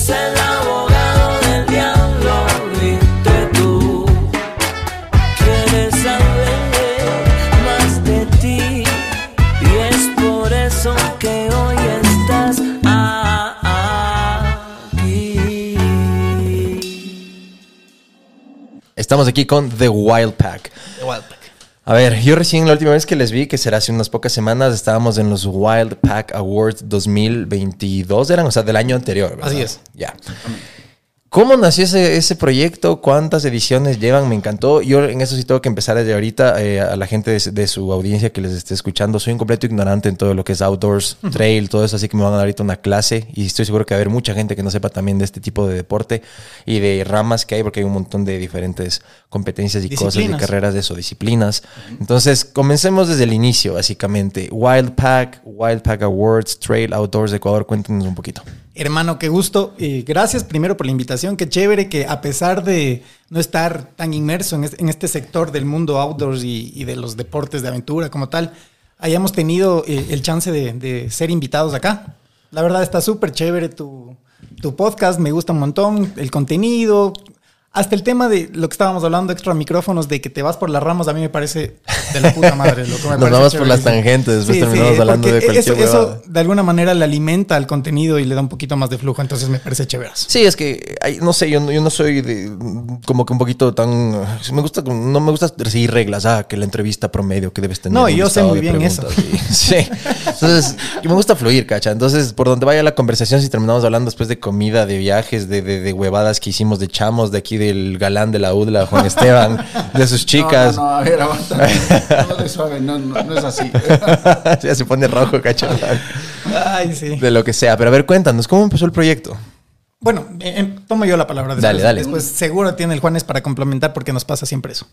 es el abogado del diablo, viste tú. Quieres saber más de ti y es por eso que hoy estás aquí. Estamos aquí con The Wild Pack. A ver, yo recién la última vez que les vi, que será hace unas pocas semanas, estábamos en los Wild Pack Awards 2022, eran, o sea, del año anterior. ¿verdad? Así es. Ya. ¿Cómo nació ese, ese proyecto? ¿Cuántas ediciones llevan? Me encantó. Yo en eso sí tengo que empezar desde ahorita eh, a la gente de, de su audiencia que les esté escuchando. Soy un completo ignorante en todo lo que es outdoors, trail, todo eso, así que me van a dar ahorita una clase y estoy seguro que va a haber mucha gente que no sepa también de este tipo de deporte y de ramas que hay, porque hay un montón de diferentes competencias y cosas y Disciplinas. carreras de eso, disciplinas. Entonces, comencemos desde el inicio, básicamente. Wild Pack, Wild Pack Awards, Trail Outdoors de Ecuador, cuéntenos un poquito. Hermano, qué gusto. Eh, gracias primero por la invitación. Qué chévere que a pesar de no estar tan inmerso en este, en este sector del mundo outdoors y, y de los deportes de aventura como tal, hayamos tenido eh, el chance de, de ser invitados acá. La verdad está súper chévere tu, tu podcast, me gusta un montón el contenido. Hasta el tema de lo que estábamos hablando extra micrófonos, de que te vas por las ramas, a mí me parece de la puta madre. Lo que me Nos vamos por las tangentes, después terminamos hablando porque de cualquier eso, eso de alguna manera le alimenta al contenido y le da un poquito más de flujo, entonces me parece chévere. Sí, es que, no sé, yo, no- yo no soy de, como que un poquito tan... Me gusta, no me gusta seguir reglas, ah, que la entrevista promedio que debes tener. No, yo sé muy bien preguntas y- sí, entonces, me gusta fluir, cacha. Entonces, por donde vaya la conversación, si terminamos hablando después de comida, de viajes, de, de, de huevadas que hicimos de chamos, de aquí del galán de la UDLA, Juan Esteban, de sus chicas. No, no, no, a ver, aguanta. No, de suave, no, no, no es así. ya se pone rojo, cacha. Ay, sí. De lo que sea. Pero a ver, cuéntanos, ¿cómo empezó el proyecto? Bueno, eh, eh, tomo yo la palabra después. Dale, dale. Después seguro tiene el Juanes para complementar porque nos pasa siempre eso.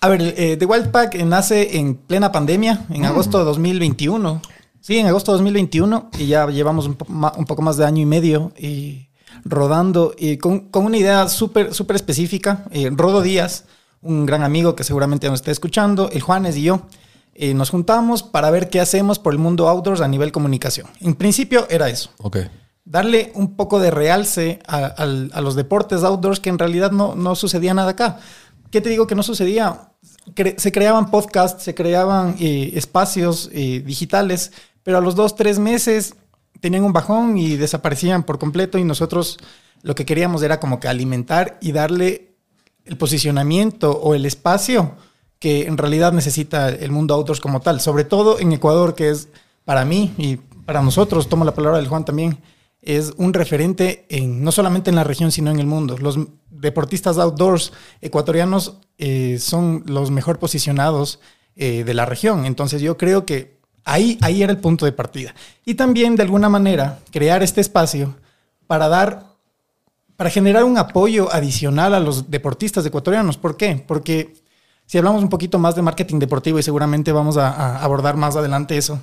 A ver, eh, The Wild Pack nace en plena pandemia, en agosto de 2021. Sí, en agosto de 2021 y ya llevamos un, po- ma- un poco más de año y medio y rodando y con, con una idea súper súper específica. Eh, Rodo Díaz, un gran amigo que seguramente nos está escuchando, el Juanes y yo, eh, nos juntamos para ver qué hacemos por el mundo outdoors a nivel comunicación. En principio era eso Ok. darle un poco de realce a, los deportes outdoors que en realidad no, no sucedía nada acá. ¿Qué te digo que no sucedía? Cre- se creaban podcasts, se creaban eh, espacios eh, digitales, pero a los dos, tres meses tenían un bajón y desaparecían por completo y nosotros lo que queríamos era como que alimentar y darle el posicionamiento o el espacio que en realidad necesita el mundo outdoors como tal, sobre todo en Ecuador, que es para mí y para nosotros, tomo la palabra del Juan también, es un referente en, no solamente en la región, sino en el mundo. Los deportistas outdoors ecuatorianos eh, son los mejor posicionados eh, de la región. Entonces yo creo que ahí, ahí era el punto de partida. Y también, de alguna manera, crear este espacio para dar para generar un apoyo adicional a los deportistas ecuatorianos. ¿Por qué? Porque si hablamos un poquito más de marketing deportivo y seguramente vamos a, abordar más adelante eso,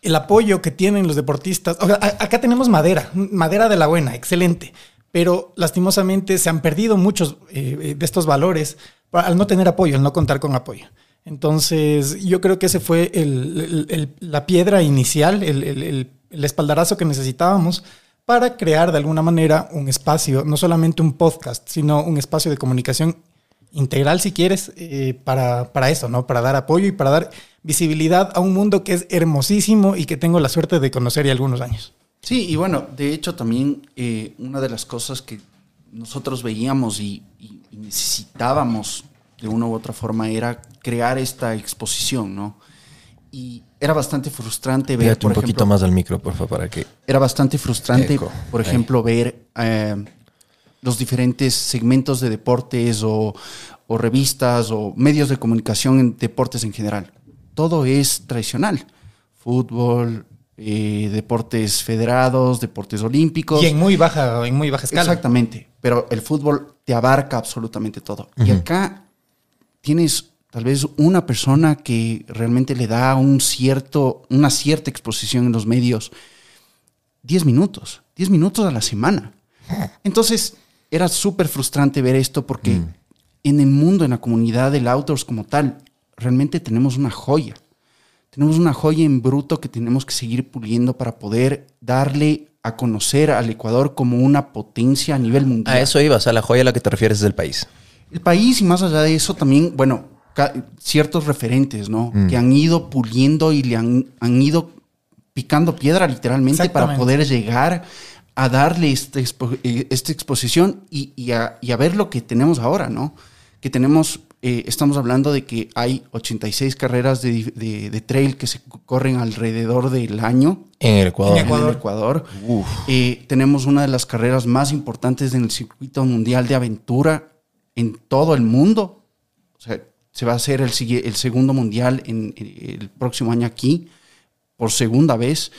el apoyo que tienen los deportistas, acá tenemos madera, madera de la buena, excelente, pero lastimosamente se han perdido muchos eh, eh, de estos valores al no tener apoyo, al no contar con apoyo. Entonces, yo creo que ese fue el- la piedra inicial, el, espaldarazo que necesitábamos para crear de alguna manera un espacio, no solamente un podcast, sino un espacio de comunicación integral, si quieres, eh, para, para eso, ¿no? Para dar apoyo y para dar visibilidad a un mundo que es hermosísimo y que tengo la suerte de conocer ya algunos años. Sí, y bueno, de hecho también eh, una de las cosas que nosotros veíamos y necesitábamos de una u otra forma era crear esta exposición, ¿no? Y era bastante frustrante ver, por un poquito ejemplo, más al micro, por favor, para que... era bastante frustrante, Eco, por ahí. ejemplo, ver eh, los diferentes segmentos de deportes o, o revistas o medios de comunicación en deportes en general. Todo es tradicional. Fútbol, eh, deportes federados, deportes olímpicos. Y en muy baja, en muy baja escala. Exactamente. Pero el fútbol te abarca absolutamente todo. Y acá tienes tal vez una persona que realmente le da un cierto, una cierta exposición en los medios. 10 minutos, 10 minutos a la semana. Entonces era súper frustrante ver esto porque en el mundo, en la comunidad del outdoors como tal, realmente tenemos una joya. Tenemos una joya en bruto que tenemos que seguir puliendo para poder darle a conocer al Ecuador como una potencia a nivel mundial. A eso ibas, a la joya a la que te refieres es del país. El país y más allá de eso también, bueno, ciertos referentes, ¿no? Mm. Que han ido puliendo y le han, han ido picando piedra literalmente para poder llegar a darle este expo- eh, esta exposición y, y a, y a ver lo que tenemos ahora, ¿no? Que tenemos, eh, estamos hablando de que hay 86 carreras de, de- de trail que se corren alrededor del año En el Ecuador. En Ecuador. en el Ecuador. Eh, tenemos una de las carreras más importantes en el circuito mundial de aventura en todo el mundo. O sea, se va a hacer el, segundo mundial en, en el próximo año aquí, por segunda vez.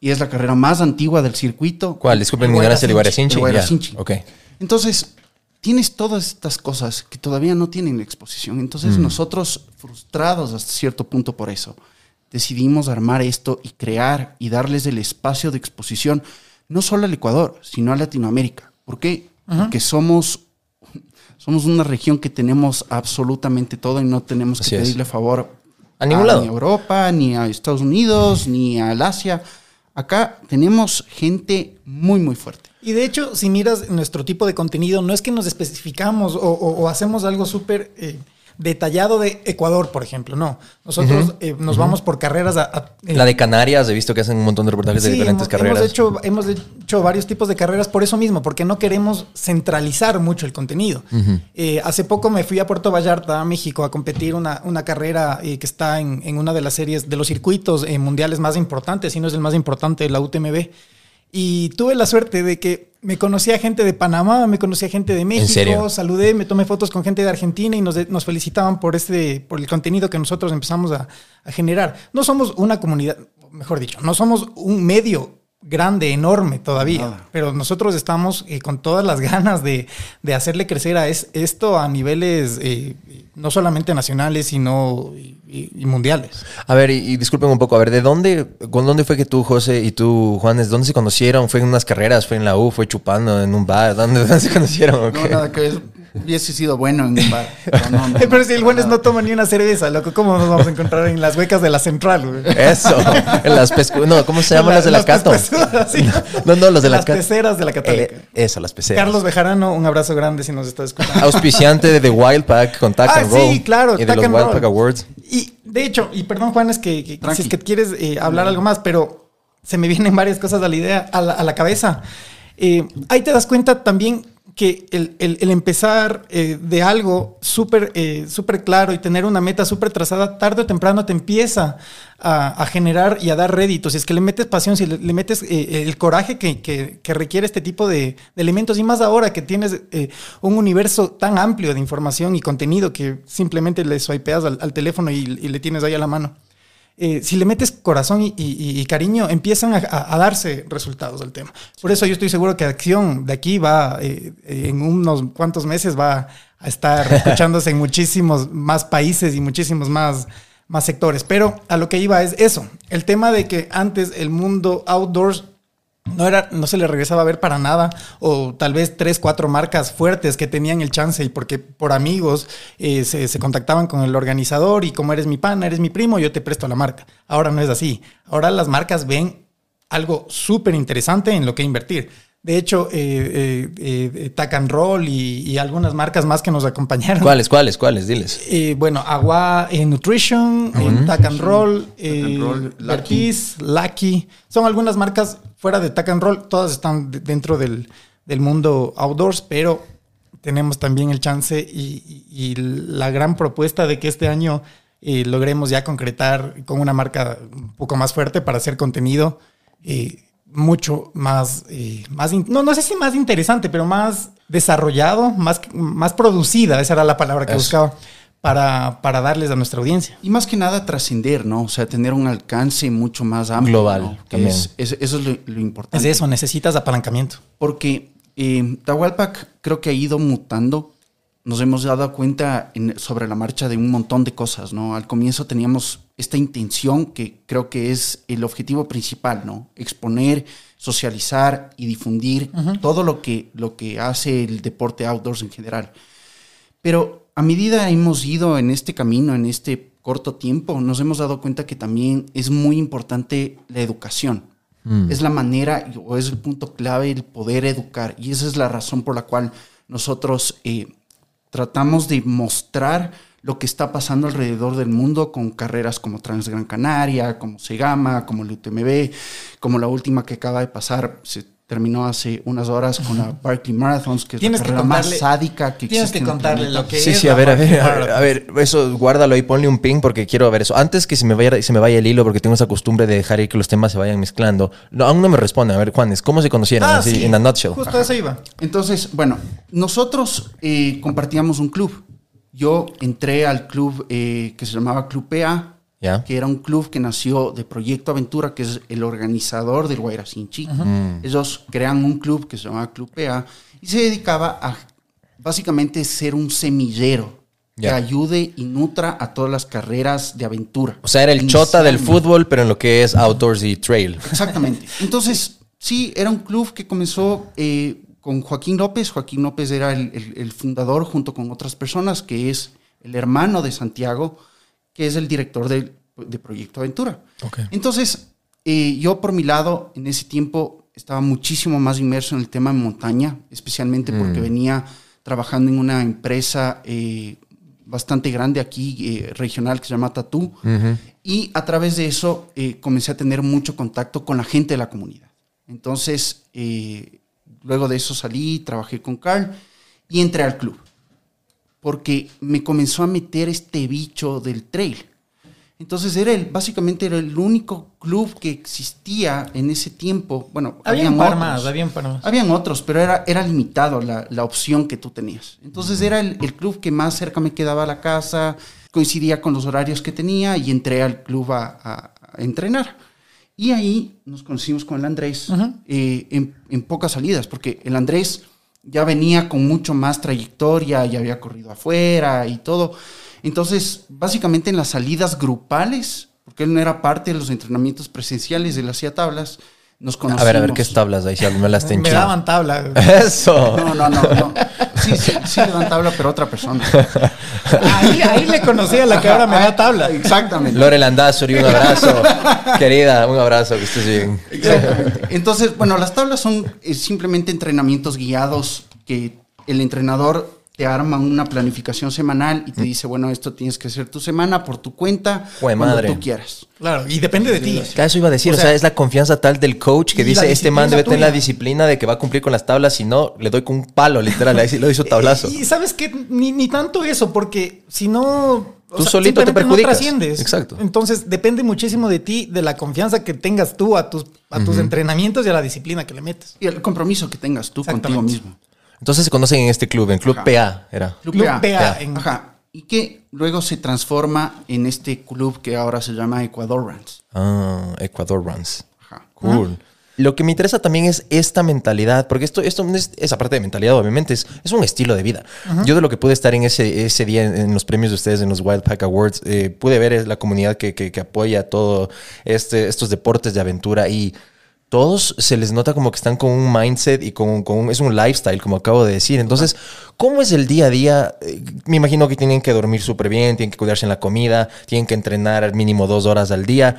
Y es la carrera más antigua del circuito. ¿Cuál? Disculpen mi ignorancia, el. Guayracinchi. Ok. Entonces, tienes todas estas cosas que todavía no tienen exposición. Entonces, nosotros, frustrados hasta cierto punto por eso, decidimos armar esto y crear y darles el espacio de exposición, no solo al Ecuador, sino a Latinoamérica. ¿Por qué? Porque somos, somos una región que tenemos absolutamente todo y no tenemos Así que es. pedirle favor A ningún lado. Ni a Europa, ni a Estados Unidos, ni al Asia. Acá tenemos gente muy, muy fuerte. Y de hecho, si miras nuestro tipo de contenido, no es que nos especificamos o, o- o hacemos algo súper eh, detallado de Ecuador, por ejemplo, no. Nosotros eh, nos vamos por carreras a... a- eh, La de Canarias, he visto que hacen un montón de reportajes de diferentes hemos, carreras. Hemos hecho, hemos hecho varios tipos de carreras por eso mismo, porque no queremos centralizar mucho el contenido. Eh, hace poco me fui a Puerto Vallarta, a México, a competir una, una carrera que está en, en una de las series de los circuitos mundiales más importantes, si no es el más importante, la UTMB. Y tuve la suerte de que me conocía gente de Panamá, me conocía gente de México, serio? saludé, me tomé fotos con gente de Argentina y nos, de- nos felicitaban por, este, por el contenido que nosotros empezamos a, a generar. No somos una comunidad, mejor dicho, no somos un medio grande, enorme todavía, Nada. pero nosotros estamos eh, con todas las ganas de, de hacerle crecer a es- esto a niveles eh, no solamente nacionales, sino y- mundiales. A ver, y, y disculpen un poco, a ver, ¿de dónde, con dónde fue que tú, José, y tú, Juanes, dónde se conocieron? ¿Fue en unas carreras? ¿Fue en la U? ¿Fue chupando en un bar? ¿Dónde, dónde se conocieron? No, nada que ver. Hubiese sido bueno en un bar. pero no, no, Pero si el Juanes no toma ni una cerveza, loco, ¿cómo nos vamos a encontrar en las becas de la central? güey? Eso, en las pescu... No, ¿cómo se llaman las de la Cato? sí. No, no, los de la Las Cato. peceras de la Católica. Eh, eso, las peceras. Carlos Bejarano, un abrazo grande si nos está escuchando. Auspiciante de The Wild Pack con Tack Ah, and Roll. sí, claro, Y de los and Wild Roll. Pack Awards. Y de hecho, y perdón Juanes que, que- si es que quieres eh, hablar algo más, pero se me vienen varias cosas a la idea, a la, a la cabeza. Eh, ahí te das cuenta también que el, el- empezar eh, de algo súper eh, claro y tener una meta súper trazada, tarde o temprano te empieza a, generar y a dar réditos. Si es que le metes pasión, si le, metes eh, el coraje que, que- requiere este tipo de, de elementos, y más ahora que tienes eh, un universo tan amplio de información y contenido que simplemente le swipeas al, al teléfono y, y le tienes ahí a la mano. Eh, si le metes corazón y, y- y cariño, empiezan a, darse resultados al tema. Por eso yo estoy seguro que Acción de aquí va, eh, eh, en unos cuantos meses, va a estar escuchándose en muchísimos más países y muchísimos más, más sectores. Pero a lo que iba es eso, el tema de que antes el mundo outdoors no, era, no se le regresaba a ver para nada, o tal vez tres, cuatro marcas fuertes que tenían el chance y porque por amigos eh, se, se contactaban con el organizador y como eres mi pana, eres mi primo, yo te presto la marca. Ahora no es así. Ahora las marcas ven algo súper interesante en lo que invertir. De hecho, eh, eh, eh, Tack and Roll y, y algunas marcas más que nos acompañaron. ¿Cuáles, cuáles, cuáles? Diles. Eh, bueno, Agua eh, Nutrition, eh, Tack and Roll, eh, Roll, Lucky. Vertiz, Lucky. Son algunas marcas fuera de Tack and Roll. Todas están de- dentro del, del mundo outdoors, pero tenemos también el chance y, y- y la gran propuesta de que este año eh, logremos ya concretar con una marca un poco más fuerte para hacer contenido eh, mucho más, eh, más no, no sé si más interesante, pero más desarrollado, más, más producida, esa era la palabra que Eso. buscaba, para, para darles a nuestra audiencia. Y más que nada trascender, ¿no? O sea, tener un alcance mucho más amplio. Global, ¿no? Que es- es- eso es lo, lo Es importante. eso, necesitas apalancamiento. Porque eh, Tahualpac creo que ha ido mutando. Nos hemos dado cuenta en- sobre la marcha de un montón de cosas, ¿no? Al comienzo teníamos esta intención que creo que es el objetivo principal, ¿no? Exponer, socializar y difundir todo lo que, lo que hace el deporte outdoors en general. Pero a medida hemos ido en este camino, en este corto tiempo, nos hemos dado cuenta que también es muy importante la educación. Es la manera o es el punto clave el poder educar. Y esa es la razón por la cual nosotros eh, tratamos de mostrar lo que está pasando alrededor del mundo con carreras como Transgran Canaria, como Segama, como el UTMB, como la última que acaba de pasar, se terminó hace unas horas con la Barkley Marathons, que es la carrera más sádica que Tienes existe que contarle lo que Sí, es sí, la a ver, a ver, a ver, Marathon. a ver, eso guárdalo ahí, ponle un ping porque quiero ver eso. Antes que se me vaya, se me vaya el hilo, porque tengo esa costumbre de dejar ir que los temas se vayan mezclando. No, aún no me responde. A ver, Juanes, ¿cómo se conocieron? Ah, Así, sí. en a nutshell. Justo a eso iba. Entonces, bueno, nosotros eh, compartíamos un club. Yo entré al club eh, que se llamaba Club PA, que era un club que nació de Proyecto Aventura, que es el organizador del Guairacinchi. Ellos crean un club que se llamaba Club PA y se dedicaba a básicamente ser un semillero que ayude y nutra a todas las carreras de aventura. O sea, era el chota del fútbol, pero en lo que es outdoors y trail. Exactamente. Entonces, sí, era un club que comenzó eh, con Joaquín López. Joaquín López era el, el- el fundador junto con otras personas, que es el hermano de Santiago, que es el director de Proyecto Aventura. Entonces, eh, yo por mi lado, en ese tiempo, estaba muchísimo más inmerso en el tema de montaña, especialmente porque venía trabajando en una empresa eh, bastante grande aquí, eh, regional, que se llama Tatú. Y a través de eso comencé a tener mucho contacto con la gente de la comunidad. Entonces, eh, luego de eso salí, trabajé con Carl y entré al club. Porque me comenzó a meter este bicho del trail. Entonces era el, básicamente era el único club que existía en ese tiempo. Bueno, Había habían un par otros. más, había un par más. Habían otros, pero era, era limitado la, la opción que tú tenías. Entonces era el, el club que más cerca me quedaba a la casa, coincidía con los horarios que tenía y entré al club a, a- a entrenar. Y ahí nos conocimos con el Andrés eh, en, en pocas salidas, porque el Andrés ya venía con mucho más trayectoria, ya había corrido afuera y todo. Entonces, básicamente en las salidas grupales, porque él no era parte de los entrenamientos presenciales, él hacía tablas, nos conocimos. A ver, a ver, ¿qué es tablas ahí? Si me las Me daban tabla. Eso. No, no, no, no. Sí, sí, sí le dan tabla, pero otra persona. Ahí, ahí le conocí a la que ahora me da tabla. Exactamente. Lore Landazuri, un abrazo. Querida, un abrazo, que estés bien. Exactamente. Entonces, bueno, las tablas son eh, simplemente entrenamientos guiados que el entrenador te arma una planificación semanal y te dice, bueno, esto tienes que hacer tu semana por tu cuenta, Jue cuando madre. tú quieras. Claro, y depende de ti. Eso iba a decir, O o sea, es la confianza tal del coach que dice, este man debe tener la disciplina de que va a cumplir con las tablas, si no, le doy con un palo, literal, ahí sí doy su tablazo. Y sabes que ni, ni tanto eso, porque si no. Tú solito te perjudicas. No trasciendes. Exacto. Entonces depende muchísimo de ti, de la confianza que tengas tú a tus, a tus entrenamientos y a la disciplina que le metes. Y el compromiso que tengas tú contigo mismo. Entonces se conocen en este club, en Club Ajá. PA, era. Club PA. PA, en- Ajá. Y que luego se transforma en este club que ahora se llama Ecuador Runs. Ah, Ecuador Runs. Ajá. Cool. Lo que me interesa también es esta mentalidad, porque esto, esto es esa parte de mentalidad, obviamente, es, es un estilo de vida. Yo de lo que pude estar en ese, ese día en, en los premios de ustedes, en los Wild Pack Awards, eh, pude ver es la comunidad que, que, que apoya todo este, estos deportes de aventura y todos se les nota como que están con un mindset y con, con un, es un lifestyle, como acabo de decir. Entonces, ¿cómo es el día a día? Eh, Me imagino que tienen que dormir súper bien, tienen que cuidarse en la comida, tienen que entrenar al mínimo dos horas al día.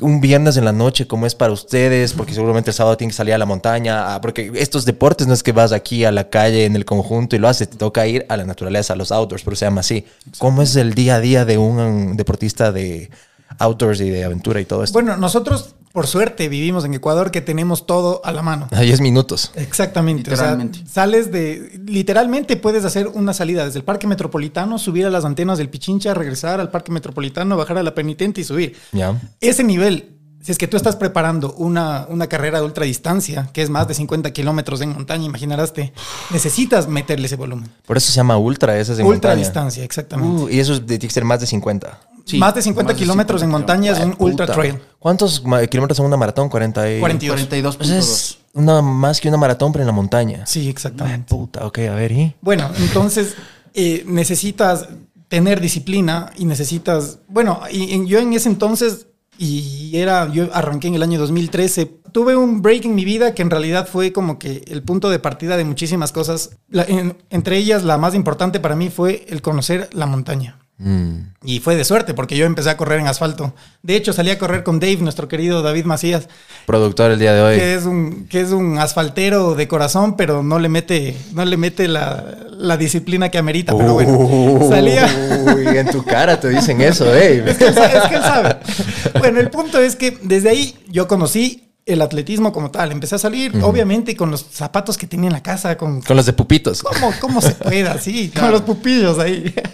Un viernes en la noche, ¿cómo es para ustedes? Porque seguramente el sábado tienen que salir a la montaña, ah, porque estos deportes no es que vas aquí a la calle en el conjunto y lo haces, te toca ir a la naturaleza, a los outdoors, pero se llama así. ¿Cómo es el día a día de un deportista de outdoors y de aventura y todo esto? Bueno, nosotros, por suerte, vivimos en Ecuador que tenemos todo a la mano. A 10 minutos. Exactamente. Literalmente. O sea, sales de. Literalmente puedes hacer una salida desde el Parque Metropolitano, subir a las antenas del Pichincha, regresar al Parque Metropolitano, bajar a la penitente y subir. Ya. Ese nivel, si es que tú estás preparando una, una carrera de ultradistancia, que es más de 50 kilómetros en montaña, imaginarás, te necesitas meterle ese volumen. Por eso se llama ultra, ese es en montaña. Ultradistancia, exactamente. Uh, y eso tiene que ser más de 50. Sí, más de 50 más de kilómetros 50 en montaña es un ultra trail. ¿Cuántos kilómetros son una maratón? 40 y... 42. 42.2. Pues es una, más que una maratón, pero en la montaña. Sí, exactamente. Puta, ok, a ver, ¿y? Bueno, entonces eh, necesitas tener disciplina y necesitas, bueno, y, y yo en ese entonces, y era, yo arranqué en el año 2013, tuve un break en mi vida que en realidad fue como que el punto de partida de muchísimas cosas. La- en- entre ellas, la más importante para mí fue el conocer la montaña. Mm. Y fue de suerte porque yo empecé a correr en asfalto. De hecho, salí a correr con Dave, nuestro querido David Macías, Productor el día de hoy. que es un, que es un asfaltero de corazón, pero no le mete, no le mete la, la disciplina que amerita. Pero bueno, Uh. salía. Uy, en tu cara te dicen eso, eh. Es que, él, sa- es que él sabe. Bueno, el punto es que desde ahí yo conocí el atletismo como tal. Empecé a salir, obviamente, con los zapatos que tenía en la casa, con Con los de pupitos. cómo, cómo se puede así, con los pupillos ahí.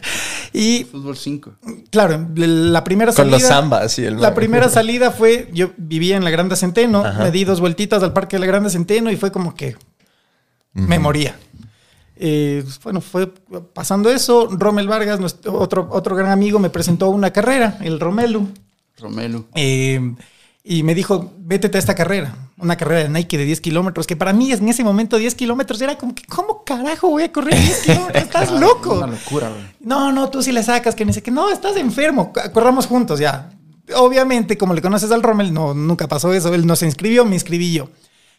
Y Fútbol 5. claro, la primera Con salida. los zambas, sí, el La primera salida fue, yo vivía en la Grande Centeno, Ajá. me di dos vueltitas al parque de la Grande Centeno y fue como que me moría. Eh, bueno, fue pasando eso. Rommel Vargas, nuestro, otro, otro gran amigo, me presentó una carrera, el Romelu. Romelu. Eh, y me dijo, vétete a esta carrera, una carrera de Nike de 10 kilómetros, que para mí en ese momento 10 kilómetros era como que, ¿cómo carajo voy a correr 10 kilómetros? Estás loco. Una locura, güey. No, no, tú sí le sacas, que dice que no, estás enfermo, corramos juntos ya. Obviamente, como le conoces al Rommel, no, nunca pasó eso. Él no se inscribió, me inscribí yo.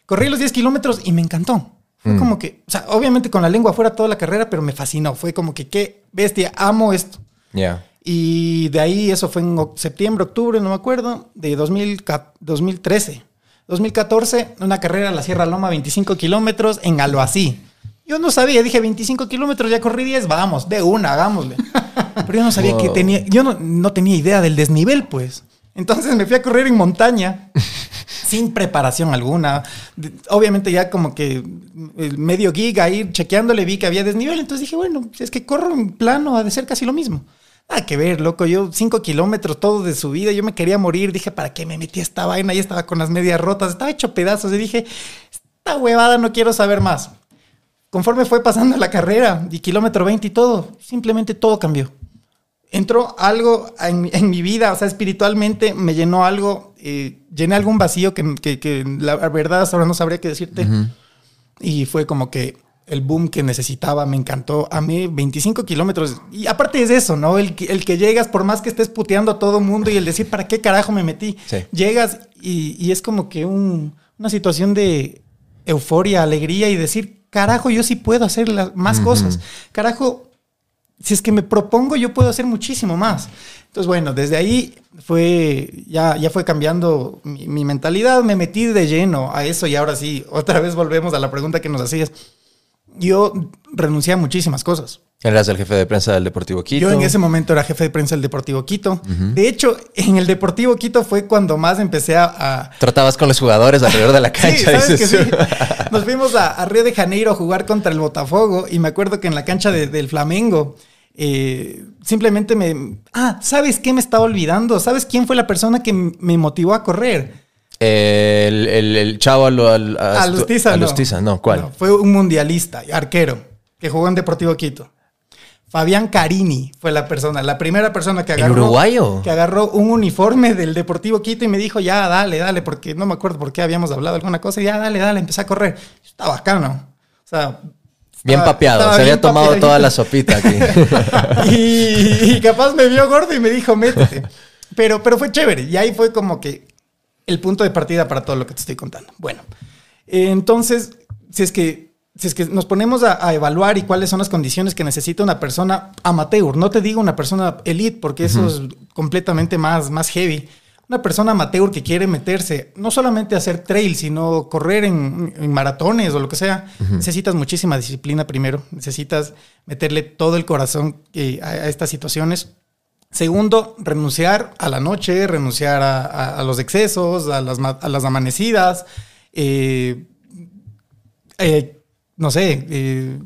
Corrí los 10 kilómetros y me encantó. Fue como que, o sea, obviamente con la lengua fuera toda la carrera, pero me fascinó. Fue como que, qué bestia, amo esto. Ya. Y de ahí, eso fue en septiembre, octubre, no me acuerdo, de 2000 ca- 2013. 2014, una carrera a la Sierra Loma, 25 kilómetros en Aloasí. Yo no sabía, dije 25 kilómetros, ya corrí 10, vamos, de una, hagámosle. Pero yo no sabía que Wow. tenía, yo no, no tenía idea del desnivel, pues. Entonces me fui a correr en montaña, sin preparación alguna. Obviamente ya como que el medio gig ahí chequeándole vi que había desnivel, entonces dije, bueno, es que corro en plano, ha de ser casi lo mismo. Nada que ver, loco, yo cinco kilómetros todo de subida, yo me quería morir, dije, ¿para qué me metí a esta vaina? Ya estaba con las medias rotas, estaba hecho pedazos y dije, esta huevada no quiero saber más. Conforme fue pasando la carrera, y kilómetro 20 y todo, simplemente todo cambió entró algo en, mi- en mi vida, o sea, espiritualmente me llenó algo, eh, llené algún vacío que, que- que la verdad ahora no sabría qué decirte. Y fue como que el boom que necesitaba, me encantó. A mí 25 kilómetros. Y aparte es eso, ¿no? El, que- el que llegas, por más que estés puteando a todo mundo y el decir, ¿para qué carajo me metí? Sí. Llegas y, y es como que un- una situación de euforia, alegría y decir, carajo, yo sí puedo hacer las- más cosas. Carajo, si es que me propongo, yo puedo hacer muchísimo más. Entonces, bueno, desde ahí fue, ya, ya fue cambiando mi, mi mentalidad, me metí de lleno a eso y ahora sí, otra vez volvemos a la pregunta que nos hacías. Yo renuncié a muchísimas cosas. Eras el jefe de prensa del Deportivo Quito. Yo en ese momento era jefe de prensa del Deportivo Quito. De hecho, en el Deportivo Quito fue cuando más empecé a- a, Tratabas con los jugadores alrededor de la cancha. Sí, ¿sabes que dices sí? Nos fuimos a, a Río de Janeiro a jugar contra el Botafogo y me acuerdo que en la cancha de- del Flamengo eh, simplemente me... Ah, ¿sabes qué me estaba olvidando? ¿Sabes quién fue la persona que me motivó a correr? El, el, el chavo al, al, A Lustiza, no. ¿Cuál? No, fue un mundialista, arquero, que jugó en Deportivo Quito. Fabián Carini fue la persona, la primera persona que ¿El agarró, uruguayo? que agarró un uniforme del Deportivo Quito y me dijo, ya, dale, dale, porque no me acuerdo por qué habíamos hablado alguna cosa, y ya, dale, dale, empecé a correr. Está bacano. O sea, Bien papeado. estaba Se había tomado toda la sopita aquí. y, y capaz me vio gordo y me dijo, métete. Pero, pero fue chévere. Y ahí fue como que el punto de partida para todo lo que te estoy contando. Bueno, entonces, si es que, si es que nos ponemos a, a evaluar y cuáles son las condiciones que necesita una persona amateur, no te digo una persona elite, porque eso es completamente más, más heavy. Una persona amateur que quiere meterse, no solamente a hacer trail, sino correr en, en maratones o lo que sea, necesitas muchísima disciplina primero, necesitas meterle todo el corazón eh, a, a estas situaciones. Segundo, renunciar a la noche, renunciar a, a- a los excesos, a las, a las amanecidas, eh, eh, no sé, eh,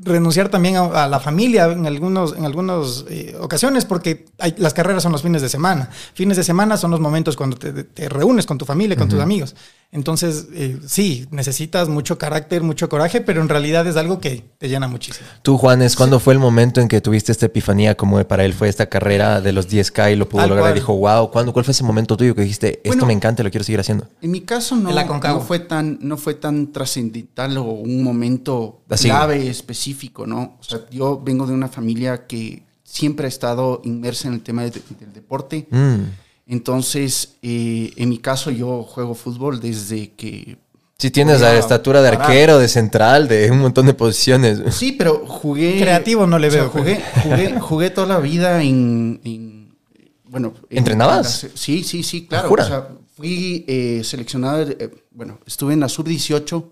renunciar también a, la familia en algunos en algunas ocasiones porque hay- las carreras son los fines de semana. Fines de semana son los momentos cuando te, te reúnes con tu familia, con tus amigos. Entonces, eh, sí, necesitas mucho carácter, mucho coraje, pero en realidad es algo que te llena muchísimo. Tú, Juanes, ¿cuándo fue el momento en que tuviste esta epifanía como para él fue esta carrera de los 10K y lo pudo lograr? cual. Dijo, wow, ¿cuándo, ¿cuál fue ese momento tuyo que dijiste, esto Bueno. me encanta y lo quiero seguir haciendo? En mi caso no, no fue tan, no fue tan trascendental o un momento Así. clave específico, ¿no? O sea, yo vengo de una familia que siempre ha estado inmersa en el tema de- del deporte. Mm. Entonces, eh, en mi caso, yo juego fútbol desde que Sí tienes la estatura de parar. arquero, de central, de un montón de posiciones. Sí, pero jugué. Creativo no le o sea, veo. jugué, jugué, jugué toda la vida en. en- bueno. en- ¿Entrenabas? en la- sí, sí, sí, claro. O sea, fui eh, seleccionado. eh, bueno, estuve en la sub-18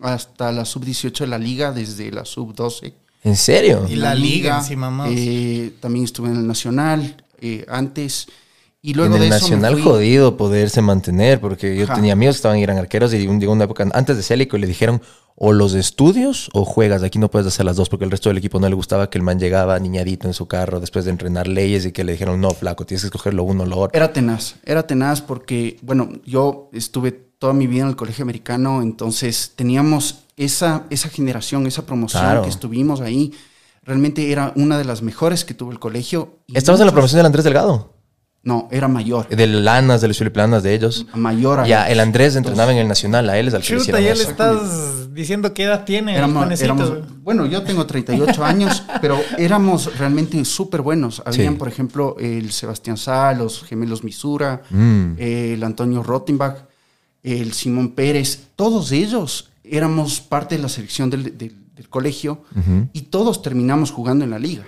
hasta la sub-18 de la liga, desde la sub-12. ¿En serio? Y la liga encima más. eh, también estuve en el Nacional eh, antes. Y luego en el de eso. Nacional fui- jodido poderse mantener, porque yo Ajá. tenía amigos que estaban eran arqueros y un, una época antes de Célico y le dijeron o los estudios o juegas, aquí no puedes hacer las dos porque el resto del equipo no le gustaba que el man llegaba niñadito en su carro después de entrenar leyes y que le dijeron no, flaco, tienes que escoger lo uno o lo otro. Era tenaz, era tenaz porque, bueno, yo estuve toda mi vida en el colegio americano, entonces teníamos esa, esa generación, esa promoción Claro. que estuvimos ahí. Realmente era una de las mejores que tuvo el colegio. y ¿Estabas en la muchos- promoción del Andrés Delgado? No, era mayor. De Lanas, de los Chuliplanas, de ellos. Mayor a Ya, ellos. el Andrés entrenaba en el Nacional, a él es al que le Chuta, ya le eso. estás diciendo qué edad tiene el Éramos, éramos- bueno, yo tengo 38 años, pero éramos realmente súper buenos. Habían, Sí. por ejemplo, el Sebastián Sá, los gemelos Misura, Mm. el Antonio Rottenbach, el Simón Pérez, todos ellos éramos parte de la selección del, del- del colegio y todos terminamos jugando en la liga.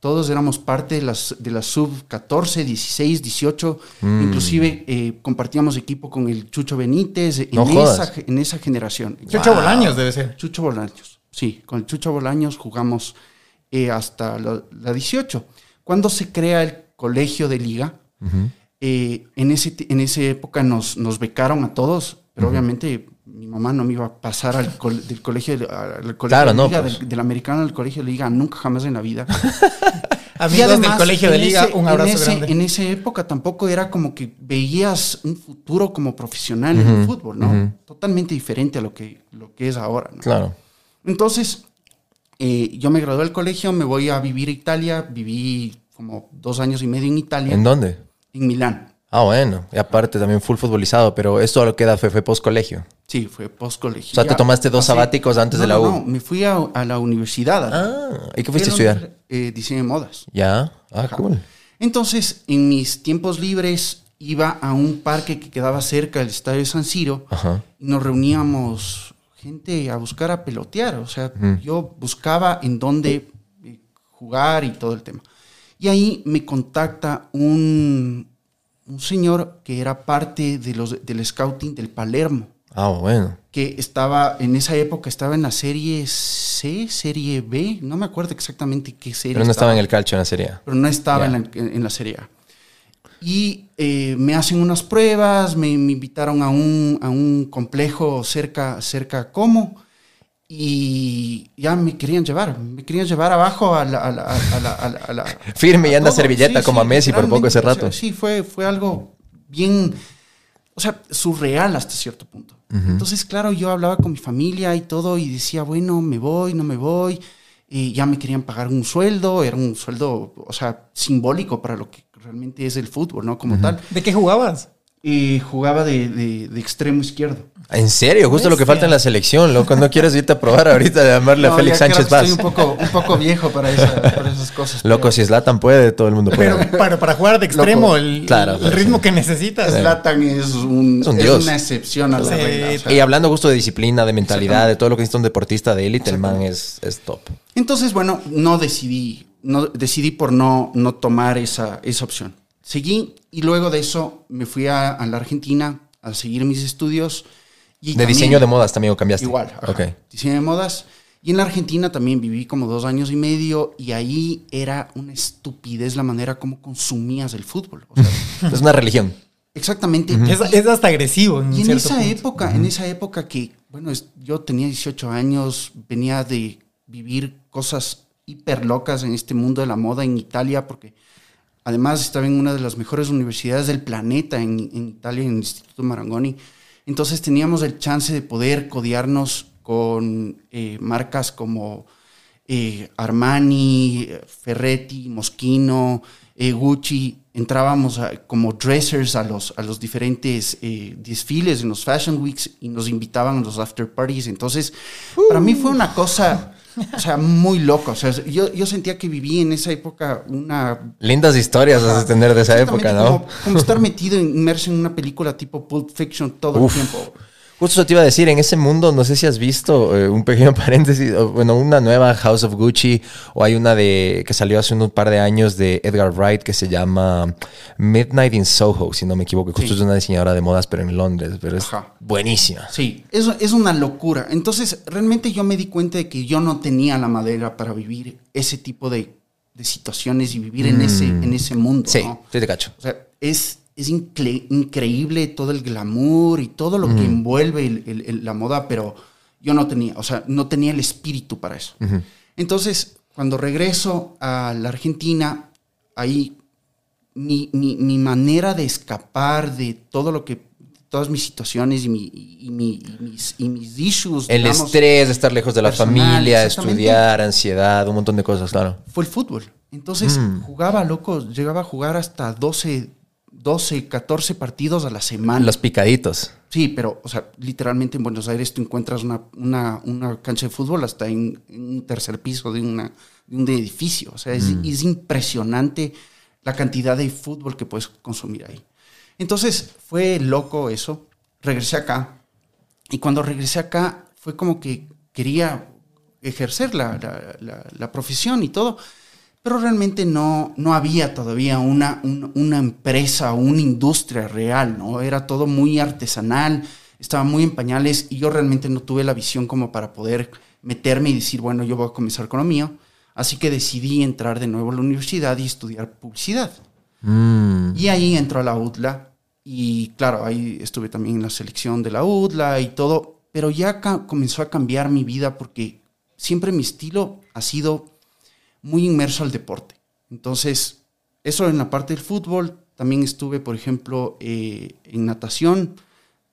Todos éramos parte de las, de la sub 14, 16, 18. Mm. Inclusive eh, compartíamos equipo con el Chucho Benítez en, No esa, ge- en esa generación. Chucho Bolaños debe ser. Chucho Bolaños, sí, con el Chucho Bolaños jugamos eh, hasta la, la 18. Cuando se crea el colegio de liga, eh, en, ese, en esa época nos, nos becaron a todos, pero obviamente mi mamá no me iba a pasar al col- del colegio, al colegio Claro, de no, liga, pues. del, del americano al colegio de liga, nunca jamás en la vida. Amigos del además, colegio de liga, ese- un abrazo en ese- grande. En esa época tampoco era como que veías un futuro como profesional en el fútbol, ¿no? Totalmente diferente a lo que, lo que es ahora, ¿no? Claro. Entonces, eh, yo me gradué del colegio, me voy a vivir a Italia, viví como dos años y medio en Italia, ¿En dónde? en Milán. Ah, bueno. Y aparte también full futbolizado, pero esto lo queda fue, fue post colegio. Sí, fue post colegio. O sea, te tomaste dos sabáticos antes de la U. No, me fui a, a la universidad. Ah, ¿y qué Fui fuiste a estudiar? eh, diseño de modas. Ya. Ah, cool. Entonces, en mis tiempos libres iba a un parque que quedaba cerca del estadio de San Siro Ajá. y nos reuníamos gente a buscar a pelotear. O sea, Ujú. yo buscaba en dónde eh, jugar y todo el tema. Y ahí me contacta un, un señor que era parte de los, del scouting del Palermo, Ah, bueno. que estaba en esa época, estaba en la serie C, serie B, no me acuerdo exactamente qué serie. Pero no estaba en el calcio en la serie. A. pero no estaba en, la, en la Serie A. Y eh, me hacen unas pruebas, me, me invitaron a un, a un complejo cerca, cerca a Como y ya me querían llevar, me querían llevar abajo a la... a la- a la- a Firme y anda servilleta Sí, como a Messi por poco ese rato. o sea, sí, fue, fue algo bien, o sea, surreal hasta cierto punto. Entonces, claro, yo hablaba con mi familia y todo y decía, bueno, me voy, no me voy. Y ya me querían pagar un sueldo, era un sueldo, o sea, simbólico para lo que realmente es el fútbol, ¿no? Como tal. ¿De qué jugabas? Y jugaba de, de- de extremo izquierdo. En serio, justo lo que falta en la selección, loco. No quieres irte a probar ahorita de llamarle a No, Félix ya creo Sánchez que Vaz. Estoy un poco, un poco viejo para, esa- para esas cosas. Loco, pero- si Zlatan puede, todo el mundo puede. Pero para, para jugar de extremo, Loco, el, claro, el claro, ritmo sí. que necesitas. Zlatan es, un, Es un es dios. una excepción a la Sí, regla. o sea. Y hablando justo de disciplina, de mentalidad, de todo lo que necesita un deportista de élite, el man es, es top. Entonces, bueno, no decidí, no, decidí por no, no tomar esa, esa opción. Seguí y luego de eso me fui a, a la Argentina a seguir mis estudios. Y De también- diseño de modas también o cambiaste. Igual, ajá, Ok. diseño de modas. Y en la Argentina también viví como dos años y medio y ahí era una estupidez la manera como consumías el fútbol. O sea, Es una religión. exactamente. Es, es hasta agresivo. En Y en esa punto. época, en esa época que, bueno, es- yo tenía 18 años, venía de vivir cosas hiper locas en este mundo de la moda en Italia, porque además estaba en una de las mejores universidades del planeta en, Italia, en el Instituto Marangoni. Entonces teníamos el chance de poder codearnos con eh, marcas como eh, Armani, Ferretti, Moschino, eh, Gucci. Entrábamos como dressers a los, a los diferentes desfiles en los Fashion Weeks y nos invitaban a los after parties. Entonces, para mí fue una cosa, o sea, muy loca. O sea, yo, yo sentía que viví en esa época una Lindas historias vas a tener de esa época, ¿no? Como, como estar metido, inmerso en una película tipo Pulp Fiction todo Uf. el tiempo. Justo te iba a decir, en ese mundo, no sé si has visto eh, un pequeño paréntesis, o, bueno, una nueva House of Gucci, o hay una de que salió hace un par de años de Edgar Wright que se llama Midnight in Soho, si no me equivoco. Justo Sí. es una diseñadora de modas, pero en Londres, pero es Ajá. buenísima. Sí, eso es una locura. Entonces, realmente yo me di cuenta de que yo no tenía la madera para vivir ese tipo de, de situaciones y vivir en, ese, en ese mundo. Sí, ¿no? sí te cacho. O sea, es, es increíble todo el glamour y todo lo que envuelve el- el- el- la moda, pero yo no tenía, o sea, no tenía el espíritu para eso. Entonces, cuando regreso a la Argentina, ahí mi, mi- mi manera de escapar de todo lo que, todas mis situaciones y, mi- y mi- y mis, y mis issues, El digamos, estrés de estar lejos de la personal, familia, estudiar, ansiedad, un montón de cosas, claro. fue el fútbol. Entonces Mm. jugaba, loco, llegaba a jugar hasta 12, 12, 14 partidos a la semana. Los picaditos. Sí, pero, o sea, literalmente en Buenos Aires tú encuentras una, una, una cancha de fútbol hasta en, un tercer piso de, una, de un edificio. O sea, es, Mm. es impresionante la cantidad de fútbol que puedes consumir ahí. Entonces fue loco eso. Regresé acá. Y cuando regresé acá fue como que quería ejercer la, la- la- la profesión y todo. Pero realmente no, no había todavía una, un- una empresa o una industria real, ¿no? Era todo muy artesanal, estaba muy en pañales y yo realmente no tuve la visión como para poder meterme y decir, bueno, yo voy a comenzar con lo mío. Así que decidí entrar de nuevo a la universidad y estudiar publicidad. Mm. Y ahí entró a la UDLA y claro, ahí estuve también en la selección de la UDLA y todo, pero ya comenzó a cambiar mi vida porque siempre mi estilo ha sido muy inmerso al deporte. Entonces, eso en la parte del fútbol, también estuve, por ejemplo, eh, en natación,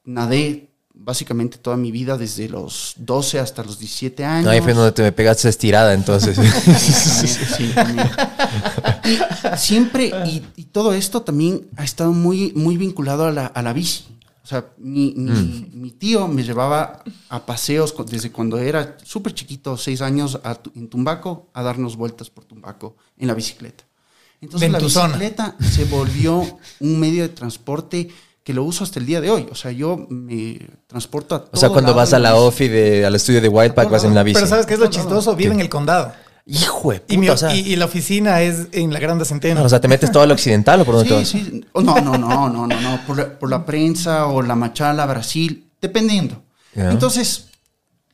nadé básicamente toda mi vida desde los 12 hasta los 17 años. Ahí fue donde te me pegaste estirada, entonces. Sí, también. Y siempre, y, y todo esto también ha estado muy, muy vinculado a la, a la bici. O sea, mi, mi- mi tío me llevaba a paseos desde cuando era súper chiquito, seis años, a Tu- en Tumbaco, a darnos vueltas por Tumbaco en la bicicleta. Entonces la bicicleta se volvió un medio de transporte que lo uso hasta el día de hoy. O sea, yo me transporto a o sea, todo cuando lado vas a la bici. OFI, de, al estudio de Wildpack, vas en la bici. Pero ¿sabes qué es lo chistoso? Vive ¿Qué? en el condado. Hijo de Y, mi- puta, o sea, y- y la oficina es en la Grande Centeno. o sea, te metes todo al occidental o por dónde te Sí, vas? sí. Oh, No, no, no, no, no, no. Por la, por la prensa o la machala, Brasil, dependiendo. Ya. Entonces,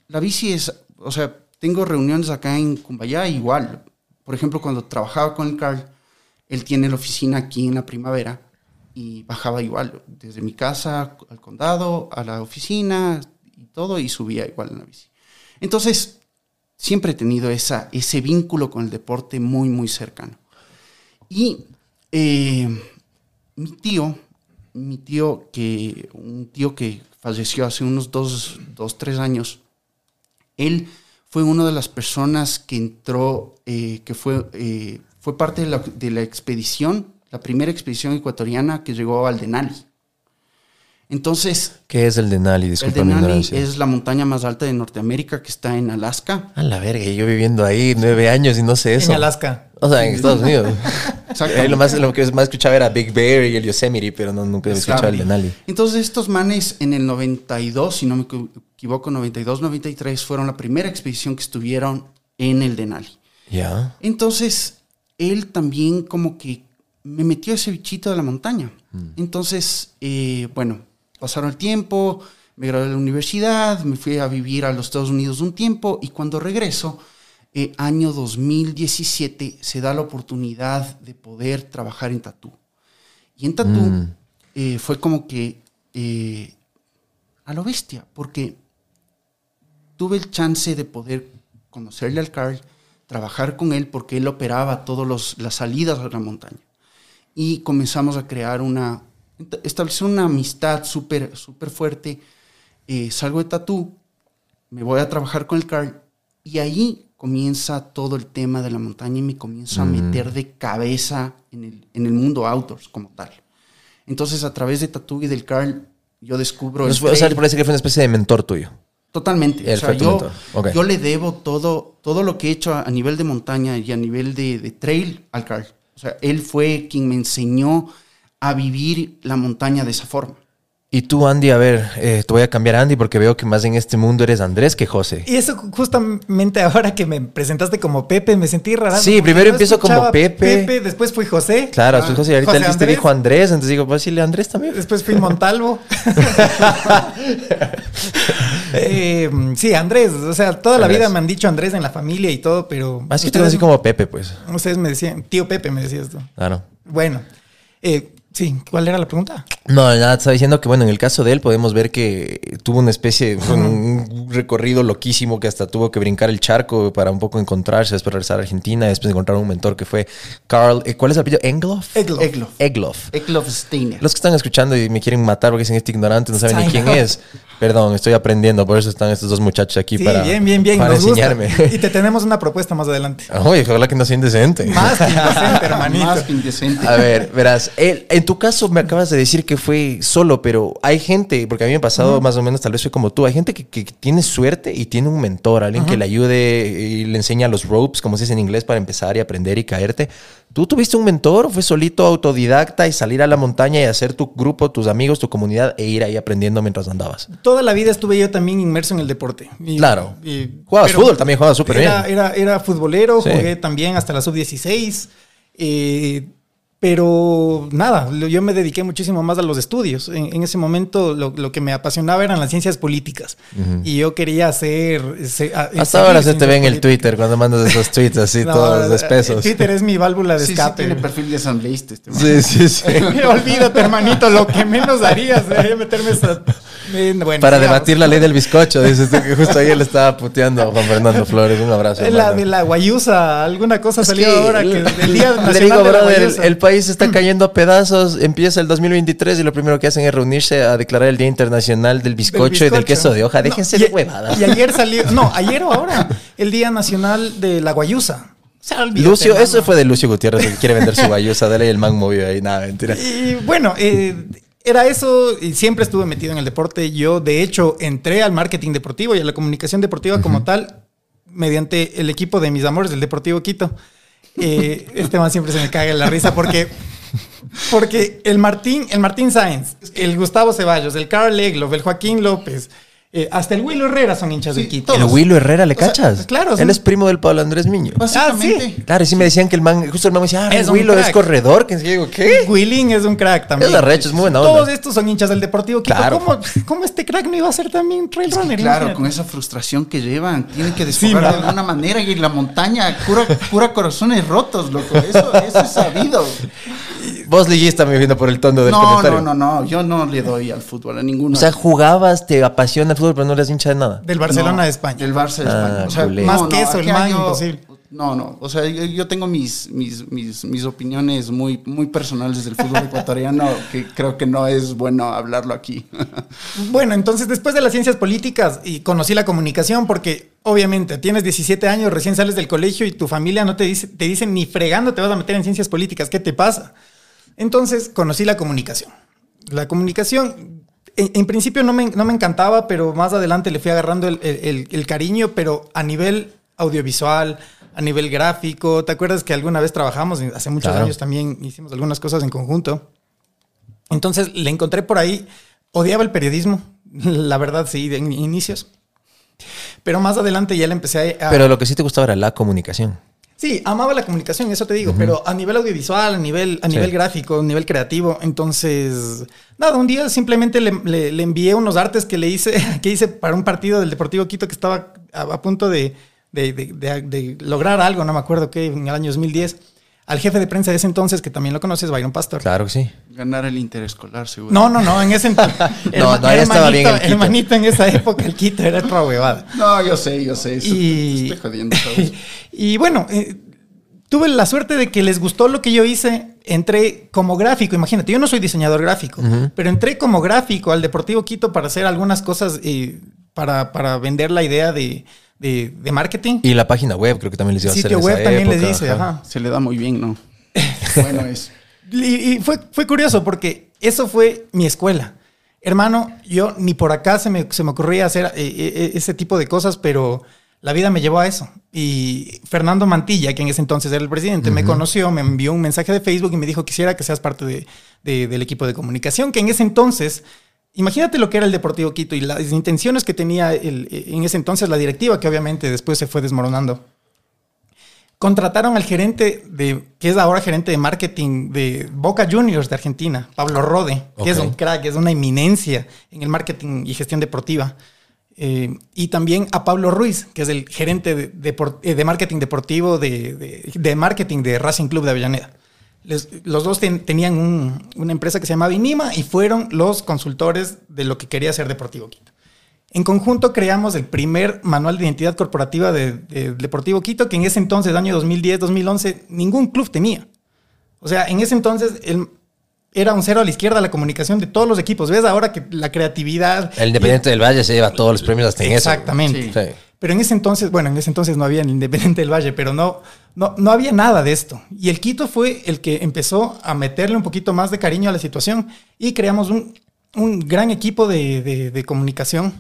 la bici es, o sea, tengo reuniones acá en Cumbayá igual. Por ejemplo, cuando trabajaba con el Carl, él tiene la oficina aquí en la primavera y bajaba igual, desde mi casa al condado, a la oficina y todo, y subía igual en la bici. Entonces, siempre he tenido esa, ese vínculo con el deporte muy, muy cercano. Y eh, mi tío, mi tío que, un tío que falleció hace unos dos, dos tres años, él fue una de las personas que entró, eh, que fue, eh, fue parte de la, de la expedición, la primera expedición ecuatoriana que llegó al Denali. Entonces, ¿Qué es el Denali? Disculpa Denali es la montaña más alta de Norteamérica que está en Alaska. A la verga, yo viviendo ahí nueve años y no sé eso. En Alaska. O sea, en Estados Unidos. Exacto. Ahí lo, más, lo que más escuchaba era Big Bear y el Yosemite, pero no, nunca había escuchado el Denali. Entonces estos manes en el 92, si no me equi- equivoco, 92, 93, fueron la primera expedición que estuvieron en el Denali. Ya. Entonces él también como que me metió ese bichito de la montaña. Mm. Entonces, eh, bueno, pasaron el tiempo, me gradué de la universidad, me fui a vivir a los Estados Unidos un tiempo y cuando regreso, eh, año 2017, se da la oportunidad de poder trabajar en Tatú. Y en Tatú Mm. eh, fue como que eh, a lo bestia, porque tuve el chance de poder conocerle al Carl, trabajar con él, porque él operaba todas las salidas a la montaña. Y comenzamos a crear una, establecer una amistad súper, súper fuerte. Eh, salgo de Tatú, me voy a trabajar con el Carl, y ahí comienza todo el tema de la montaña y me comienzo a meter de cabeza en el, en el mundo outdoors como tal. Entonces, a través de Tatú y del Carl, yo descubro... Entonces, o sea, parece que fue una especie de mentor tuyo. Totalmente. O sea, yo, yo le debo todo, todo lo que he hecho a, a nivel de montaña y a nivel de, de trail al Carl. O sea, él fue quien me enseñó a vivir la montaña de esa forma. Y tú, Andy, a ver, eh, te voy a cambiar a Andy porque veo que más en este mundo eres Andrés que José. Y eso justamente ahora que me presentaste como Pepe, me sentí rara. Sí, primero empiezo como Pepe. Pepe, después fui José. Claro, Ah, soy José y ahorita José te dijo Andrés, entonces digo, pues decirle Andrés también. Después fui Montalvo. Eh, sí, Andrés. O sea, toda la vida me han dicho Andrés en la familia y todo, pero. Más que te conocí como Pepe, pues. Ustedes me decían, tío Pepe me decías tú. Claro. Bueno, eh, sí, ¿cuál era la pregunta? No, nada, estaba diciendo que, bueno, en el caso de él podemos ver que tuvo una especie, bueno, un recorrido loquísimo que hasta tuvo que brincar el charco para un poco encontrarse, después regresar a Argentina, después encontrar un mentor que fue Carl, eh, ¿cuál es el apellido? Engloff. Eglo. Egloff. Egloff. Eklov Steiner. Los que están escuchando y me quieren matar porque dicen este ignorante, no saben ni quién es. Perdón, estoy aprendiendo, por eso están estos dos muchachos aquí Sí, para, bien, bien, bien. para nos gusta. enseñarme. Y te tenemos una propuesta más adelante. Oye, ojalá que no sea indecente. Más que indecente, hermanito. Más que indecente. A ver, verás, el- en tu caso me acabas de decir que fue solo, pero hay gente, porque a mí me ha pasado más o menos, tal vez fue como tú, hay gente que, que tiene suerte y tiene un mentor, alguien que le ayude y le enseña los ropes, como se dice en inglés, para empezar y aprender y caerte. ¿Tú tuviste un mentor o fue solito autodidacta y salir a la montaña y hacer tu grupo, tus amigos, tu comunidad e ir ahí aprendiendo mientras andabas? Toda la vida estuve yo también inmerso en el deporte. Y- Claro. y- Jugabas pero fútbol, también jugabas súper era, bien. Era, era futbolero, Sí. jugué también hasta la sub-16. eh, pero nada, yo me dediqué muchísimo más a los estudios. En, en ese momento lo, lo que me apasionaba eran las ciencias políticas. Y yo quería hacer... se- a- Hasta ahora se te ve en el. Twitter cuando mandas esos tweets así, No, todos eh, despesos. Twitter es mi válvula de Sí, sí, escape. tiene perfil de asambleísta este. Sí, sí, sí. Olvídate, hermanito, lo que menos harías sería meterme esa... eh, bueno, Para debatir la ley del bizcocho, dices tú que justo ayer le estaba puteando a Juan Fernando Flores. Un abrazo. La hermano. de la guayusa, alguna cosa Es salió que ahora que el Día le Nacional digo, de la brother, el país está cayendo a pedazos. Empieza el 2023 y lo primero que hacen es reunirse a declarar el Día Internacional del Bizcocho, y del queso de hoja. No, Déjense de huevadas. Y ayer salió, no, ayer o ahora, el Día Nacional de la guayusa. O sea, olvídate, Lucio, eso fue de Lucio Gutiérrez, que quiere vender su guayusa. Dale el man movió ahí. Nada, mentira. Y bueno, eh, era eso y siempre estuve metido en el deporte. Yo, de hecho, entré al marketing deportivo y a la comunicación deportiva como tal mediante el equipo de mis amores del Deportivo Quito. Eh, este man siempre se me caga en la risa porque, porque el Martín, el Martín Sáenz, el Gustavo Ceballos, el Carl Egloff, el Joaquín López, eh, hasta el Willo Herrera son hinchas del Quito. El Willo Herrera, ¿le O sea, cachas? claro, Él es primo del Pablo Andrés Miño. Básicamente. Ah, sí. Claro, y sí me decían que el man, justo el man me decía, ah, Es Willo es corredor. Que digo, ¿qué? Willing es un crack también. Es arrecho, es muy buena onda. Todos estos son hinchas del Deportivo Quito. Claro. ¿Cómo, cómo este crack no iba a ser también trail runner? Claro, Imagínate. con esa frustración que llevan, tienen que Sí, desfogar ¿no? de alguna manera y la montaña, pura, pura corazones rotos, loco. Eso, eso es sabido. Vos liguista me viendo por el tono del No, comentario. no, no, no. Yo no le doy al fútbol a ninguno. O sea, jugabas, te apasiona el fútbol, pero no eres hincha de nada. Del Barcelona No, de España. Del Barça de España. Ah, o sea, culé. Más que eso, el acá man, yo- imposible. No, no. O sea, yo, yo tengo mis, mis, mis, mis opiniones muy, muy personales del fútbol ecuatoriano que creo que no es bueno hablarlo aquí. Bueno, entonces después de las ciencias políticas y conocí la comunicación porque obviamente tienes 17 años, recién sales del colegio y tu familia no te dice, te dicen ni fregando te vas a meter en ciencias políticas, ¿qué te pasa? Entonces conocí la comunicación. La comunicación, en, en principio no me, no me encantaba, pero más adelante le fui agarrando el, el- el- cariño, pero a nivel audiovisual, a nivel gráfico. ¿Te acuerdas que alguna vez trabajamos, hace muchos Claro. años también hicimos algunas cosas en conjunto? Entonces le encontré por ahí, odiaba el periodismo, la verdad sí, de in- inicios. Pero más adelante ya le empecé a... Pero lo que sí te gustaba era la comunicación. Sí, amaba la comunicación, eso te digo, pero a nivel audiovisual, a nivel, a Sí. nivel gráfico, a nivel creativo. Entonces, nada, un día simplemente le, le- le envié unos artes que le hice, que hice para un partido del Deportivo Quito que estaba a, a punto de, de- de- de- de lograr algo, no me acuerdo qué, en el año 2010, al jefe de prensa de ese entonces, que también lo conoces, Byron Pastor. Claro que sí. Ganar el interescolar, seguro. No, no, no, en ese entonces. No, no, ahí estaba bien el Quito. Hermanito, en esa época el Quito era otra huevada. No, yo sé, yo sé. eso Y, te estoy jodiendo, ¿sabes? y bueno, eh, tuve la suerte de que les gustó lo que yo hice. Entré como gráfico, imagínate, yo no soy diseñador gráfico, pero entré como gráfico al Deportivo Quito para hacer algunas cosas, eh, para, para vender la idea de, de- de marketing. Y la página web creo que también les iba a hacer Sitio en esa web también les época, dice, ajá. ajá. Se le da muy bien, ¿no? Bueno, es. Y, y fue, fue curioso porque eso fue mi escuela. Hermano, yo ni por acá se me, se me ocurría hacer eh, eh, ese tipo de cosas, pero la vida me llevó a eso. Y Fernando Mantilla, que en ese entonces era el presidente, me conoció, me envió un mensaje de Facebook y me dijo quisiera que seas parte de- de- del equipo de comunicación, que en ese entonces Imagínate lo que era el Deportivo Quito y las intenciones que tenía el- en ese entonces la directiva, que obviamente después se fue desmoronando. Contrataron al gerente de, que es ahora gerente de marketing de Boca Juniors de Argentina, Pablo Rode, que es un crack, es una eminencia en el marketing y gestión deportiva. Eh, y también a Pablo Ruiz, que es el gerente de, eh, de marketing deportivo de, de- de marketing de Racing Club de Avellaneda. Los dos ten- tenían un- una empresa que se llamaba Inima y fueron los consultores de lo que quería hacer Deportivo Quito. En conjunto creamos el primer manual de identidad corporativa de, de Deportivo Quito, que en ese entonces, año 2010-2011, ningún club tenía. O sea, en ese entonces el- era un cero a la izquierda la comunicación de todos los equipos. ¿Ves ahora que la creatividad... El Independiente del Valle se lleva todos los premios hasta en eso. Exactamente. Sí. Sí. Pero en ese entonces, bueno, en ese entonces no había el Independiente del Valle, pero no, no, no había nada de esto. Y el Quito fue el que empezó a meterle un poquito más de cariño a la situación y creamos un, un gran equipo de, de- de comunicación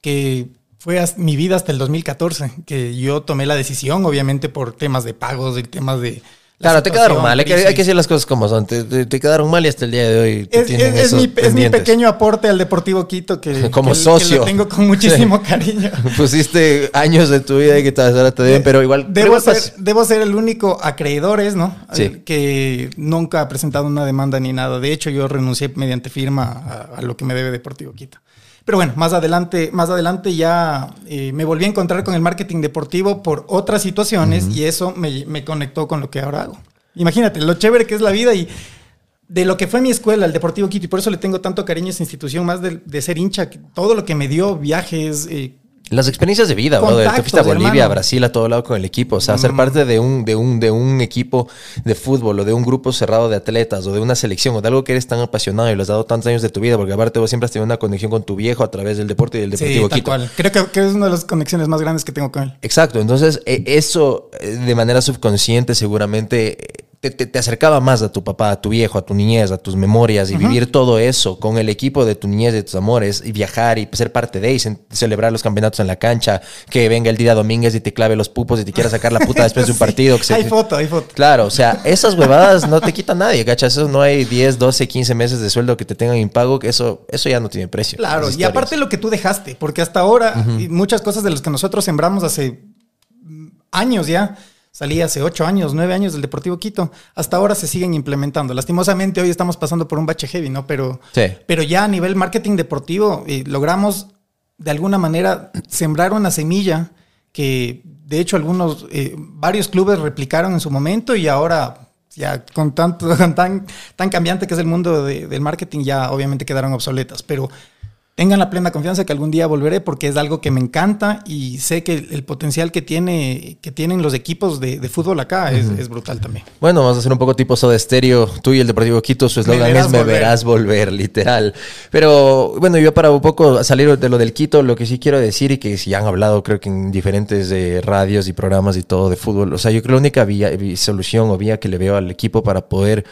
que fue mi vida hasta el 2014, que yo tomé la decisión, obviamente por temas de pagos y temas de... la Claro, te quedaron mal. Hay que, hay que decir las cosas como son. Te, te- te quedaron mal y hasta el día de hoy te Es, es- es mi, es mi pequeño aporte al Deportivo Quito que, Como que- que socio. lo tengo con muchísimo cariño. Pusiste años de tu vida y que vez ahora te deben, pero igual. Debo ser, debo ser el único acreedor, ¿es, ¿no? Sí. Que nunca ha presentado una demanda ni nada. De hecho, yo renuncié mediante firma a, a lo que me debe Deportivo Quito. Pero bueno, más adelante, más adelante ya eh, me volví a encontrar con el marketing deportivo por otras situaciones y eso me, me conectó con lo que ahora hago. Imagínate, lo chévere que es la vida y de lo que fue mi escuela, el Deportivo Quito, y por eso le tengo tanto cariño a esa institución, más de, de ser hincha, todo lo que me dio, viajes, eh, Las experiencias de vida, brother. Te fuiste a Bolivia, a Brasil, a todo lado con el equipo. O sea, ser parte de un, de, un, de un equipo de fútbol o de un grupo cerrado de atletas o de una selección o de algo que eres tan apasionado y lo has dado tantos años de tu vida, porque aparte vos siempre has tenido una conexión con tu viejo a través del deporte y del Deportivo sí, tal Quito. cual. Creo que, que es una de las conexiones más grandes que tengo con él. Exacto, entonces eh, eso eh, de manera subconsciente seguramente te, te- te acercaba más a tu papá, a tu viejo, a tu niñez, a tus memorias y vivir todo eso con el equipo de tu niñez, de tus amores y viajar y ser parte de y celebrar los campeonatos en la cancha, que venga el día Domínguez y te clave los pupos y te quiera sacar la puta después de un partido. Que se- Hay foto, hay foto. Claro, o sea, esas huevadas no te quita nadie, ¿cachas? Eso no hay 10, 12, 15 meses de sueldo que te tengan impago, que eso, eso ya no tiene precio. Claro, y aparte lo que tú dejaste, porque hasta ahora muchas cosas de las que nosotros sembramos hace mm, años ya, salí hace ocho años, nueve años del Deportivo Quito, hasta ahora se siguen implementando. Lastimosamente hoy estamos pasando por un bache heavy, ¿no? Pero, Sí. pero ya a nivel marketing deportivo eh, logramos de alguna manera sembrar una semilla que de hecho algunos, eh, varios clubes replicaron en su momento y ahora ya con tanto, tan, tan cambiante que es el mundo de- del marketing ya obviamente quedaron obsoletas, pero tengan la plena confianza que algún día volveré porque es algo que me encanta y sé que el, el potencial que, tiene, que tienen los equipos de, de fútbol acá es, es brutal también. Bueno, vamos a hacer un poco tipo Soda Stereo. Tú y el Deportivo Quito, su eslogan es Me volver". verás volver, literal. Pero bueno, yo para un poco salir de lo del Quito, lo que sí quiero decir y que sí han hablado creo que en diferentes eh, radios y programas y todo de fútbol, o sea, yo creo que la única vía, vi- solución o vía que le veo al equipo para poder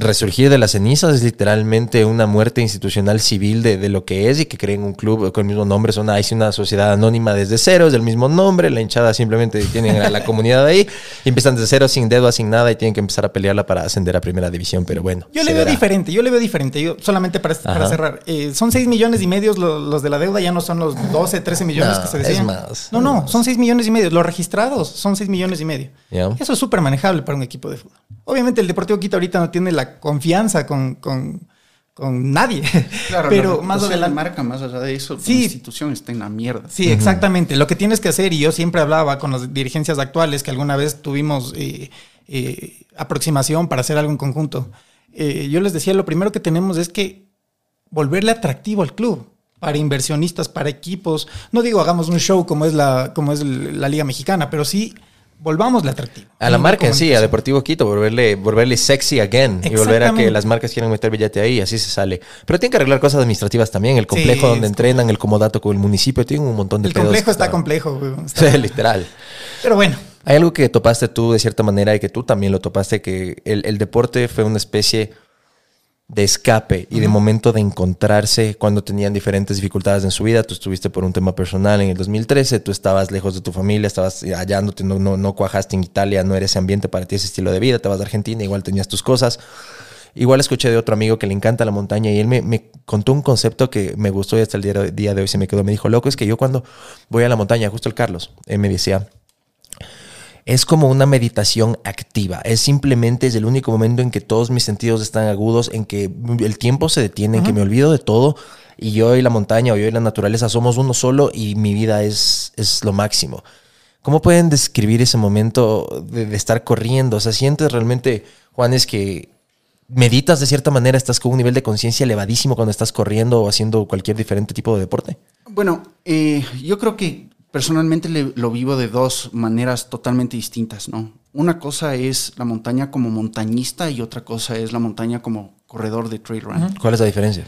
resurgir de las cenizas es literalmente una muerte institucional civil de, de lo que es y que creen un club con el mismo nombre. Son una, es una sociedad anónima desde cero, es del mismo nombre. La hinchada simplemente tienen a la comunidad ahí y empiezan desde cero, sin dedo, sin nada y tienen que empezar a pelearla para ascender a primera división. Pero bueno, Yo le veo verá. diferente, yo le veo diferente. Yo solamente para, para cerrar, eh, son 6 millones y medio lo- los, de la deuda, ya no son los 12, 13 millones No, que se es decían. más, no, no, más. son 6 millones y medio. Los registrados son 6 millones y medio. Eso es súper manejable para un equipo de fútbol. Obviamente el Deportivo Quito ahorita no tiene la confianza con, con, con nadie. Claro, pero la más reputación de adelante. marca, más allá de eso, Sí. la institución está en la mierda. Sí, exactamente. Lo que tienes que hacer, y yo siempre hablaba con las dirigencias actuales, que alguna vez tuvimos eh, eh, aproximación para hacer algo en conjunto, eh, yo les decía, lo primero que tenemos es que volverle atractivo al club para inversionistas, para equipos. No digo hagamos un show como es la, como es la Liga Mexicana, pero sí volvámosle atractivo. A la marca en sí, a. Deportivo Quito, volverle, volverle sexy again y volver a que las marcas quieran meter billete ahí, así se sale. Pero tienen que arreglar cosas administrativas también, el complejo Sí, donde entrenan, el comodato con el municipio, tienen un montón de El pedos complejo está estaban- complejo. güey. Está- Sí, literal. Pero bueno, Hay algo que topaste tú de cierta manera y que tú también lo topaste, que el, el deporte fue una especie de escape y de momento de encontrarse cuando tenían diferentes dificultades en su vida. Tú estuviste por un tema personal en el 2013, tú estabas lejos de tu familia, estabas hallándote, no, no, no cuajaste en Italia, no era ese ambiente para ti, ese estilo de vida, te vas a Argentina, igual tenías tus cosas. Igual escuché de otro amigo que le encanta la montaña y él me, me contó un concepto que me gustó y hasta el día, de- día de hoy se me quedó. Me dijo, loco, es que yo cuando voy a la montaña, justo el Carlos, él me decía, es como una meditación activa. Es simplemente es el único momento en que todos mis sentidos están agudos, en que el tiempo se detiene, en que me olvido de todo y yo y la montaña o yo y la naturaleza somos uno solo y mi vida es, es lo máximo. ¿Cómo pueden describir ese momento de, de estar corriendo? O sea, sientes realmente, Juan, es que meditas de cierta manera, estás con un nivel de conciencia elevadísimo cuando estás corriendo o haciendo cualquier diferente tipo de deporte. Bueno, eh, yo creo que personalmente le- lo vivo de dos maneras totalmente distintas, ¿no? Una cosa es la montaña como montañista y otra cosa es la montaña como corredor de trail run. ¿Cuál es la diferencia?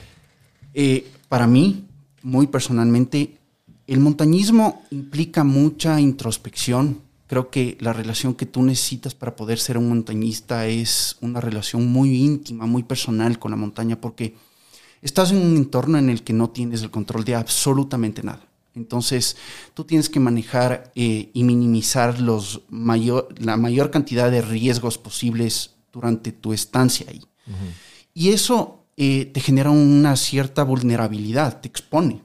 Eh, para mí, muy personalmente, el montañismo implica mucha introspección. Creo que la relación que tú necesitas para poder ser un montañista es una relación muy íntima, muy personal con la montaña, porque estás en un entorno en el que no tienes el control de absolutamente nada. Entonces, tú tienes que manejar eh, y minimizar los mayor, la mayor cantidad de riesgos posibles durante tu estancia ahí. Y eso eh, te genera una cierta vulnerabilidad, te expone,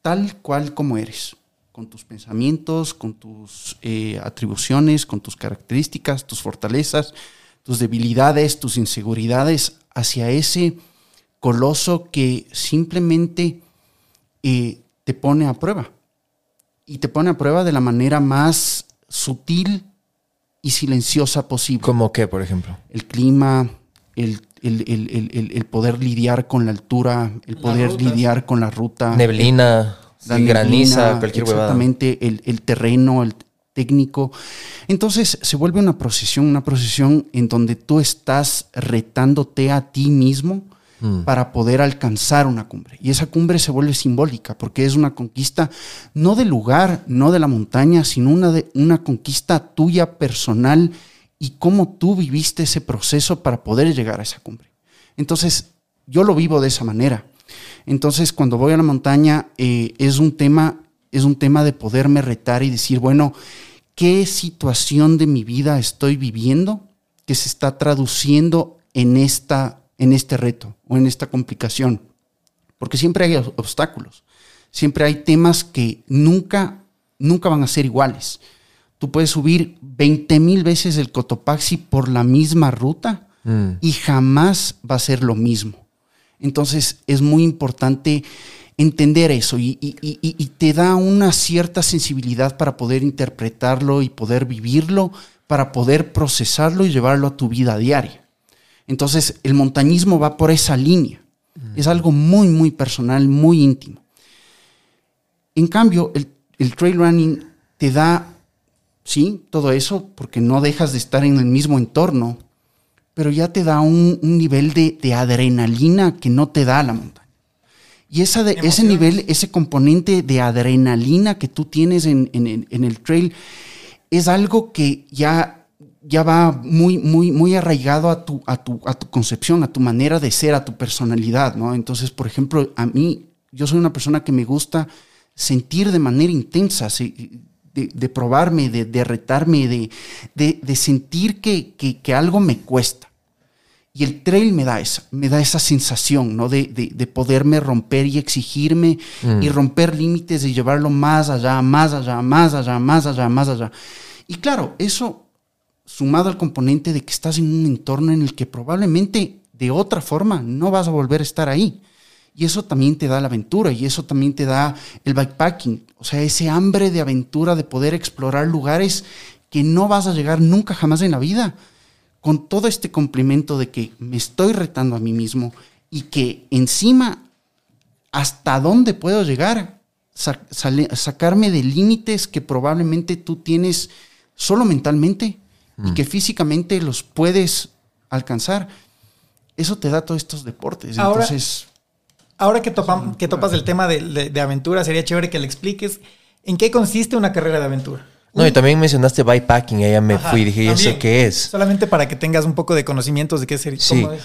tal cual como eres, con tus pensamientos, con tus eh, atribuciones, con tus características, tus fortalezas, tus debilidades, tus inseguridades, hacia ese coloso que simplemente eh, te pone a prueba. Y te pone a prueba de la manera más sutil y silenciosa posible ¿Cómo qué, por ejemplo? el clima, el, el- el- el- el- el poder lidiar con la altura, el poder lidiar con la ruta. Neblina, la sí, neblina, graniza, cualquier huevada. Exactamente, el, el terreno, el técnico. Entonces se vuelve una procesión, una procesión en donde tú estás retándote a ti mismo Mm. para poder alcanzar una cumbre. Y esa cumbre se vuelve simbólica porque es una conquista no del lugar, no de la montaña, sino una, de, una conquista tuya personal y cómo tú viviste ese proceso para poder llegar a esa cumbre. Entonces, yo lo vivo de esa manera. Entonces, cuando voy a la montaña, eh, es, un tema, es un tema de poderme retar y decir, bueno, ¿qué situación de mi vida estoy viviendo que se está traduciendo en, esta, en este reto o en esta complicación? Porque siempre hay ob- obstáculos, siempre hay temas que nunca, nunca van a ser iguales. Tú puedes subir 20 mil veces el Cotopaxi por la misma ruta Mm. y jamás va a ser lo mismo. Entonces es muy importante entender eso y, y- y- y- y te da una cierta sensibilidad para poder interpretarlo y poder vivirlo, para poder procesarlo y llevarlo a tu vida diaria. Entonces el montañismo va por esa línea. Es algo muy, muy personal, muy íntimo. En cambio, el, el trail running te da, sí, todo eso, porque no dejas de estar en el mismo entorno, pero ya te da un, un nivel de, de adrenalina que no te da la montaña. Y esa de, ese nivel, ese componente de adrenalina que tú tienes en, en el- en el trail, es algo que ya, ya va muy, muy, muy arraigado a tu, a, tu, a tu concepción, a tu manera de ser, a tu personalidad, ¿no? Entonces, por ejemplo, a mí, yo soy una persona que me gusta sentir de manera intensa, sí, de, de probarme, de, de retarme, de, de, de sentir que, que- que algo me cuesta. Y el trail me da esa, me da esa sensación, ¿no? De, de- de poderme romper y exigirme y romper límites y llevarlo más allá, más allá, más allá, más allá, más allá. Y claro, eso sumado al componente de que estás en un entorno en el que probablemente de otra forma no vas a volver a estar ahí. Y eso también te da la aventura y eso también te da el bikepacking, o sea, ese hambre de aventura, de poder explorar lugares que no vas a llegar nunca jamás en la vida con todo este complemento de que me estoy retando a mí mismo y que encima hasta dónde puedo llegar, sacarme de límites que probablemente tú tienes solo mentalmente y que físicamente los puedes alcanzar. Eso te da todos estos deportes. Ahora- Entonces, Ahora que, topam- que topas el tema de, de- de aventura, sería chévere que le expliques en qué consiste una carrera de aventura. No, y también mencionaste bikepacking, ahí ya me Ajá, fui y dije, ¿y eso qué es? Solamente para que tengas un poco de conocimientos de qué sería. Sí. cómo es.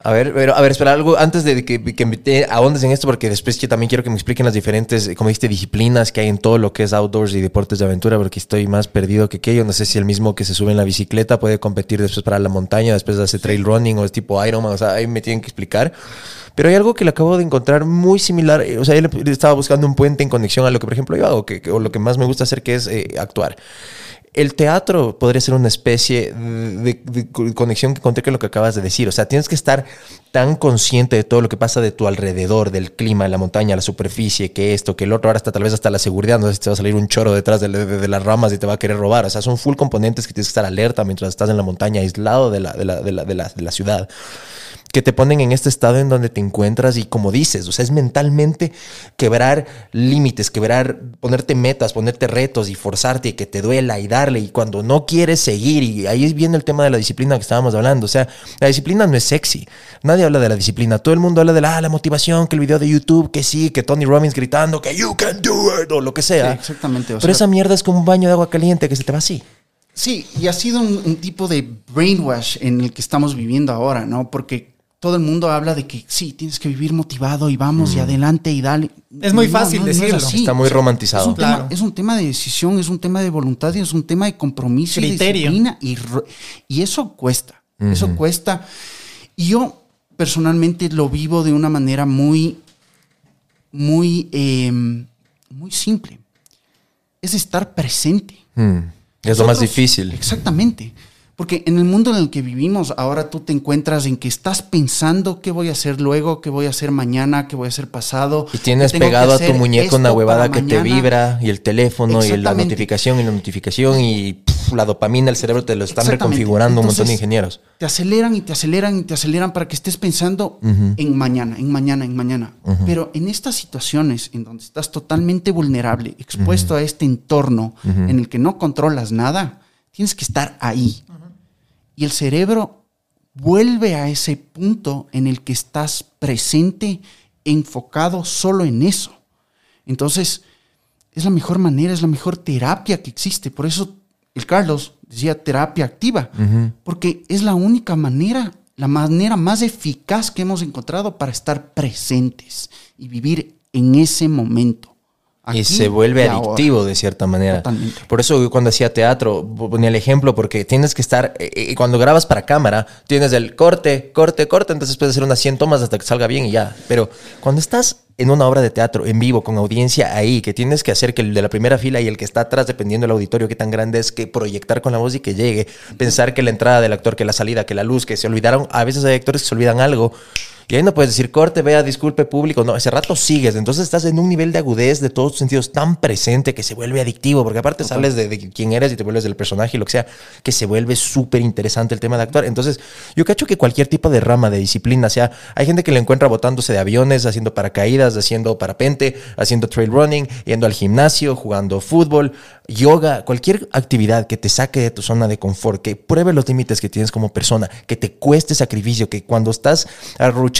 A ver, pero, a ver, espera, algo antes de que, que te ahondes en esto, porque después yo también quiero que me expliquen las diferentes, eh, como dijiste, disciplinas que hay en todo lo que es outdoors y deportes de aventura, porque estoy más perdido que que yo. No sé si el mismo que se sube en la bicicleta puede competir después para la montaña, después hace trail running o es tipo Ironman, o sea, ahí me tienen que explicar. Pero hay algo que le acabo de encontrar muy similar, eh, o sea, yo estaba buscando un puente en conexión a lo que, por ejemplo, yo hago, que, que- o lo que más me gusta hacer, que es eh, actuar. El teatro podría ser una especie de, de co- conexión que encontré con lo que acabas de decir. O sea, tienes que estar tan consciente de todo lo que pasa de tu alrededor, del clima, de la montaña, la superficie, que esto, que el otro. Ahora hasta tal vez hasta la seguridad. No sé si te va a salir un choro detrás de, de- de las ramas y te va a querer robar. O sea, son full componentes que tienes que estar alerta mientras estás en la montaña, aislado de la, de la, de la, de de la ciudad que te ponen en este estado en donde te encuentras y como dices, o sea, es mentalmente quebrar límites, quebrar, ponerte metas, ponerte retos y forzarte y que te duela y darle y cuando no quieres seguir y ahí viene el tema de la disciplina que estábamos hablando, o sea, la disciplina no es sexy, nadie habla de la disciplina, todo el mundo habla de la, ah, la motivación, que el video de YouTube, que sí, que Tony Robbins gritando, que you can do it o lo que sea. Sí, exactamente, o Pero sea- esa mierda es como un baño de agua caliente que se te va así. Sí, y ha sido un, un tipo de brainwash en el que estamos viviendo ahora, ¿no? Porque todo el mundo habla de que sí, tienes que vivir motivado y vamos y adelante y dale. Es muy No, fácil no, no es decirlo. así. Está muy romantizado. Es un, Claro. tema, es un tema de decisión, es un tema de voluntad y es un tema de compromiso y Criterio. disciplina. Y, y eso cuesta. Eso cuesta. Y yo personalmente lo vivo de una manera muy, muy, eh, muy simple. Es estar presente. Mm, Es lo más difícil. Exactamente. Porque en el mundo en el que vivimos, ahora tú te encuentras en que estás pensando qué voy a hacer luego, qué voy a hacer mañana, qué voy a hacer pasado. Y tienes pegado a tu muñeco una huevada que te vibra y el teléfono y la notificación y la notificación y la dopamina, el cerebro te lo están reconfigurando un montón de ingenieros. Te aceleran y te aceleran y te aceleran para que estés pensando en mañana, en mañana, en mañana. Pero en estas situaciones en donde estás totalmente vulnerable, expuesto a este entorno en el que no controlas nada, tienes que estar ahí. Y el cerebro vuelve a ese punto en el que estás presente, enfocado solo en eso. Entonces, es la mejor manera, es la mejor terapia que existe. Por eso el Carlos decía terapia activa, porque es la única manera, la manera más eficaz que hemos encontrado para estar presentes y vivir en ese momento. Y se vuelve y ahora. adictivo de cierta manera. Totalmente. Por eso yo cuando hacía teatro ponía el ejemplo porque tienes que estar, eh, eh, cuando grabas para cámara, tienes el corte, corte, corte, entonces puedes hacer unas 100 tomas hasta que salga bien y ya. Pero cuando estás en una obra de teatro en vivo con audiencia ahí, que tienes que hacer que el de la primera fila y el que está atrás, dependiendo del auditorio, qué tan grande es, que proyectar con la voz y que llegue, pensar que la entrada del actor, que la salida, que la luz, que se olvidaron, a veces hay actores que se olvidan algo. Y ahí no puedes decir corte, vea, disculpe público. No, ese rato sigues. Entonces estás en un nivel de agudez de todos tus sentidos tan presente que se vuelve adictivo. Porque aparte sales de, de quién eres y te vuelves del personaje y lo que sea, que se vuelve súper interesante el tema de actuar. Entonces, yo cacho que cualquier tipo de rama de disciplina, sea, hay gente que le encuentra botándose de aviones, haciendo paracaídas, haciendo parapente, haciendo trail running, yendo al gimnasio, jugando fútbol, yoga, cualquier actividad que te saque de tu zona de confort, que pruebe los límites que tienes como persona, que te cueste sacrificio, que cuando estás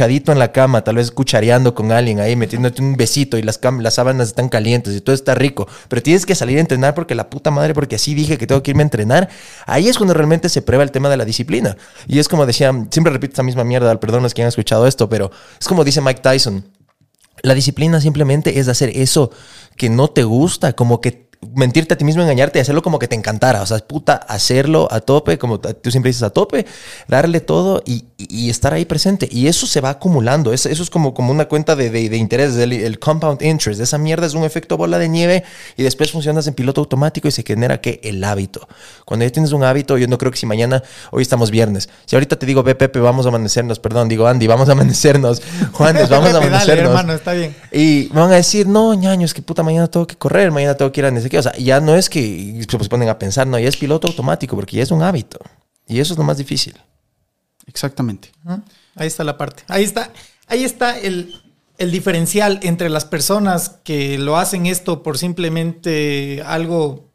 en la cama, tal vez cuchareando con alguien ahí, metiéndote un besito y las, las sábanas están calientes y todo está rico, pero tienes que salir a entrenar porque la puta madre, porque así dije que tengo que irme a entrenar, ahí es cuando realmente se prueba el tema de la disciplina. Y es como decía, siempre repito esta misma mierda, perdón los que han escuchado esto, pero es como dice Mike Tyson. La disciplina simplemente es hacer eso que no te gusta, como que mentirte a ti mismo, engañarte y hacerlo como que te encantara. O sea, puta, hacerlo a tope, como tú siempre dices, a tope, darle todo y, y- estar ahí presente. Y eso se va acumulando. Es- eso es como, como una cuenta de, de, de interés, el, el compound interest. Esa mierda es un efecto bola de nieve y después funcionas en piloto automático y se genera que el hábito. Cuando ya tienes un hábito, yo no creo que si mañana, hoy estamos viernes, si ahorita te digo, ve Pepe, vamos a amanecernos, perdón, digo Andy, vamos a amanecernos, Juanes, vamos a Pepe, dale, amanecernos. hermano, está bien. Y me van a decir, no, ñaño, es que puta, mañana tengo que correr, mañana tengo que ir a no sé qué. O sea, ya no es que se ponen a pensar, no, ya es piloto automático, porque ya es un hábito. Y eso es lo más difícil. Exactamente. Ahí está la parte. Ahí está, ahí está el, el diferencial entre las personas que lo hacen esto por simplemente algo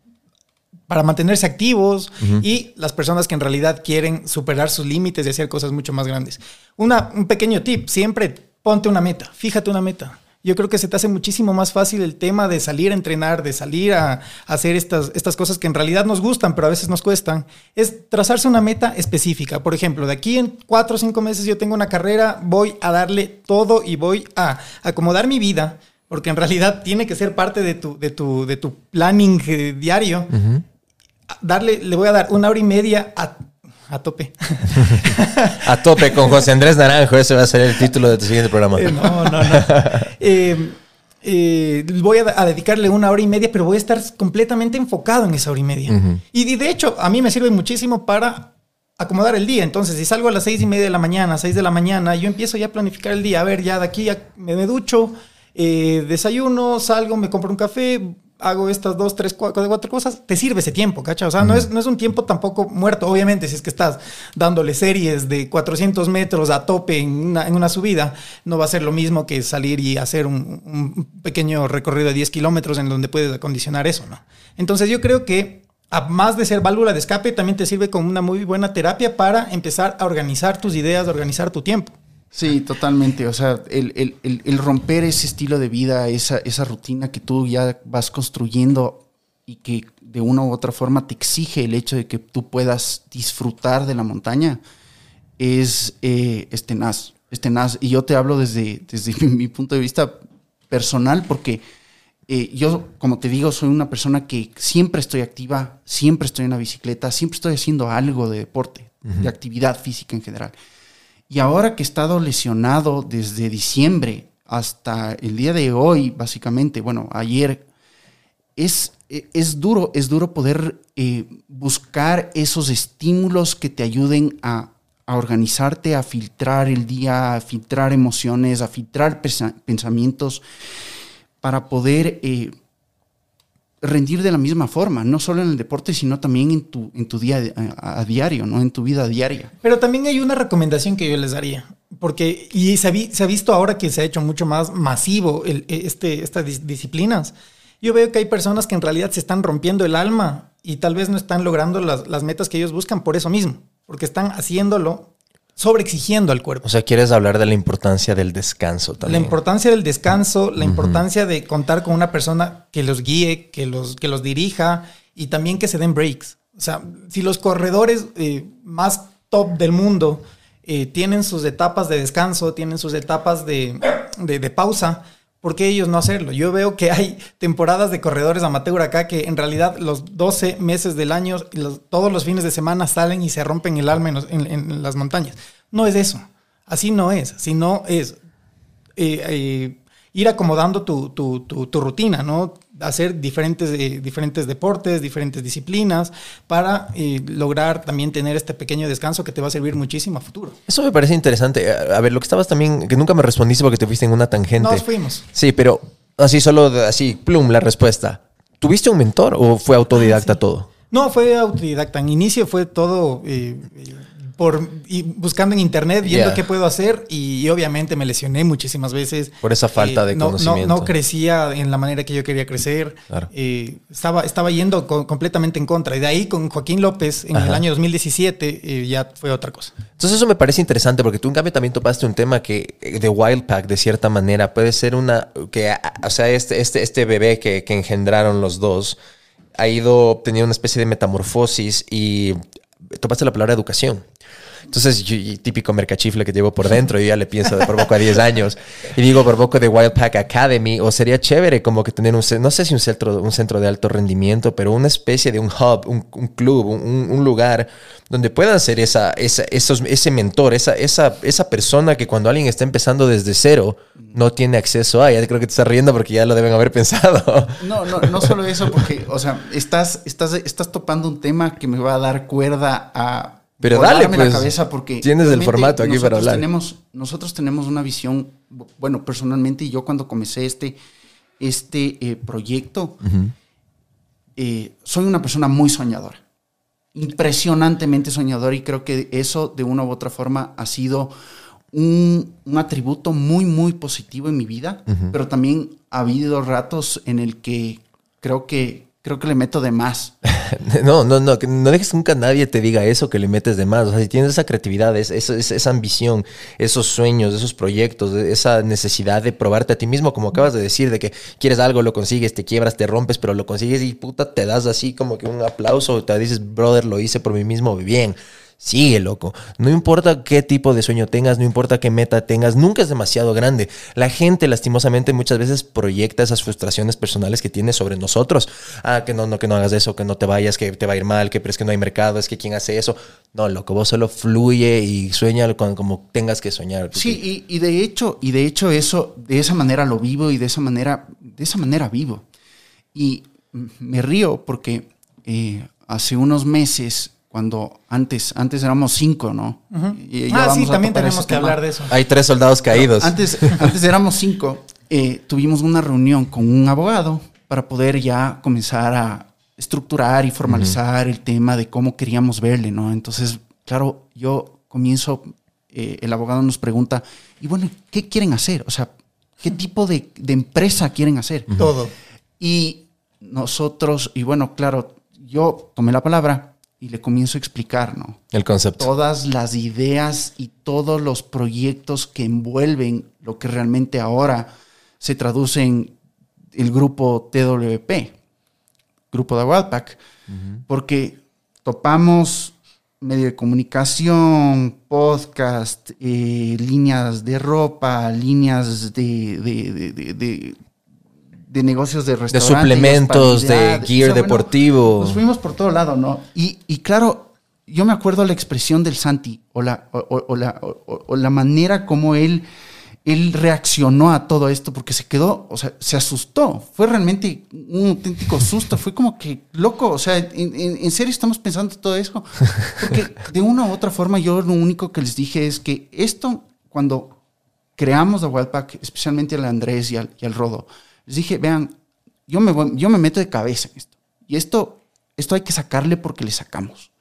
para mantenerse activos y las personas que en realidad quieren superar sus límites y hacer cosas mucho más grandes. Una, un pequeño tip, siempre ponte una meta, fíjate una meta. Yo creo que se te hace muchísimo más fácil el tema de salir a entrenar, de salir a, a hacer estas, estas cosas que en realidad nos gustan, pero a veces nos cuestan. Es trazarse una meta específica. Por ejemplo, de aquí en cuatro o cinco meses yo tengo una carrera, voy a darle todo y voy a acomodar mi vida, porque en realidad tiene que ser parte de tu, de tu, de tu planning eh, diario. Darle, le voy a dar una hora y media a, a tope. A tope con José Andrés Naranjo, ese va a ser el título de tu siguiente programa. Eh, no, no, no. Eh, eh, voy a, a dedicarle una hora y media, pero voy a estar completamente enfocado en esa hora y media. y, y de hecho, a mí me sirve muchísimo para acomodar el día. Entonces, si salgo a las seis y media de la mañana, seis de la mañana, yo empiezo ya a planificar el día. A ver, ya de aquí ya me, me ducho, desayuno, salgo, me compro un café, hago estas dos, tres, cuatro, cuatro cosas, te sirve ese tiempo, ¿cacha? O sea, no, es, no es un tiempo tampoco muerto. Obviamente, si es que estás dándole series de 400 metros a tope en una, en una subida, no va a ser lo mismo que salir y hacer un, un pequeño recorrido de 10 kilómetros en donde puedes acondicionar eso, ¿no? Entonces, yo creo que a más de ser válvula de escape, también te sirve como una muy buena terapia para empezar a organizar tus ideas, a organizar tu tiempo. Sí, totalmente. O sea, el, el- el- el romper ese estilo de vida, esa, esa rutina que tú ya vas construyendo y que de una u otra forma te exige el hecho de que tú puedas disfrutar de la montaña, es, eh, es tenaz. Es tenaz. Y yo te hablo desde, desde mi, mi punto de vista personal porque eh, yo, como te digo, soy una persona que siempre estoy activa, siempre estoy en la bicicleta, siempre estoy haciendo algo de deporte, de actividad física en general. Y ahora que he estado lesionado desde diciembre hasta el día de hoy, básicamente, bueno, ayer, es, eh, es duro, es duro poder eh, buscar esos estímulos que te ayuden a, a organizarte, a filtrar el día, a filtrar emociones, a filtrar pensa- pensamientos, para poder eh, rendir de la misma forma, no solo en el deporte, sino también en tu, en tu día a, diario, ¿no? En tu vida diaria. Pero también hay una recomendación que yo les daría, porque y se ha, visto ahora que se ha hecho mucho más masivo el- este, estas dis- disciplinas. Yo veo que hay personas que en realidad se están rompiendo el alma y tal vez no están logrando las, las metas que ellos buscan por eso mismo, porque están haciéndolo sobreexigiendo al cuerpo. O sea, quieres hablar de la importancia del descanso La también. importancia del descanso, la importancia de contar con una persona que los guíe, que los, que los dirija y también que se den breaks. O sea, si los corredores eh, más top del mundo eh, tienen sus etapas de descanso, tienen sus etapas de, de- de pausa, ¿por qué ellos no hacerlo? Yo veo que hay temporadas de corredores amateur acá que en realidad los 12 meses del año, todos los fines de semana salen y se rompen el alma en, los- en las montañas. No es eso. Así no es. Sino es eh, eh, ir acomodando tu, tu- tu- tu rutina, ¿no? Hacer diferentes, eh, diferentes deportes, diferentes disciplinas para eh, lograr también tener este pequeño descanso que te va a servir muchísimo a futuro. Eso me parece interesante. A ver, lo que estabas también, que nunca me respondiste porque te fuiste en una tangente. Nos fuimos. Sí, pero así solo, así, plum, la respuesta. ¿Tuviste un mentor o fue autodidacta todo? No, fue autodidacta. En inicio fue todo eh, por y buscando en internet, viendo qué puedo hacer y, obviamente me lesioné muchísimas veces. Por esa falta de no- no- conocimiento. No, crecía en la manera que yo quería crecer. Claro. Eh, estaba, estaba yendo co- completamente en contra. Y de ahí con Joaquín López en el año 2017 eh, ya fue otra cosa. Entonces eso me parece interesante porque tú en cambio también topaste un tema que eh, de Wildpack de cierta manera puede ser una que o sea este este este bebé que, que engendraron los dos ha ido teniendo una especie de metamorfosis y topaste la palabra educación. Entonces, yo, y típico mercachifle que llevo por dentro, yo ya le pienso de por poco a 10 años. Y digo por poco de Wildpack Academy, o sería chévere como que tener un, no sé si un centro, un centro de alto rendimiento, pero una especie de un hub, un, un club, un, un- un lugar donde puedan ser esa, esa, esos, ese mentor, esa, esa, esa persona que cuando alguien está empezando desde cero no tiene acceso a. Ya creo que te estás riendo porque ya lo deben haber pensado. No, no, no solo eso, porque, o sea, estás, estás, estás topando un tema que me va a dar cuerda a. Pero dale, pues, la cabeza porque tienes el formato aquí para nosotros hablar. Tenemos, nosotros tenemos una visión, bueno, personalmente, yo cuando comencé este, este eh, proyecto, eh, soy una persona muy soñadora. Impresionantemente soñadora, y creo que eso, de una u otra forma, ha sido un, un atributo muy, muy positivo en mi vida, pero también ha habido ratos en el que creo que, creo que le meto de más. No, no, no, no dejes nunca nadie te diga eso que le metes de más. O sea, si tienes esa creatividad, es- es- es- esa ambición, esos sueños, esos proyectos, esa necesidad de probarte a ti mismo, como acabas de decir, de que quieres algo, lo consigues, te quiebras, te rompes, pero lo consigues y puta, te das así como que un aplauso, te dices, brother, lo hice por mí mismo, bien. Sigue, loco. No importa qué tipo de sueño tengas, no importa qué meta tengas, nunca es demasiado grande. La gente, lastimosamente, muchas veces proyecta esas frustraciones personales que tiene sobre nosotros. Ah, que no, no, que no hagas eso, que no te vayas, que te va a ir mal, que pero es que no hay mercado, es que quién hace eso. No, loco, vos solo fluye y sueña como tengas que soñar. Sí, y, de hecho, y de hecho eso, de esa manera lo vivo y de esa manera, de esa manera vivo. Y me río porque eh, hace unos meses, cuando antes, antes éramos cinco, ¿no? Y Ah, sí, también tenemos que tema. hablar de eso. Hay tres soldados caídos. Antes, antes éramos cinco. eh, tuvimos una reunión con un abogado para poder ya comenzar a estructurar y formalizar el tema de cómo queríamos verle, ¿no? Entonces, claro, yo comienzo, eh, el abogado nos pregunta, y bueno, ¿qué quieren hacer? O sea, ¿qué tipo de, de empresa quieren hacer? Todo. Y nosotros, y bueno, claro, yo tomé la palabra y le comienzo a explicar, ¿no? El concepto. todas las ideas y todos los proyectos que envuelven lo que realmente ahora se traduce en el grupo TWP, grupo de Wildpack, porque topamos medio de comunicación, podcast, eh, líneas de ropa, líneas de, de, de- de- de- de negocios de De restaurantes. suplementos, de gear deportivo. nos fuimos por todo lado, ¿no? Y, y claro, yo me acuerdo la expresión del Santi o la, o, la, o- la manera como él, él reaccionó a todo esto porque se quedó, o sea, se asustó. Fue realmente un auténtico susto. Fue como que, loco, o sea, ¿en, en- en serio estamos pensando todo eso? Porque de una u otra forma yo lo único que les dije es que esto, cuando creamos The Wildpack, especialmente al Andrés y al, y al Rodo, les dije, vean, yo me, voy- yo me meto de cabeza en esto. Y esto, esto hay que sacarle porque le sacamos.